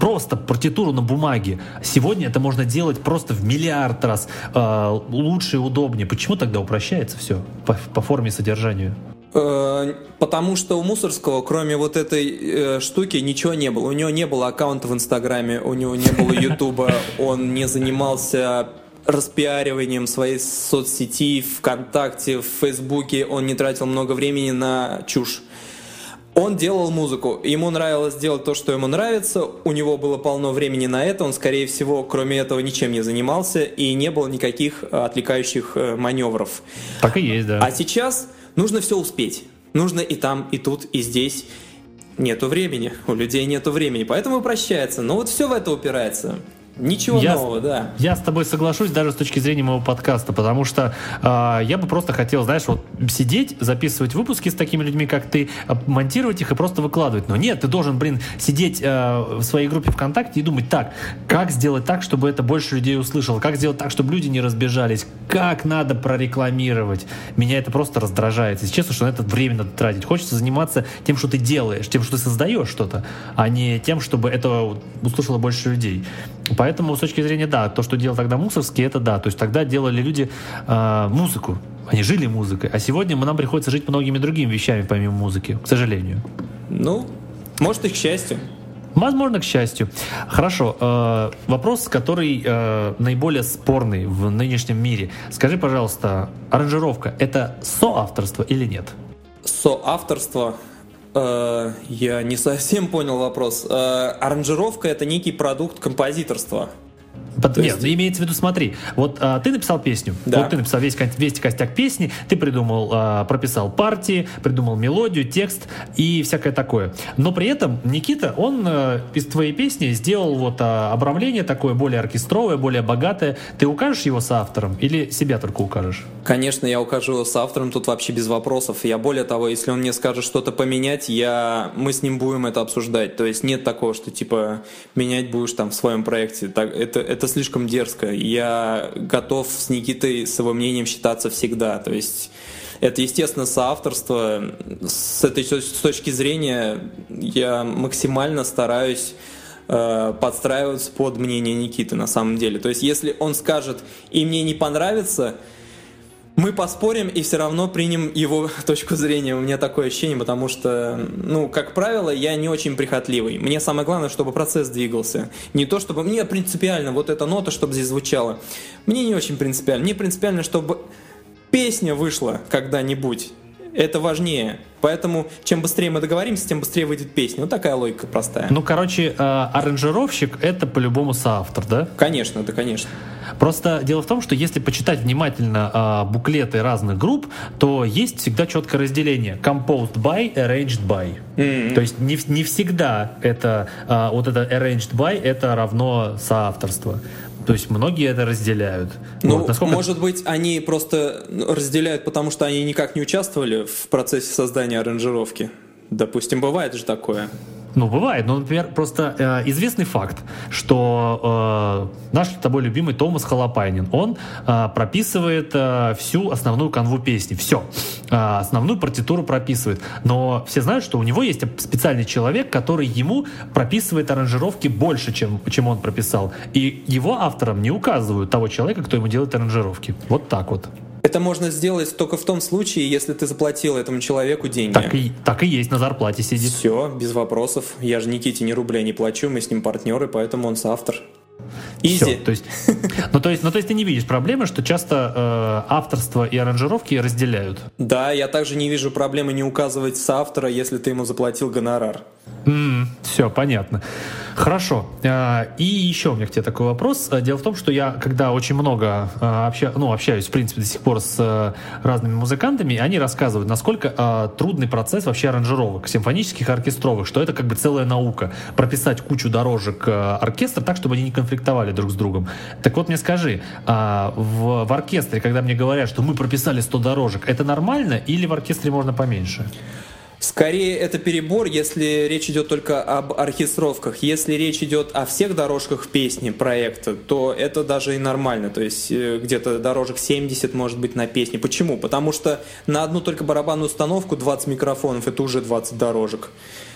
просто партитуру на бумаге. Сегодня это можно делать просто в миллиард раз э, лучше и удобнее. Почему тогда упрощается все по, по форме и содержанию? Э, потому что у Мусорского, кроме вот этой э, штуки, ничего не было. У него не было аккаунта в Инстаграме, у него не было Ютуба, он не занимался распиариванием своей соцсети, ВКонтакте, в Фейсбуке, он не тратил много времени на чушь. Он делал музыку, ему нравилось делать то, что ему нравится, у него было полно времени на это, он, скорее всего, кроме этого ничем не занимался, и не было никаких отвлекающих э, маневров. Так и есть, да. А сейчас нужно все успеть. Нужно и там, и тут, и здесь. Нету времени, у людей нету времени, поэтому прощается. Но вот все в это упирается. Ничего я, нового, да. Я с тобой соглашусь даже с точки зрения моего подкаста, потому что э, я бы просто хотел, знаешь, вот сидеть, записывать выпуски с такими людьми, как ты, монтировать их и просто выкладывать. Но нет, ты должен, блин, сидеть э, в своей группе ВКонтакте и думать, так, как сделать так, чтобы это больше людей услышало, как сделать так, чтобы люди не разбежались, как надо прорекламировать. Меня это просто раздражает. Если честно, что на это время надо тратить. Хочется заниматься тем, что ты делаешь, тем, что ты создаешь что-то, а не тем, чтобы это услышало больше людей. Поэтому с точки зрения, да, то, что делал тогда Мусорский, это да. То есть тогда делали люди э, музыку, они жили музыкой. А сегодня нам приходится жить многими другими вещами, помимо музыки, к сожалению. Ну, может и к счастью. Возможно, к счастью. Хорошо. Э, вопрос, который э, наиболее спорный в нынешнем мире. Скажи, пожалуйста, аранжировка — это соавторство или нет? Соавторство я не совсем понял вопрос. Э, аранжировка это некий продукт композиторства. Под, нет, есть... имеется в виду, смотри, вот а, ты написал песню, да. вот ты написал весь, весь костяк песни, ты придумал, а, прописал партии, придумал мелодию, текст и всякое такое. Но при этом Никита, он а, из твоей песни сделал вот а, обрамление такое более оркестровое, более богатое. Ты укажешь его с автором или себя только укажешь? Конечно, я укажу его с автором, тут вообще без вопросов. Я более того, если он мне скажет что-то поменять, я, мы с ним будем это обсуждать. То есть нет такого, что типа менять будешь там в своем проекте. Так, это, это слишком дерзко. Я готов с Никитой с его мнением считаться всегда. То есть это, естественно, соавторство. С этой с точки зрения я максимально стараюсь э, подстраиваться под мнение Никиты на самом деле. То есть если он скажет и мне не понравится, мы поспорим и все равно примем его [laughs] точку зрения. У меня такое ощущение, потому что, ну, как правило, я не очень прихотливый. Мне самое главное, чтобы процесс двигался. Не то, чтобы мне принципиально вот эта нота, чтобы здесь звучала. Мне не очень принципиально. Мне принципиально, чтобы песня вышла когда-нибудь. Это важнее. Поэтому чем быстрее мы договоримся, тем быстрее выйдет песня. Вот такая логика простая. Ну, короче, э, аранжировщик — это по-любому соавтор, да? Конечно, да, конечно. Просто дело в том, что если почитать внимательно э, буклеты разных групп, то есть всегда четкое разделение. Composed by, arranged by. Mm-hmm. То есть не, не всегда это э, вот это arranged by это равно соавторство. То есть многие это разделяют. Ну, вот, насколько... может быть, они просто разделяют, потому что они никак не участвовали в процессе создания аранжировки. Допустим, бывает же такое. Ну, бывает. Ну, например, просто э, известный факт, что э, наш с тобой любимый Томас Халапайнин, он э, прописывает э, всю основную канву песни. Все. Э, основную партитуру прописывает. Но все знают, что у него есть специальный человек, который ему прописывает аранжировки больше, чем, чем он прописал. И его авторам не указывают того человека, кто ему делает аранжировки. Вот так вот. Это можно сделать только в том случае, если ты заплатил этому человеку деньги. Так и, так и есть, на зарплате сидит. Все, без вопросов. Я же Никите ни рубля не плачу, мы с ним партнеры, поэтому он соавтор. Изи. Все, то есть, [laughs] ну, то есть, ну, то есть ты не видишь проблемы, что часто э, авторство и аранжировки разделяют? Да, я также не вижу проблемы не указывать соавтора, если ты ему заплатил гонорар. Mm, все, понятно. Хорошо. А, и еще у меня к тебе такой вопрос. А, дело в том, что я, когда очень много а, обща, ну, общаюсь, в принципе, до сих пор с разными музыкантами, они рассказывают, насколько трудный процесс вообще аранжировок, симфонических оркестровых, что это как бы целая наука. Прописать кучу дорожек оркестра так, чтобы они не конфликтовали друг с другом. Так вот мне скажи, в, в оркестре, когда мне говорят, что мы прописали 100 дорожек, это нормально или в оркестре можно поменьше? Скорее, это перебор, если речь идет только об оркестровках. Если речь идет о всех дорожках песни проекта, то это даже и нормально. То есть э, где-то дорожек 70 может быть на песне. Почему? Потому что на одну только барабанную установку 20 микрофонов это уже 20 дорожек.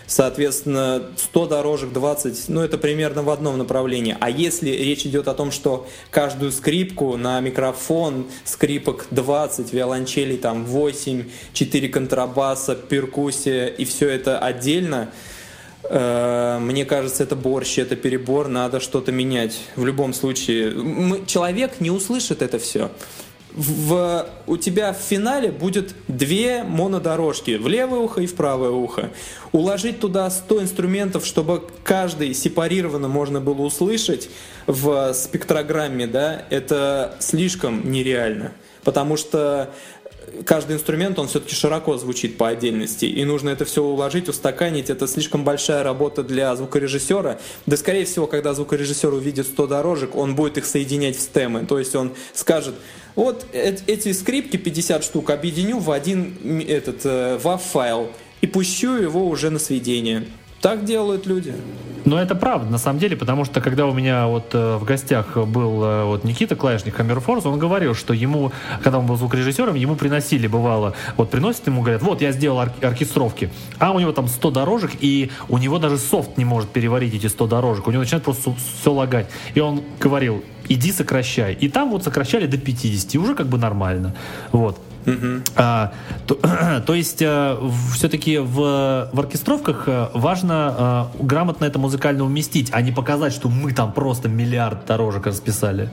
Соответственно, 100 дорожек, 20, ну это примерно в одном направлении. А если речь идет о том, что каждую скрипку на микрофон, скрипок 20, виолончелей там 8, 4 контрабаса, перкуссия и все это отдельно, э, мне кажется, это борщ, это перебор, надо что-то менять. В любом случае, мы, человек не услышит это все в, у тебя в финале будет две монодорожки, в левое ухо и в правое ухо. Уложить туда 100 инструментов, чтобы каждый сепарированно можно было услышать в спектрограмме, да, это слишком нереально. Потому что каждый инструмент, он все-таки широко звучит по отдельности, и нужно это все уложить, устаканить. Это слишком большая работа для звукорежиссера. Да, скорее всего, когда звукорежиссер увидит 100 дорожек, он будет их соединять в стемы. То есть он скажет, вот эти скрипки 50 штук объединю в один этот э, WAV-файл и пущу его уже на сведение. Так делают люди. Но это правда, на самом деле, потому что когда у меня вот э, в гостях был э, вот Никита Клавишник Хаммерфорс, он говорил, что ему, когда он был звукорежиссером, ему приносили, бывало, вот приносят ему, говорят, вот я сделал ор- оркестровки, а у него там 100 дорожек, и у него даже софт не может переварить эти 100 дорожек, у него начинает просто все лагать. И он говорил, иди сокращай. И там вот сокращали до 50, и уже как бы нормально. Вот. А, то, [clears throat] то есть а, все-таки в, в оркестровках э, важно а, грамотно это музыкально уместить, а не показать, что мы там просто миллиард дорожек расписали.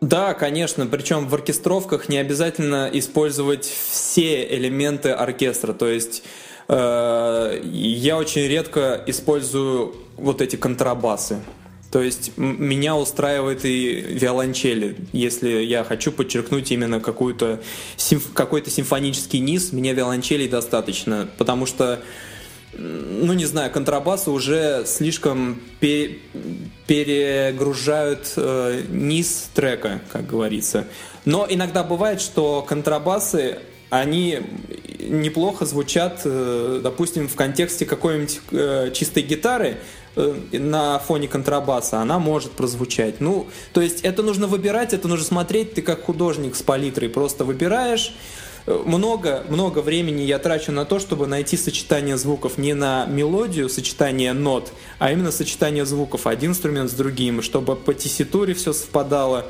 Да, конечно. Причем в оркестровках не обязательно использовать все элементы оркестра. То есть э, я очень редко использую вот эти контрабасы. То есть меня устраивает и виолончели. Если я хочу подчеркнуть именно какую-то симф... какой-то симфонический низ, мне виолончелей достаточно, потому что ну не знаю, контрабасы уже слишком пе перегружают э, низ трека, как говорится. Но иногда бывает, что контрабасы они неплохо звучат, э, допустим, в контексте какой-нибудь э, чистой гитары, на фоне контрабаса, она может прозвучать. Ну, то есть это нужно выбирать, это нужно смотреть, ты как художник с палитрой просто выбираешь, э, много, много времени я трачу на то, чтобы найти сочетание звуков не на мелодию, сочетание нот, а именно сочетание звуков. Один инструмент с другим, чтобы по тесситуре все совпадало,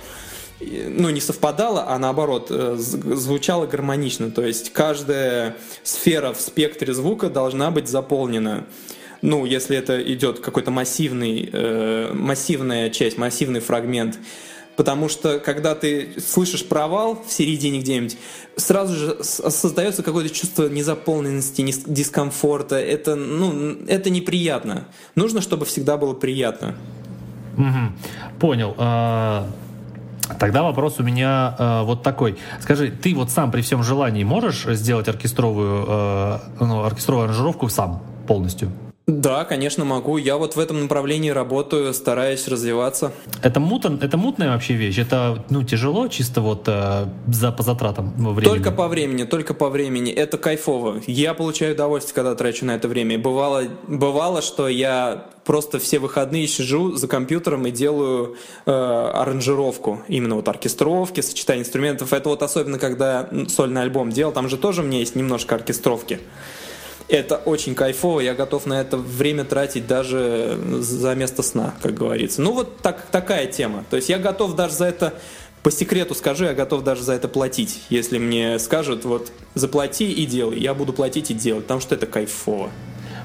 ну не совпадало, а наоборот э, звучало гармонично. То есть каждая сфера в спектре звука должна быть заполнена ну, если это идет какой-то массивный, э, массивная часть, массивный фрагмент, потому что когда ты слышишь провал в середине где-нибудь, сразу же создается какое-то чувство незаполненности, дискомфорта. Это, ну, это неприятно. Нужно, чтобы всегда было приятно. Угу. Понял. А, тогда вопрос у меня э, вот такой. Скажи, ты вот сам при всем желании можешь сделать оркестровую, э, ну, оркестровую аранжировку сам полностью? Да, конечно, могу. Я вот в этом направлении работаю, стараюсь развиваться. Это, мутан, это мутная вообще вещь? Это ну, тяжело чисто вот э, за, по затратам времени? Только по времени, только по времени. Это кайфово. Я получаю удовольствие, когда трачу на это время. Бывало, бывало что я просто все выходные сижу за компьютером и делаю э, аранжировку. Именно вот оркестровки, сочетание инструментов. Это вот особенно, когда сольный альбом делал. Там же тоже у меня есть немножко оркестровки. Это очень кайфово, я готов на это время тратить даже за место сна, как говорится. Ну вот так, такая тема. То есть я готов даже за это, по секрету скажу, я готов даже за это платить. Если мне скажут, вот заплати и делай, я буду платить и делать, потому что это кайфово.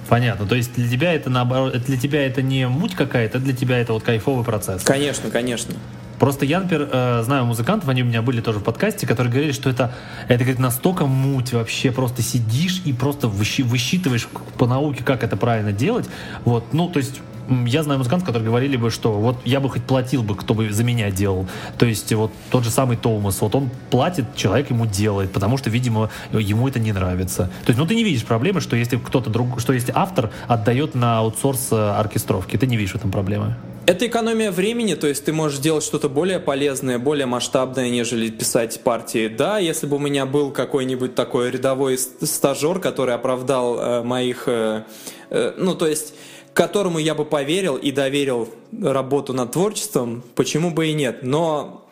Понятно. То есть для тебя это наоборот, для тебя это не муть какая-то, для тебя это вот кайфовый процесс. Конечно, конечно. Просто я, например, э, знаю музыкантов, они у меня были тоже в подкасте, которые говорили, что это, это как настолько муть вообще, просто сидишь и просто высчитываешь по науке, как это правильно делать. Вот, ну, то есть я знаю музыкантов, которые говорили бы, что вот я бы хоть платил бы, кто бы за меня делал. То есть вот тот же самый Томас, вот он платит, человек ему делает, потому что, видимо, ему это не нравится. То есть, ну ты не видишь проблемы, что если кто-то друг, что если автор отдает на аутсорс э, оркестровки, ты не видишь в этом проблемы. Это экономия времени, то есть ты можешь делать что-то более полезное, более масштабное, нежели писать партии. Да, если бы у меня был какой-нибудь такой рядовой стажер, который оправдал э, моих... Э, э, ну, то есть которому я бы поверил и доверил работу над творчеством, почему бы и нет. Но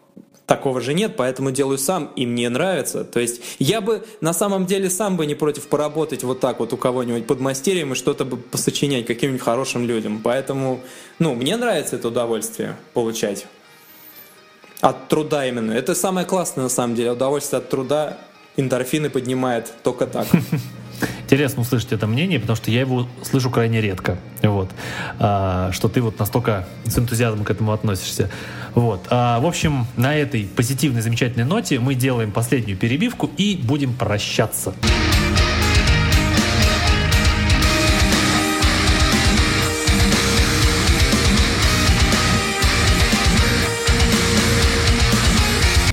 такого же нет, поэтому делаю сам, и мне нравится. То есть я бы на самом деле сам бы не против поработать вот так вот у кого-нибудь под мастерием и что-то бы посочинять каким-нибудь хорошим людям. Поэтому, ну, мне нравится это удовольствие получать. От труда именно. Это самое классное на самом деле. Удовольствие от труда эндорфины поднимает только так. [laughs] Интересно услышать это мнение, потому что я его слышу крайне редко. Вот. А, что ты вот настолько с энтузиазмом к этому относишься. Вот. А, в общем, на этой позитивной, замечательной ноте мы делаем последнюю перебивку и будем прощаться.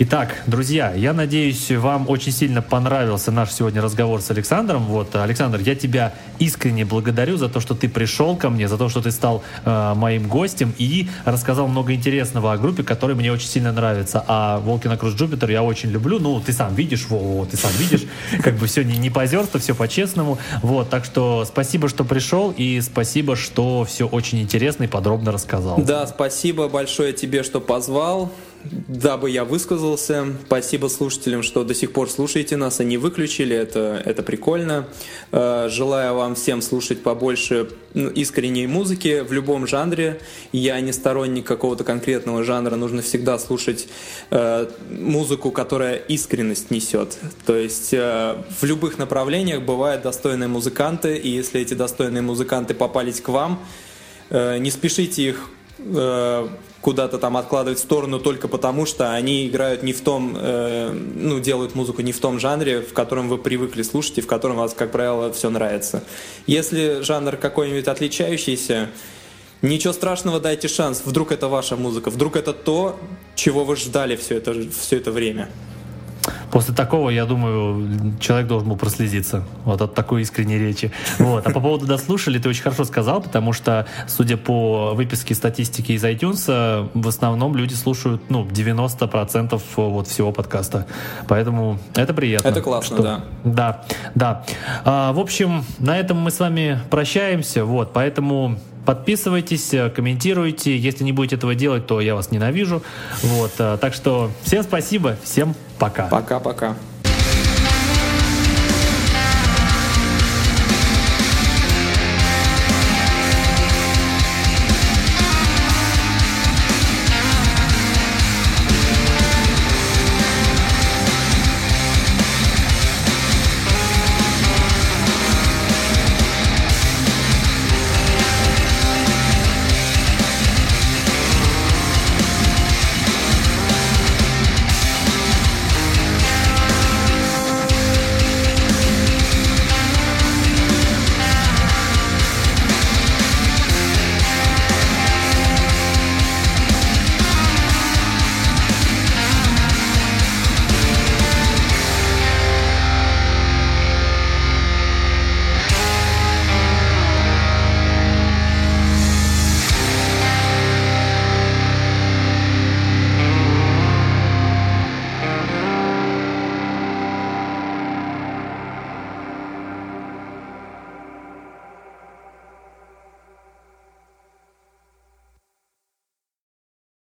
Итак, друзья, я надеюсь, вам очень сильно понравился наш сегодня разговор с Александром. Вот, Александр, я тебя искренне благодарю за то, что ты пришел ко мне, за то, что ты стал э, моим гостем и рассказал много интересного о группе, которая мне очень сильно нравится. А Волкина Круз Джупитер я очень люблю. Ну, ты сам видишь, Вова, ты сам видишь, [laughs] как бы все не, не позерство, все по-честному. Вот, так что спасибо, что пришел, и спасибо, что все очень интересно и подробно рассказал. Да, спасибо большое тебе, что позвал дабы я высказался. Спасибо слушателям, что до сих пор слушаете нас, они выключили, это, это прикольно. Э, желаю вам всем слушать побольше ну, искренней музыки в любом жанре. Я не сторонник какого-то конкретного жанра, нужно всегда слушать э, музыку, которая искренность несет. То есть э, в любых направлениях бывают достойные музыканты, и если эти достойные музыканты попались к вам, не спешите их куда-то там откладывать в сторону только потому, что они играют не в том, э, ну, делают музыку не в том жанре, в котором вы привыкли слушать и в котором вас, как правило, все нравится. Если жанр какой-нибудь отличающийся, ничего страшного, дайте шанс. Вдруг это ваша музыка, вдруг это то, чего вы ждали все это, все это время. После такого, я думаю, человек должен был прослезиться вот от такой искренней речи. Вот. А по поводу дослушали, ты очень хорошо сказал, потому что, судя по выписке статистики из iTunes, в основном люди слушают ну, 90% вот всего подкаста. Поэтому это приятно. Это классно, что... да. Да, да. А, в общем, на этом мы с вами прощаемся. Вот, поэтому Подписывайтесь, э, комментируйте. Если не будете этого делать, то я вас ненавижу. Вот, э, так что всем спасибо, всем пока. Пока-пока.